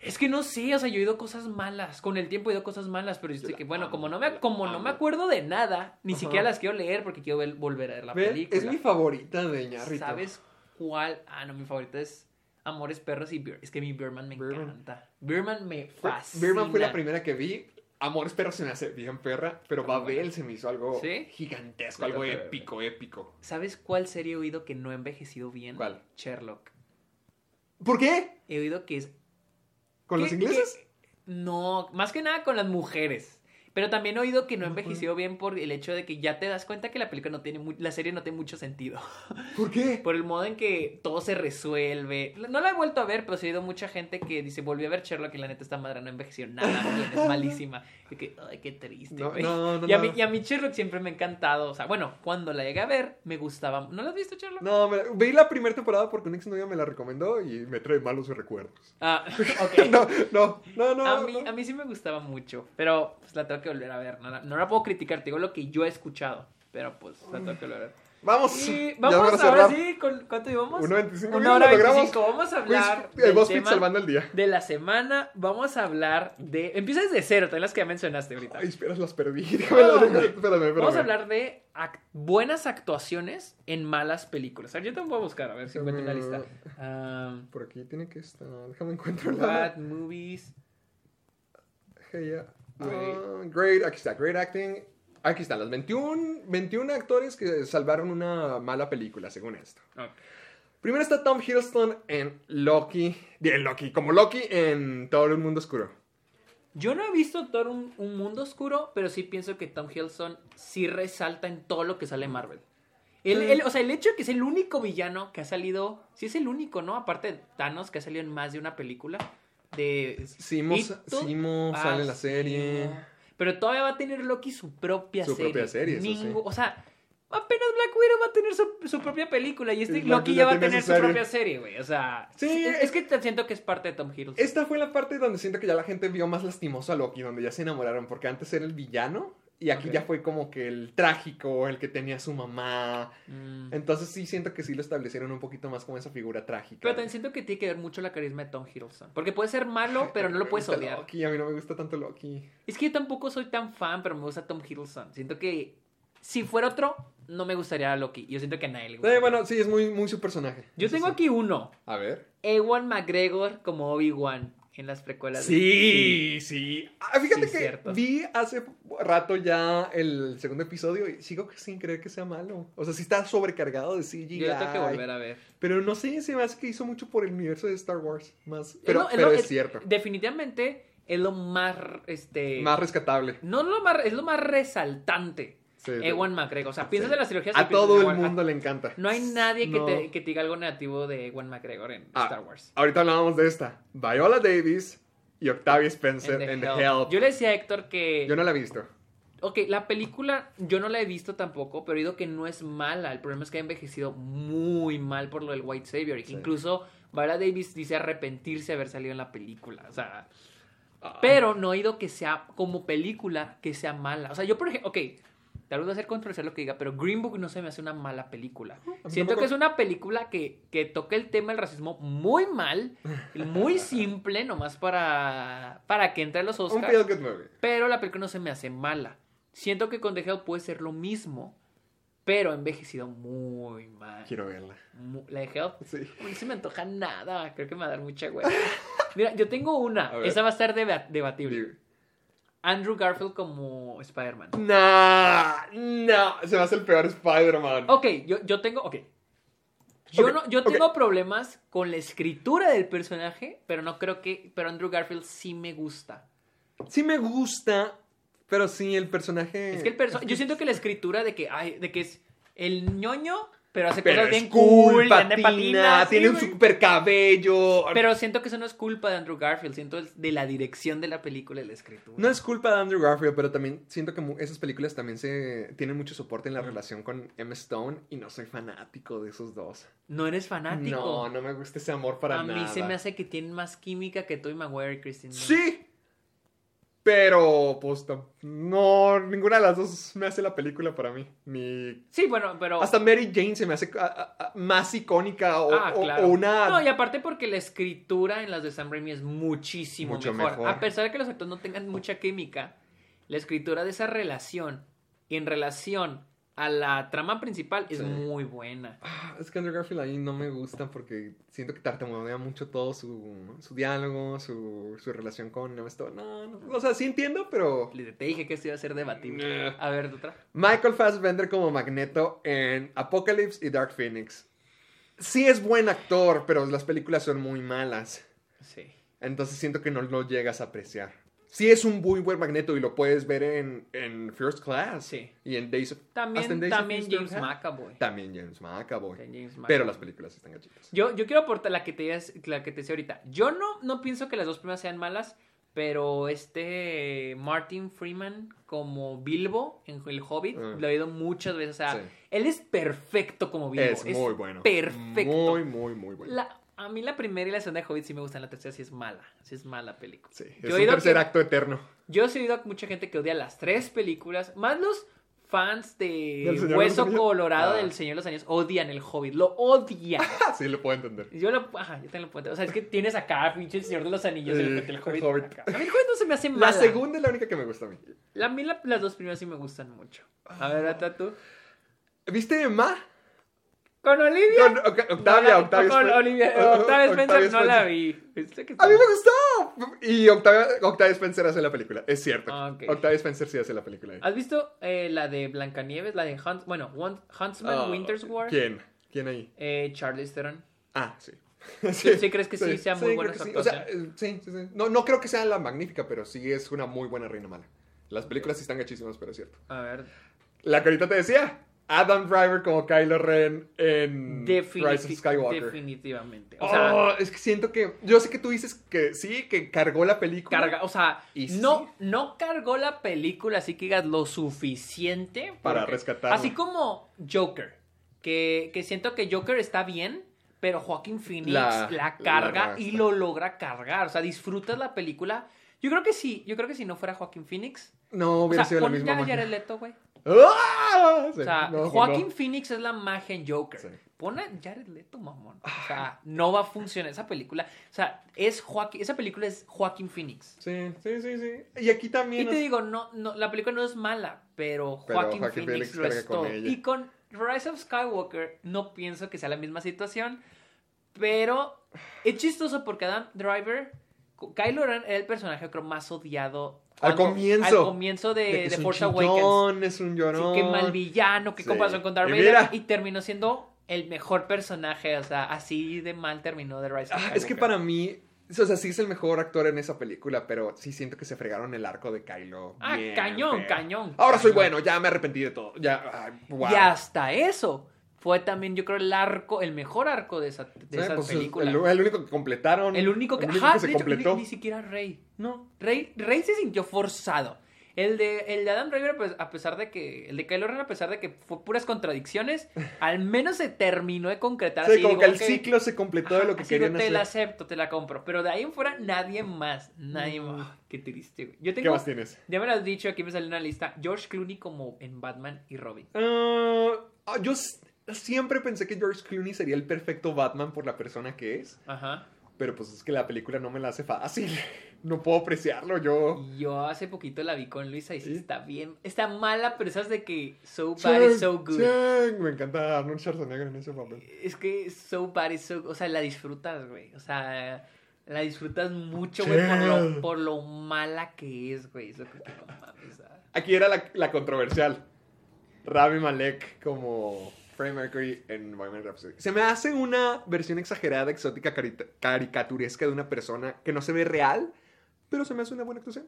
Es que no sé, o sea, yo he oído cosas malas. Con el tiempo he oído cosas malas, pero yo sé que, bueno, amo, como no me, como no me acuerdo de nada, ni Ajá. siquiera las quiero leer porque quiero ver- volver a ver la película. es mi favorita de Ñarrito. ¿Sabes cuál? Ah, no, mi favorita es Amores Perros y Beer. Es que mi Beerman me encanta. Beerman me fascina. Birdman fue la primera que vi. Amores Perros se me hace bien perra, pero Babel se me hizo algo ¿Sí? gigantesco, algo épico, épico. ¿Sabes cuál serie he oído que no ha envejecido bien? ¿Cuál? Sherlock. ¿Por qué? He oído que es... ¿Con los ingleses? no, más que nada con las mujeres. Pero también he oído que no envejecido bien por el hecho de que ya te das cuenta que la película no tiene la serie no tiene mucho sentido. ¿Por qué? Por el modo en que todo se resuelve. No la he vuelto a ver, pero sí he oído mucha gente que dice, volví a ver Sherlock y la neta esta madre no envejeció nada es malísima. Y que, ay, qué triste. No, güey". no, no, y, a mí, y a mí Sherlock siempre me ha encantado. O sea, bueno, cuando la llegué a ver, me gustaba. ¿No la has visto, Sherlock? No, me- vi la primera temporada porque un exnovio me la recomendó y me trae malos recuerdos. Ah, ok. No, no, no, no. a, mí, no. a mí sí me gustaba mucho, pero pues la tengo que volver a ver. No la, no la puedo criticar, te digo lo que yo he escuchado, pero pues la tengo que volver a ver. Vamos, Y vamos ahora cerrar. sí, ¿con, ¿cuánto llevamos? 1.25 Una hora lo logramos. 25. Vamos a hablar el del tema salvando el día. de la semana. Vamos a hablar de... Empieza desde cero, también las que ya mencionaste ahorita. Ay, esperas, las perdí. Déjame las- espérame, espérame. Vamos a hablar de buenas actuaciones en malas películas. A ver, yo te voy a buscar, a ver si encuentro una lista. Um, Por aquí tiene que estar. Déjame encontrarla. bad movies. Hey, yeah. Great. Ah, great, aquí está, great acting. Aquí están los 21, 21 actores que salvaron una mala película, según esto. Primero está Tom Hiddleston en Loki, en Loki, como Loki en Todo el Mundo Oscuro. Yo no he visto todo un, un mundo oscuro, pero sí pienso que Tom Hiddleston sí resalta en todo lo que sale en Marvel. El, el- o sea, el hecho de que es el único villano que ha salido, sí es el único, ¿no? Aparte de Thanos, que ha salido en más de una película. De Simo, Simo Ah, sale en la serie. Simo. Pero todavía va a tener Loki su propia Su serie. propia serie, eso sí. O sea, apenas Black Widow va a tener su, su propia película y este Loki ya va a tener su su propia serie, güey. O sea, Sí, es- es que te siento que es parte de Tom Hiddleston. Esta fue la parte donde siento que ya la gente vio más lastimoso a Loki, donde ya se enamoraron, porque antes era el villano y aquí ya fue como que el trágico, el que tenía a su mamá. Mm. Entonces sí siento que sí lo establecieron un poquito más como esa figura trágica. Pero también siento que tiene que ver mucho la carisma de Tom Hiddleston. Porque puede ser malo, pero no lo puedes odiar. Loki, a mí no me gusta tanto Loki. Es que yo tampoco soy tan fan, pero me gusta Tom Hiddleston. Siento que si fuera otro, no me gustaría a Loki. Yo siento que a nadie le gusta. Eh, bueno, sí, es muy, muy su personaje. Yo tengo sí. aquí uno. A ver. Ewan McGregor como Obi-Wan en las precuelas. de- Sí, sí. Ah, fíjate Sí, que cierto. vi hace rato ya el segundo episodio y sigo sin creer que sea malo. O sea, sí está sobrecargado de CGI. Yo lo tengo que volver a ver. Pero no sé, se me hace que hizo mucho por el universo de Star Wars. Más. Pero, es- cierto. Definitivamente es lo más, este... Más rescatable. No lo más, es lo más resaltante. Sí. Ewan McGregor. O sea, piensas Sí. en las trilogías A todo el mundo le encanta. No hay nadie que, No. te, que te diga algo negativo de Ewan McGregor en Ah, Star Wars. Ahorita hablábamos de esta. Viola Davis y Octavia Spencer En The Help. Help. Yo le decía a Héctor que... Yo no la he visto. Ok, la película yo no la he visto tampoco, pero he oído que no es mala. El problema es que ha envejecido muy mal por lo del White Savior. Incluso Viola Davis dice arrepentirse de haber salido en la película. O sea, pero no he oído que sea como película que sea mala. O sea, yo por ejemplo, ok, tal vez va a ser controversial lo que diga, pero Green Book no se me hace una mala película. Siento que es una película que, que toca el tema del racismo muy mal, muy simple, nomás para, para que entre a los Oscars. Pero la película no se me hace mala. Siento que con The Help puede ser lo mismo, pero envejecido muy mal. Quiero verla. La de Help, Sí. no se me antoja nada. Creo que me va a dar mucha hueva. Mira, yo tengo una. Esa va a estar deba- debatible. Andrew Garfield como Spider-Man. Nah, no. Se me hace el peor Spider-Man. Ok, yo, yo tengo. Ok. Yo, Ok, no, yo tengo problemas con la escritura del personaje, pero no creo que. Pero Andrew Garfield sí me gusta. Sí me gusta, pero sí, el personaje... Es que el perso yo siento que la escritura de que, ay, de que es el ñoño, pero hace Pero cosas bien cool, en patina, patina, sí, tiene un güey. super cabello. Pero siento que eso no es culpa de Andrew Garfield, siento de la dirección de la película y la escritura. No es culpa de Andrew Garfield, pero también siento que esas películas también se tienen mucho soporte en la relación con Emma Stone y no soy fanático de esos dos. No eres fanático. No, no me gusta ese amor para A nada. mí se me hace que tienen más química que Tobey Maguire y Christine. Sí. Pero, pues, no, ninguna de las dos me hace la película para mí. Ni... Sí, bueno, pero... Hasta Mary Jane se me hace a- a- a- más icónica o, Ah, o- claro. o una... No, y aparte porque la escritura en las de Sam Raimi es muchísimo Mucho mejor. mejor. A pesar de que los actores no tengan mucha química, la escritura de esa relación en relación a la trama principal es Sí. muy buena. Ah, Es que Andrew Garfield ahí no me gusta porque siento que tartamudea mucho todo su, su diálogo, su, su relación con Emma Stone. No, no, o sea, sí entiendo, pero... Le- Te dije que esto iba a ser debatible. A ver, otra. Michael Fassbender como Magneto en Apocalypse y Dark Phoenix. Sí es buen actor, pero las películas son muy malas. Sí. Entonces siento que no lo llegas a apreciar. Sí es un muy buen Magneto y lo puedes ver en, en First Class. Sí. Y en Days of... hasta en También, Days of también James. McAvoy. También James McAvoy. También James Pero las películas están gachitas. Yo, yo quiero aportar la que te la que te decía ahorita. Yo no, no pienso que las dos primeras sean malas, pero este Martin Freeman como Bilbo en El Hobbit Ah. lo he oído muchas veces. O sea, Sí. él es perfecto como Bilbo. Es muy bueno. Perfecto. Muy, muy, muy bueno. La- a mí la primera y la segunda de Hobbit sí me gustan, la tercera sí es mala. Sí es mala película. Sí, Yo es un oído tercer que- acto eterno. Yo he oído a mucha gente que odia las tres películas, más los fans ¿Del de Hueso? Colorado Ah. del Señor de los Años odian el Hobbit, lo odian. sí, lo puedo entender. Yo lo, ajá, yo también lo puedo. O sea, es que tienes acá, pinche el Señor de los Anillos, y Sí, el, el el Hobbit. Hobbit. acá. A mí el Hobbit no se me hace La mala. segunda es la única que me gusta a mí. La- a mí la- las dos primeras sí me gustan mucho. A ver, ata tú. ¿Viste Emma? ¿Con Olivia? Con Oc- Octavia, No, Octavia Con Olivia, Octavia Spencer no la vi. ¿Viste que A mí me gustó. Y Octavia, Octavia Spencer hace la película. Es cierto. Ah. Octavia Spencer sí hace la película. ¿Has visto eh, la de Blancanieves? La de Hunt, bueno, Hunt- Huntsman Ah, Winter's War. ¿Quién? ¿Quién ahí? Eh, Charlize Theron. Ah, sí. sí crees que sí sea muy sí, buena sí. O sea, eh, sí, sí, sí. No, no creo que sea la magnífica, pero sí es una muy buena reina mala. Las películas sí están gachísimas, pero es cierto. A ver. La que ahorita te decía. Adam Driver como Kylo Ren en Rise of Skywalker. Definitivamente. O sea, oh, es que siento que. Yo sé que tú dices que sí, que cargó la película. carga, o sea, Y no, sí. no cargó la película, así que digas lo suficiente Para rescatarla. Así como Joker, que, que siento que Joker está bien, pero Joaquin Phoenix La- carga y lo logra cargar. O sea, disfrutas la película. Yo creo que sí, yo creo que si no fuera Joaquin Phoenix. No O hubiera sea, sido la misma ya. Jared Leto, güey. ¡Ah! Sí, O sea, no, Joaquin no. Phoenix es la magia en Joker. Sí. Pon a Jared Leto, mamón. O sea, no va a funcionar esa película. O sea, es Joaquin, esa película es Joaquin Phoenix. Sí, sí, sí, sí. Y aquí también. Y te digo, no, no, la película no es mala, pero Joaquin Phoenix, Phoenix lo es todo. Y con Rise of Skywalker no pienso que sea la misma situación, pero es chistoso porque Adam Driver, Kylo Ren era el personaje creo más odiado Al comienzo. al comienzo de, de que de es un Force Awakens. es un Sí, llorón. qué mal villano, qué Sí. con Darth Y Vader. Y terminó siendo el mejor personaje, o sea, así de mal terminó de Rise of Ah, es que para mí, O sea, sí es el mejor actor en esa película, pero sí siento que se fregaron el arco de Kylo. Ah, bien cañón, feo. cañón, Ahora soy bueno, ya me arrepentí de todo. Ya, ay, wow. Y hasta eso fue también, yo creo, el arco, el mejor arco de esa, de esa pues, película. El, el único que completaron. El único que, el único ajá, que se de hecho, completó. Ni, ni siquiera Rey. No, Rey, Rey se sintió forzado. El de, el de Adam Driver, pues, a pesar de que. El de Kylo Ren, a pesar de que fue puras contradicciones, al menos se terminó de concretar. Sí, así, como digo, que el ciclo se completó de lo que así digo, querían te hacer. la acepto, te la compro. Pero de ahí en fuera, nadie más. Nadie más. Ay, Qué triste, güey. Yo tengo, Mm. más tienes? Ya me lo has dicho, aquí me salió una lista. George Clooney como en Batman y Robin. Ah, ah, yo siempre pensé que George Clooney sería el perfecto Batman por la persona que es. Ajá. Pero pues es que la película no me la hace fácil. No puedo apreciarlo yo. Y Yo hace poquito la vi con Luisa y está bien. Está mala, pero esas de que so bad is so good. Chang, Me encanta Arnold Schwarzenegger en ese papel. Es que so bad is so O sea, la disfrutas, güey. O sea, la disfrutas mucho, güey, por lo, por lo mala que es, güey. Es lo que. Aquí era la, la controversial. Rami Malek como Freddie Mercury en Bohemian Rhapsody. Se me hace una versión exagerada, exótica, caricaturesca de una persona que no se ve real, pero se me hace una buena actuación.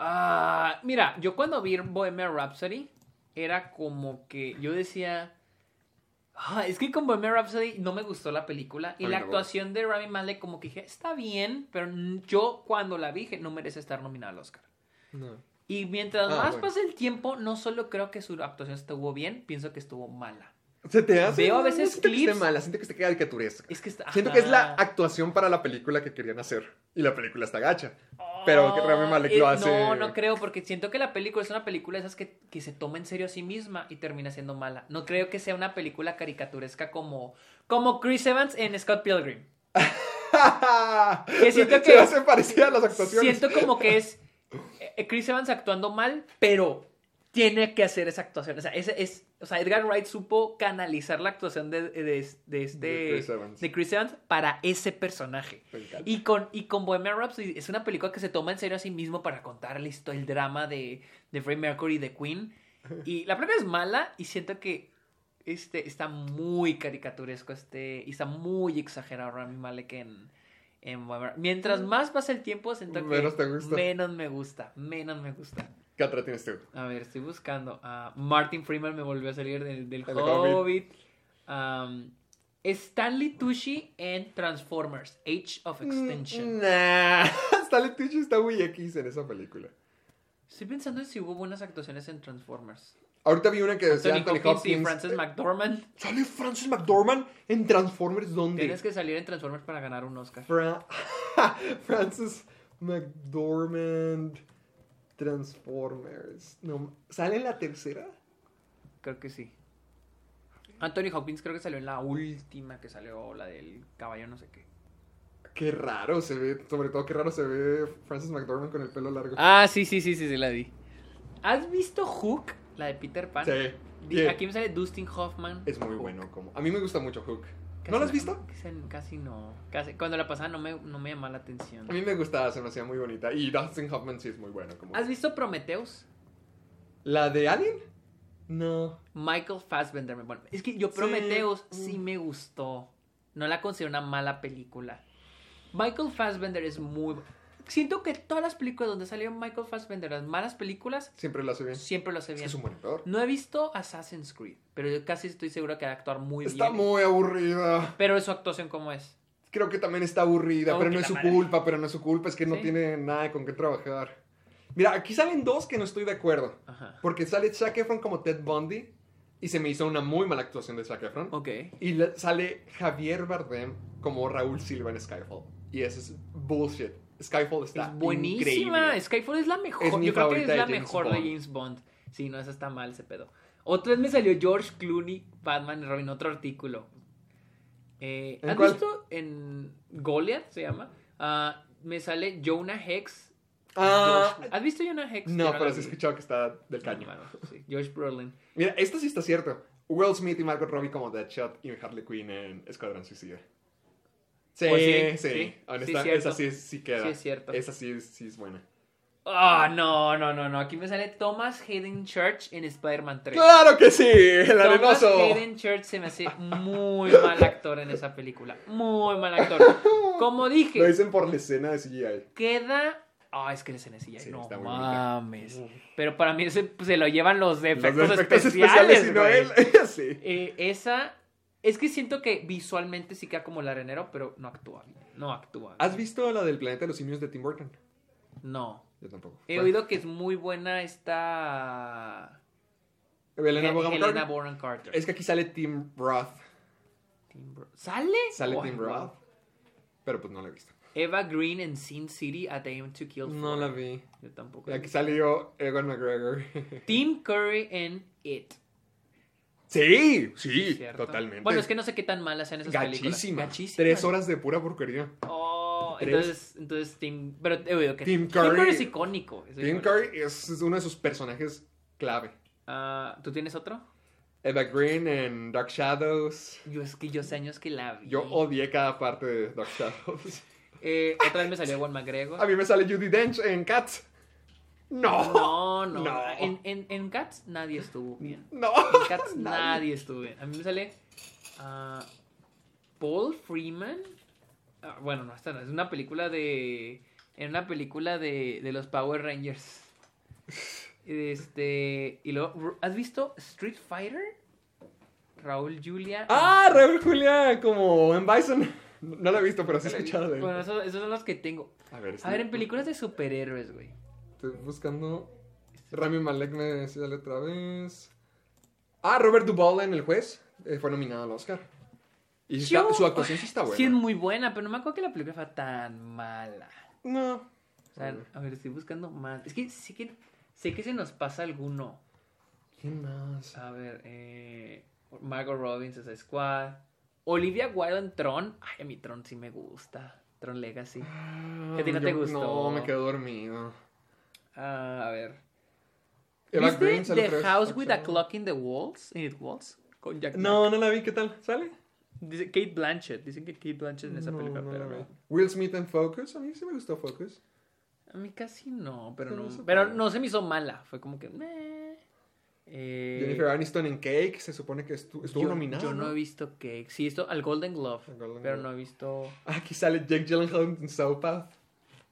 Ah, mira, yo cuando vi Bohemian Rhapsody, era como que yo decía. "Ah, es que con Bohemian Rhapsody no me gustó la película. Y la actuación de Rami Malek, como que dije, está bien, pero yo cuando la vi dije, no merece estar nominada al Oscar. Y mientras Ah, más bueno. pasa el tiempo, no solo creo que su actuación estuvo bien, pienso que estuvo mala. Se te hace. Veo a veces siento que esté clips. mala, siento que esté caricaturesca. Es que está. Siento que es la actuación para la película que querían hacer. Y la película está gacha. Pero que Rami Malek Eh, lo hace. No, no creo, porque siento que la película es una película de esas que, que se toma en serio a sí misma y termina siendo mala. No creo que sea una película caricaturesca como, como Chris Evans en Scott Pilgrim. Que siento que- se hace parecida a las actuaciones. Siento como que es Chris Evans actuando mal, pero tiene que hacer esa actuación. O sea, ese es, o sea Edgar Wright supo canalizar la actuación de, de, de este, De Chris Evans. de Chris Evans para ese personaje. Y con, y con Bohemian Rhapsody es una película que se toma en serio a sí mismo para contar la historia, el drama de, de Freddie Mercury y de Queen. Y la película es mala y siento que este, está muy caricaturesco este, y está muy exagerado Rami Malek en, en. Mientras más pasa el tiempo, siento que Menos te gusta. menos me gusta, menos me gusta. ¿Qué otra tienes tú? A ver, estoy buscando. a Martin Freeman me volvió a salir del, del El Hobbit. Hobbit. Um, Stanley Tucci en Transformers, Age of Extinction. Nah. Stanley Tucci está muy X en esa película. Estoy pensando en si hubo buenas actuaciones en Transformers. Ahorita vi una que decía Anthony Anthony Hopkins y Hopkins. Frances McDormand. ¿Sale Francis McDormand en Transformers dónde? Tienes que salir en Transformers para ganar un Oscar. Fra- Francis McDormand Transformers. No, ¿Sale en la tercera? Creo que sí. Anthony Hopkins creo que salió en la última que salió, la del caballo no sé qué. Qué raro se ve, sobre todo qué raro se ve Francis McDormand con el pelo largo. Ah, sí, sí, sí, sí, sí, la vi. ¿Has visto Hook, la de Peter Pan? Sí. Aquí me sale Dustin Hoffman. Es muy Hook. bueno. Como... A mí me gusta mucho Hook. Casi ¿No lo has visto? Casi, no. Casi, cuando la pasaba no me, no me llamaba la atención. A mí me gustaba, se me hacía muy bonita. Y Dustin Hoffman sí es muy bueno. Como... ¿Has visto Prometheus? ¿La de Alien? No. Michael Fassbender. Bueno, es que yo. Prometheus sí me gustó. No la considero una mala película. Michael Fassbender es muy... Siento que todas las películas donde salió Michael Fassbender, las malas películas, Siempre lo hace bien. siempre lo hace Es que bien. es un buen. No he visto Assassin's Creed, pero yo casi estoy seguro que va a actuar muy Está bien. muy aburrida. Pero su actuación, ¿cómo es? Creo que también está aburrida, Oh, pero no es su madre. culpa, pero no es su culpa, es que no tiene nada con qué trabajar. Mira, aquí salen dos que no estoy de acuerdo. Ajá. Porque sale Zac Efron como Ted Bundy y se me hizo una muy mala actuación de Zac Efron. Ok. Y le- sale Javier Bardem como Raúl Silva en Skyfall. Y eso es bullshit. Skyfall está Es buenísima. increíble. Skyfall es la mejor. Es mi Yo creo que es la James mejor de. James Bond. Sí, no, esa está mal ese pedo. Otra vez me salió George Clooney, Batman y Robin, otro artículo. Eh, ¿En ¿Has cuál? visto en Goliath se llama? Ah, me sale Jonah Hex. Ah, George- ¿Has visto Jonah Hex? no, pero vi. escuchado que está del caño. Bueno, sí, George Brolin. Mira, esto sí está cierto. Will Smith y Margot Robbie como Deadshot y Harley Quinn en Escuadrón Suicida. Sí, Pues sí, sí, sí, Honesta- sí, esa sí, sí queda. Sí, es cierto. Esa sí, sí es buena. Ah, no, no, no, no. Aquí me sale Thomas Hayden Church en Spider-Man 3. ¡Claro que sí! ¡El Thomas arenoso! Hayden Church se me hace muy mal actor en esa película. Muy mal actor. Como dije, Lo dicen por la escena de CGI. queda. Ah, es que la escena sí, Sí, no bonita. mames. Pero para mí se, se lo llevan los de Los efectos, especiales. especiales, y no él. sí. Eh, esa. Es que siento que visualmente sí queda como el arenero, pero no actúa bien. No actúa. bien. ¿Has visto la del planeta de los simios de Tim Burton? No. Yo tampoco. He Bueno, oído que es muy buena esta. Helena He- Bonham Carter. Es que aquí sale Tim Roth. Tim Bro- ¿Sale? Sale Oh, Tim wow. Roth. Pero pues no la he visto. Eva Green en Sin City a Aim to Kill. No For. la vi. Yo tampoco. Y aquí salió Ewan McGregor. Tim Curry en It. Sí, sí, ¿cierto? totalmente. Bueno, es que no sé qué tan malas sean esas películas. Gachísima. Tres horas de pura porquería. Oh, Tres. entonces, entonces Tim. Pero he oído que Tim Curry- es icónico. es Tim icónico. Curry es es uno de sus personajes clave. Ah, ¿Tú tienes otro? Eva Green en Dark Shadows. Yo es que yo sé años que la vi. Yo odié cada parte de Dark Shadows. Eh, otra vez me salió Juan McGregor. A mí me sale Judy Dench en Cats. No. No, no. No. En, en, en Cats nadie estuvo bien. No. En Cats Nadie. nadie estuvo bien. A mí me sale ah, Paul Freeman. Ah, bueno, no, esta no. Es una película de. En una película de, de los Power Rangers. Este. Y luego. ¿Has visto Street Fighter? Raúl Julia. Ah, Raúl Julia, como en Bison. No la he visto, pero sí he escuchado de él. Bueno, eso- esos son los que tengo. A ver, A ver, en películas de superhéroes, güey. Estoy buscando. Rami Malek me sale otra vez. Ah, Robert Duvall en El Juez. eh, fue nominado al Oscar. Y sí está- Yo- su actuación sí está buena. Sí, es muy buena, pero no me acuerdo que la película fue tan mala. No. O sea, a ver, estoy buscando más. Es que sí que sé que se nos pasa alguno. ¿Quién más? A ver, eh, Margot Robbins, esa Squad. Olivia Wilde en Tron. Ay, a mí Tron sí me gusta. Tron Legacy. ¿Que a ti no te gustó? No, me quedo dormido. Ah, a ver. Eva ¿Viste Green sale The House with a. Clock in the Walls? In it Walls? Con Jack No, no la vi. ¿Qué tal? ¿Sale? Dice Kate Blanchett. Dicen que Kate Blanchett en esa No, película, no pero no. Will Smith en Focus. A mí sí me gustó Focus. A mí casi no, pero no. Pero no se me hizo mala. Fue como que. meh. Eh, Jennifer Aniston en Cake. Se supone que estu- estuvo yo, nominada. Yo no he visto Cake. Sí, esto al Golden Glove. Golden pero no he visto. Aquí sale Jake Gyllenhaal en Southpaw.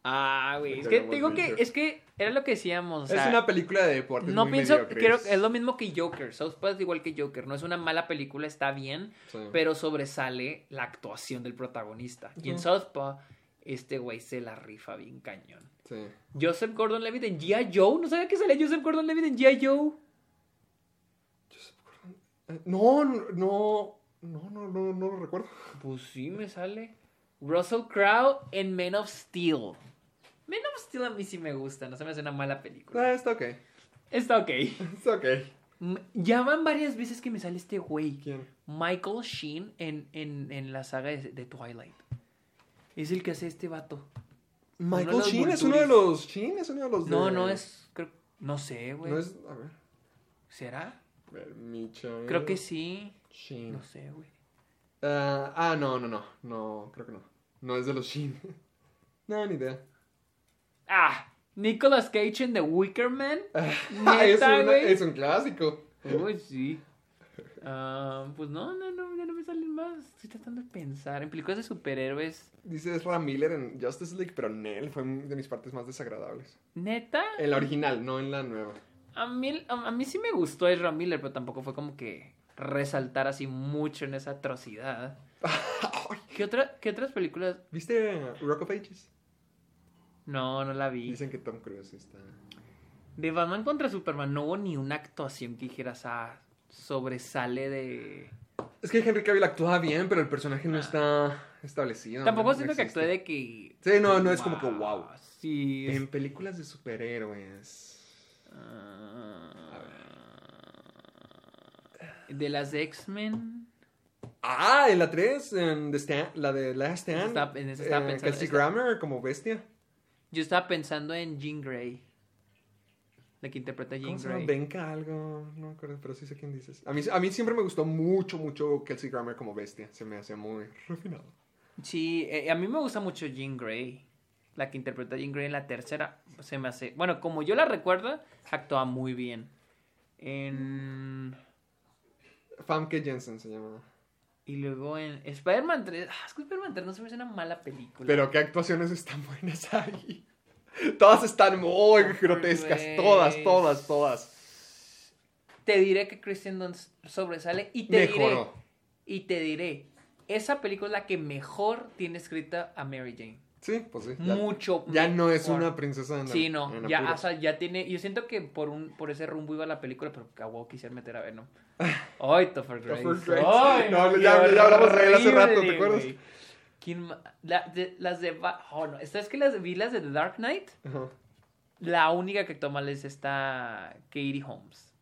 Ah, güey. Es que te digo que. Es que era lo que decíamos. o sea, es una película de deportes. No muy pienso. mediocres. Creo que es lo mismo que Joker. Southpaw es igual que Joker. No es una mala película, está bien. Sí. Pero sobresale la actuación del protagonista. Y en Ujú. Southpaw, este güey se la rifa bien cañón. Sí. Joseph Gordon Levitt en G.I. Joe. No sabía que salía Joseph Gordon Levitt en G.I. Joe. Eh, No, no, no, no, no, no, no lo recuerdo. Pues sí, me sale. Russell Crowe en Men of Steel. Men of Steel a mí sí me gusta, no se me hace una mala película. Ah, está ok. Está ok. Está ok. Ya van varias veces que me sale este güey. ¿Quién? Michael Sheen en, en, en la saga de, de Twilight. Es el que hace este vato. Michael Sheen es uno de los. Sheen es uno de los. No, de- no es. creo- no sé, güey. No es. A ver. ¿Será? A ver, Michael Creo que sí. Sheen. No sé, güey. Ah, ah, no, no, no. No, creo que no. No es de los Sheen. no, ni idea. Ah, Nicolas Cage en The Wicker Man. Ah, es, una- un clásico. Uy, sí. Ah, pues no, no, no, ya no me salen más. Estoy tratando de pensar. En películas de superhéroes. Dice Ezra Miller en Justice League, pero Nell fue de mis partes más desagradables. ¿Neta? En la original, no en la nueva. A mí, a, a mí sí me gustó Ezra Miller, pero tampoco fue como que resaltar así mucho en esa atrocidad. ¿Qué, otra, ¿Qué otras películas? ¿Viste Rock of Ages? No, no la vi. Dicen que Tom Cruise está. De Batman contra Superman no hubo ni una actuación que dijeras, ah, sobresale de... Es que Henry Cavill actúa bien, pero el personaje no está establecido. Tampoco no- siento no que actúe de que... Sí, no, no es como que wow. Sí. es- En películas de superhéroes. De las X-Men. Ah, en la 3, en The Stand- la de Last Stand. Estaba- en esa eh, pensando- Kelsey Grammer como bestia. Yo estaba pensando en Jean Grey. La que interpreta a Jean ¿Cómo se? Grey. Benka algo, no me acuerdo, pero sí sé quién dices. A mí, a mí siempre me gustó mucho, mucho Kelsey Grammer como bestia. Se me hacía muy refinado. Sí, eh, a mí me gusta mucho Jean Grey. la que interpreta a Jean Grey en la tercera, se me hace... Bueno, como yo la recuerdo, actúa muy bien. En... Famke Jensen se llama. Y luego en Spider-Man 3... Ah, es que Spider-Man 3 no se me hace una mala película. Pero qué actuaciones están buenas ahí. Todas están muy grotescas. Todas, todas, todas. Te diré que Kristen Dunst sobresale y te diré... Mejoró. Y te diré, esa película es la que mejor tiene escrita a Mary Jane. Sí, pues sí. ya- Mucho Ya no es una princesa en Sí, no, en ya, o sea, ya tiene, yo siento que por un, por ese rumbo iba la película, pero que a huevo quisieran meter a Venom. Ay, Topher Grace. Topher Grace. Ay, No, ya- ya hablamos de él hace rato, ¿te acuerdas? ¿Quién la- de- las de, oh no, ¿sabes que las vi las de The Dark Knight? Ajá. La única que mal es esta Katie Holmes.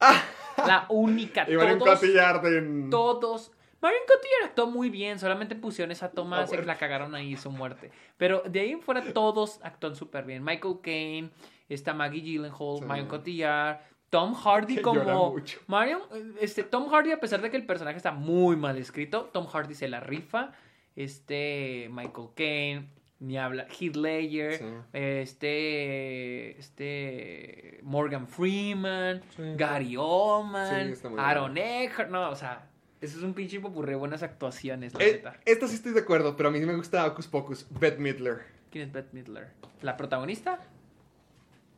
Ah. La única, Y Marion todos, Cotillard en... todos. Marion Cotillard actuó muy bien, solamente pusieron esa toma, La se la cagaron ahí su muerte. Pero de ahí en fuera todos actúan súper bien. Michael Caine, está Maggie Gyllenhaal, Sí. Marion Cotillard, Tom Hardy Que como. Marion, este Tom Hardy a pesar de que el personaje está muy mal escrito, Tom Hardy se la rifa. Este Michael Caine, ni habla, Heath Ledger, Sí. este este Morgan Freeman, Sí. Gary Oldman, Aaron. Eckhart, no, o sea, eso es un pinche popurrí, buenas actuaciones, la Eh, neta. esta sí estoy de acuerdo, pero a mí me gusta Hocus Pocus. Bette Midler. ¿Quién es Bette Midler? ¿La protagonista?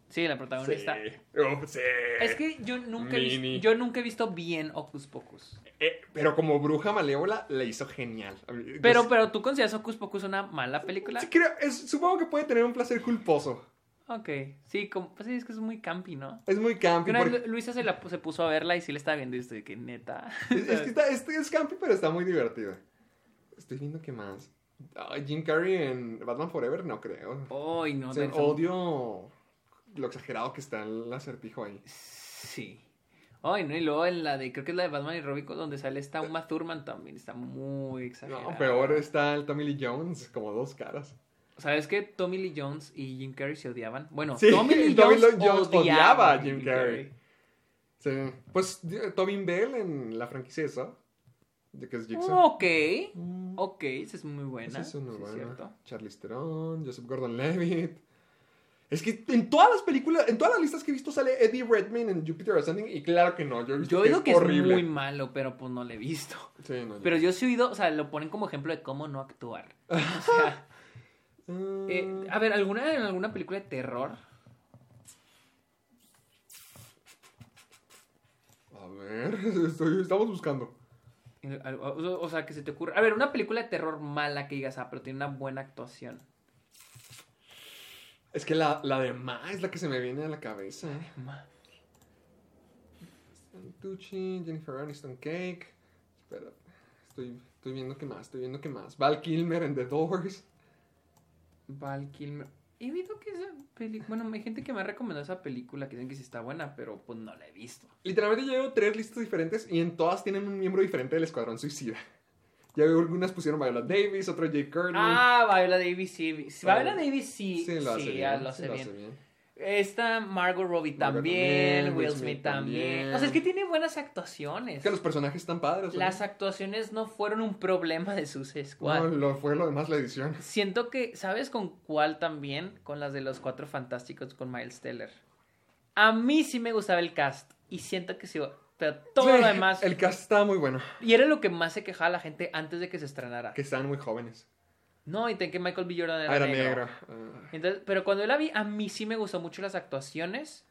Sí, la protagonista. Sí. Oh, sí. Es que yo nunca, he yo nunca he visto bien Ocus Pocus. Eh, pero como bruja malévola, la hizo genial. Pero, sí- pero tú consideras Ocus Pocus una mala película? sí creo- es- supongo que puede tener un placer culposo. Ok, sí, como, pues sí, es que es muy campi, ¿no? Es muy campi. Una porque- Lu- Luisa se, la, se puso a verla y sí le estaba viendo y estoy que neta. Es, es que está, es, es campi, pero está muy divertida. Estoy viendo qué más. Jim Carrey en Batman Forever, no creo. Ay, no, O sea, odio lo exagerado que está el acertijo ahí. Sí. Ay, no, y luego en la de, creo que es la de Batman y Robin, donde sale esta Uma Thurman también, está muy exagerada. No, peor está el Tommy Lee Jones, como dos caras. ¿Sabes que Tommy Lee Jones y Jim Carrey se odiaban? Bueno, Sí, Tommy Lee Jones, Jones odiaba, odiaba a Jim Carrey. Sí. Pues eh, Tobin Bell en la franquicia esa, de que es Jigsaw. Ok, ok, esa es muy buena. Esa es buena. cierto. Charlize Theron, Joseph Gordon-Levitt. Es que en todas las películas, en todas las listas que he visto sale Eddie Redmayne en Jupiter Ascending y claro que no, yo he visto Yo que, es que horrible. es muy malo, pero pues no lo he visto. Sí, no, Pero yo sí he oído, o sea, lo ponen como ejemplo de cómo no actuar. O sea, Eh, a ver, ¿alguna, en alguna película de terror? a ver, estoy- estamos buscando. Eh, O o sea, que se te ocurra. A ver, una película de terror mala que digas, ah, pero tiene una buena actuación. Es que la, la de Ma es la que se me viene a la cabeza. Ma- Tucci, Jennifer Aniston Cake. Espera, estoy, estoy viendo qué más, estoy viendo qué más. Val Kilmer en The Doors. Val Kilmer. He oído que esa película. Bueno, hay gente que me ha recomendado esa película que dicen que sí está buena, pero pues no la he visto. Literalmente llevo tres listas diferentes y en todas tienen un miembro diferente del Escuadrón Suicida. Ya veo algunas pusieron Viola Davis, otro Jake Curley. Ah, Viola Davis sí. Viola Davis sí. Sí, lo hace sí, bien. ya lo sí hace lo hace bien. Esta Margot Robbie también, también, Will Smith también. O sea, es que tiene buenas actuaciones. Es que los personajes están padres. ¿no? Las actuaciones no fueron un problema de sus Squad. No, lo fue lo demás la edición. Siento que, ¿sabes con cuál también? Con las de los Cuatro Fantásticos con Miles Teller. A mí sí me gustaba el cast y siento que sí, pero todo Sí, lo demás. El cast estaba muy bueno. Y era lo que más se quejaba la gente antes de que se estrenara. Que estaban muy jóvenes. No, y ten que Michael B. Jordan era, Ah, era negro. negro. Ah. Entonces, pero cuando yo la vi, a mí sí me gustó mucho las actuaciones.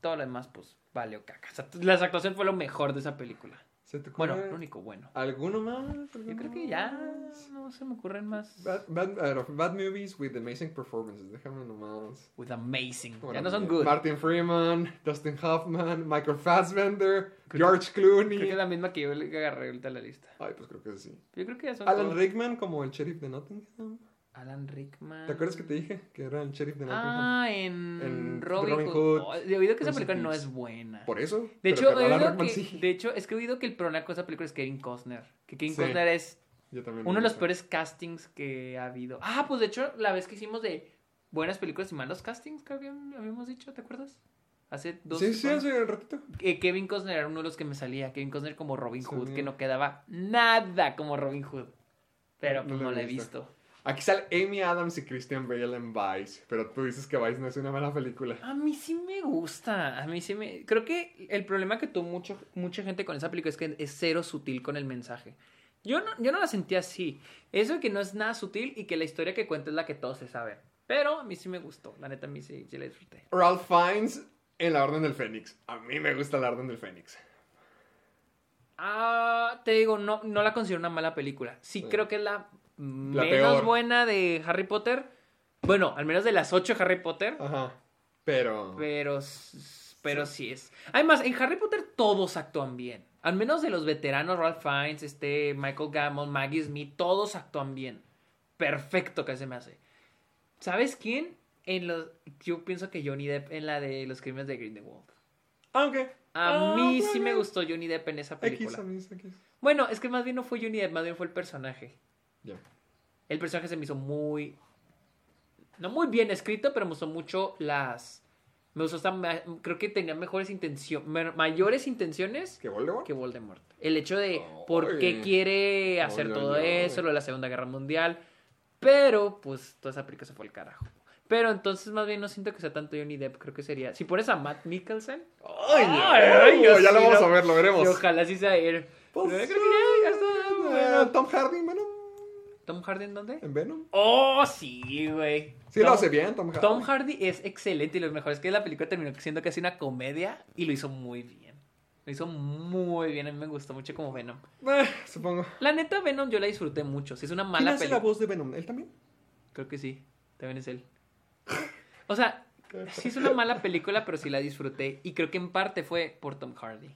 Todo lo demás, pues, valió caca. O sea, las actuaciones fue lo mejor de esa película. ¿Se te ocurre Bueno, lo único bueno. ¿Alguno más? Yo ¿Alguno creo que ya más? no se me ocurren más. Bad, bad, bad movies with amazing performances. Déjame nomás. With amazing. ya Bueno, no son good. Martin Freeman, Dustin Hoffman, Michael Fassbender, George Clooney. Creo que es la misma que yo le agarré ahorita a la lista. Ay, pues creo que sí. Yo creo que ya son Alan todos. Rickman como el sheriff de Nottingham. Alan Rickman. ¿Te acuerdas que te dije que era el sheriff de Nottingham? Ah, en, En Robin, Robin Hood. Hood, Oh, he oído que esa película no es buena. Por eso. De hecho, he oído que, sí. de hecho, es que he oído que el problema con esa película es Kevin Costner. Que Kevin Sí. Costner es Yo también uno lo de los peores castings que ha habido. Ah, pues de hecho, la vez que hicimos de buenas películas y malos castings, que habíamos dicho, ¿te acuerdas? Hace dos Sí, sí, hace un ratito. Eh, Kevin Costner era uno de los que me salía. Kevin Costner como Robin Hood, Sí. que no quedaba nada como Robin Hood. Pero No pues lo no he la he visto. visto. Aquí sale Amy Adams y Christian Bale en Vice, pero tú dices que Vice no es una mala película. A mí sí me gusta, a mí sí me... Creo que el problema que tuvo mucho, mucha gente con esa película es que es cero sutil con el mensaje. Yo no, yo no la sentí así. Eso que no es nada sutil y que la historia que cuenta es la que todos se saben. Pero a mí sí me gustó, la neta a mí sí, sí la disfruté. Ralph Fiennes en La Orden del Fénix. A mí me gusta La Orden del Fénix. Ah, te digo, no, no la considero una mala película. Sí, Sí. creo que es la, menos peor. buena de Harry Potter. Bueno, al menos de las ocho de Harry Potter. Ajá. Pero... Pero, pero sí. es. Además, en Harry Potter todos actúan bien. Al menos de los veteranos, Ralph Fiennes, este, Michael Gambon, Maggie Smith, todos actúan bien. Perfecto que se me hace. ¿Sabes quién? En los, yo pienso que Johnny Depp en la de los crímenes de Grindelwald. Aunque... A mí sí me gustó Johnny Depp en esa X, película. a mí es X. Bueno, es que más bien no fue Johnny Depp, más bien fue el personaje. Ya. El personaje se me hizo muy. No muy bien escrito, pero me gustó mucho las. Me gustó hasta Creo que tenía mejores intenciones. Mayores intenciones ¿Que Voldemort? que Voldemort. El hecho de por qué quiere hacer todo eso, lo de la Segunda Guerra Mundial. Pero, pues, toda esa película se fue al carajo. Pero entonces, más bien, no siento que sea tanto Johnny Depp. Creo que sería. Si pones a Matt Mikkelsen. ¡Ay, ay, ya, yo ya lo vamos no. a ver, lo veremos. Y ojalá sí sea él. Pues, eh, bueno. Tom Hardy en Venom. ¿Tom Hardy en dónde? En Venom. Oh, sí, güey. Sí lo hace bien, Tom Hardy. Tom Hardy es excelente y lo mejor es que la película terminó siendo casi una comedia y lo hizo muy bien. Lo hizo muy bien, a mí me gustó mucho como Venom. Eh, supongo. La neta, Venom yo la disfruté mucho. Si es una ¿Quién mala hace la voz de Venom? ¿Él también? Creo que sí, también es él. O sea, sí es una mala película, pero sí la disfruté. Y creo que en parte fue por Tom Hardy.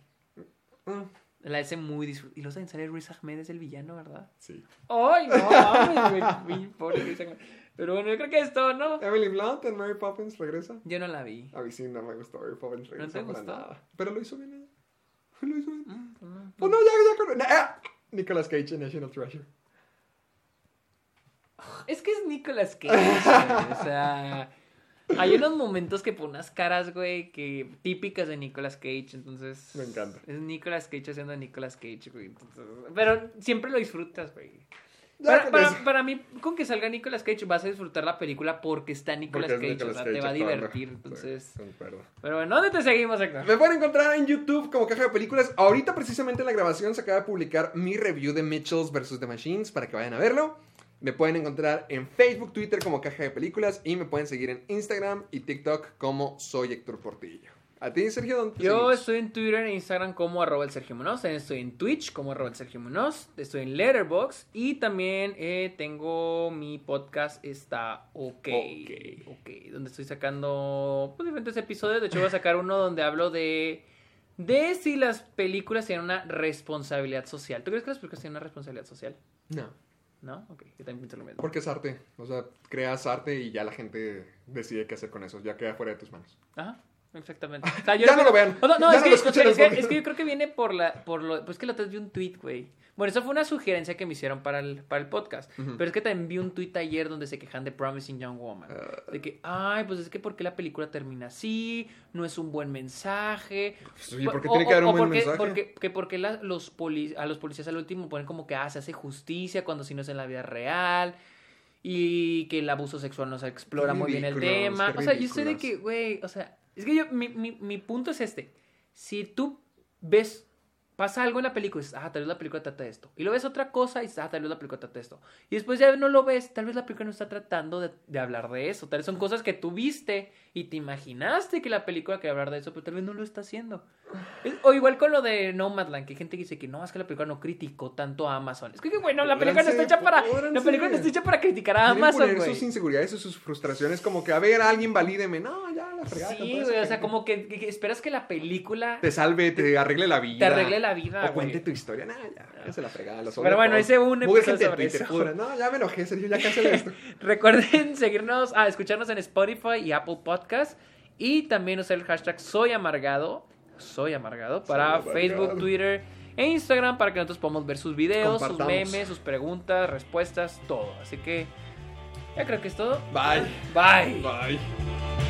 Mm, La hice muy disfrutada. Y luego también sale Riz Ahmed, es el villano, ¿verdad? sí. ¡Ay, no! mames, güey, pobre Riz Ahmed. Pero bueno, yo creo que es todo, ¿no? Emily Blunt en Mary Poppins regresa. Yo no la vi. A mí sí no me gustó Mary Poppins regresa te para gustó? nada. Pero lo hizo bien ella. Lo hizo bien. Mm, Pues no, ya, ya. con- ¡Ah! Nicolas Cage en National Treasure. Es que es Nicolas Cage, O sea, hay unos momentos que pone unas caras, güey, que típicas de Nicolas Cage. Entonces. Me encanta. Es Nicolas Cage haciendo a Nicolas Cage, güey. entonces- pero siempre lo disfrutas, güey. Ya Para, mí, con que salga Nicolas Cage, vas a disfrutar la película porque está Nicolas Porque es Cage. Nicolas o sea, Cage te va a divertir. Sí, Entonces. concuerdo. Pero bueno, ¿dónde te seguimos, Héctor? Me pueden encontrar en YouTube como Caja de Películas. Ahorita precisamente en la grabación se acaba de publicar mi review de Mitchells vs. The Machines para que vayan a verlo. Me pueden encontrar en Facebook, Twitter como Caja de Películas y me pueden seguir en Instagram y TikTok como Soy Héctor Portillo. ¿A ti, Sergio? ¿Dónde te Yo seguimos? estoy en Twitter e Instagram como arroba el Sergio Munoz. También estoy en Twitch como arroba el Sergio Munoz. Estoy en Letterboxd. Y también eh, tengo mi podcast Está OK. Ok. Ok. Donde estoy sacando pues, diferentes episodios. De hecho voy a sacar uno donde hablo de... De si las películas tienen una responsabilidad social. ¿Tú crees que las películas tienen una responsabilidad social? No, ¿No? Ok. Yo también pienso lo mismo. porque es arte. O sea, creas arte y ya la gente decide qué hacer con eso. Ya queda fuera de tus manos. Ajá, exactamente. O sea, yo Ya creo no lo vean. No, no, Ya es, no que, lo escuchen es, que, es que yo creo que viene por la, por lo, pues que vez vi un tweet, güey. Bueno, eso fue una sugerencia que me hicieron para el, para el podcast. Pero es que también vi un tweet ayer donde se quejan de Promising Young Woman. Ah. de que, ay, pues es que porque la película termina así, no es un buen mensaje. Pues, ¿por qué O- tiene que haber un buen porque, mensaje? Porque, que porque la- los poli- a los policías al último ponen como que, ah, se hace justicia cuando si no es en la vida real. Y que el abuso sexual no se explora Qué muy bien el tema. qué O sea, yo sé de que, güey, o sea, es que yo, mi, mi, mi punto es este. Si tú ves, pasa algo en la película y dices, ah, tal vez la película trata de esto. Y lo ves otra cosa y dices, ah, tal vez la película trata de esto. Y después ya no lo ves, tal vez la película no está tratando de, de hablar de eso. Tal vez son cosas que tú viste y te imaginaste que la película quería hablar de eso, pero tal vez no lo está haciendo. O igual con lo de Nomadland, que hay gente que dice que no, es que la película no criticó tanto a Amazon. Es que, bueno, la película no está hecha para, la película no está hecha para criticar a Amazon, poner sus inseguridades sus frustraciones como que, a ver, alguien valídeme. No, ya, la fregada. Sí, güey, o sea, como que, que esperas que la película... Te salve, te arregle la vida. Te arregle la vida, O güey. cuente tu historia. Nah, ya, ya se la fregada. Los Pero bueno, hice un episodio sobre Twitter, eso. No, ya me enojé, Sergio, ya cancela esto. Recuerden seguirnos, a escucharnos en Spotify y Apple Podcast. Y también usar el hashtag Soy Amargado. Soy Amargado para Soy Facebook, amargado. Twitter e Instagram para que nosotros podamos ver sus videos, sus memes, sus preguntas, respuestas, todo. Así que ya creo que es todo. Bye. Bye. Bye.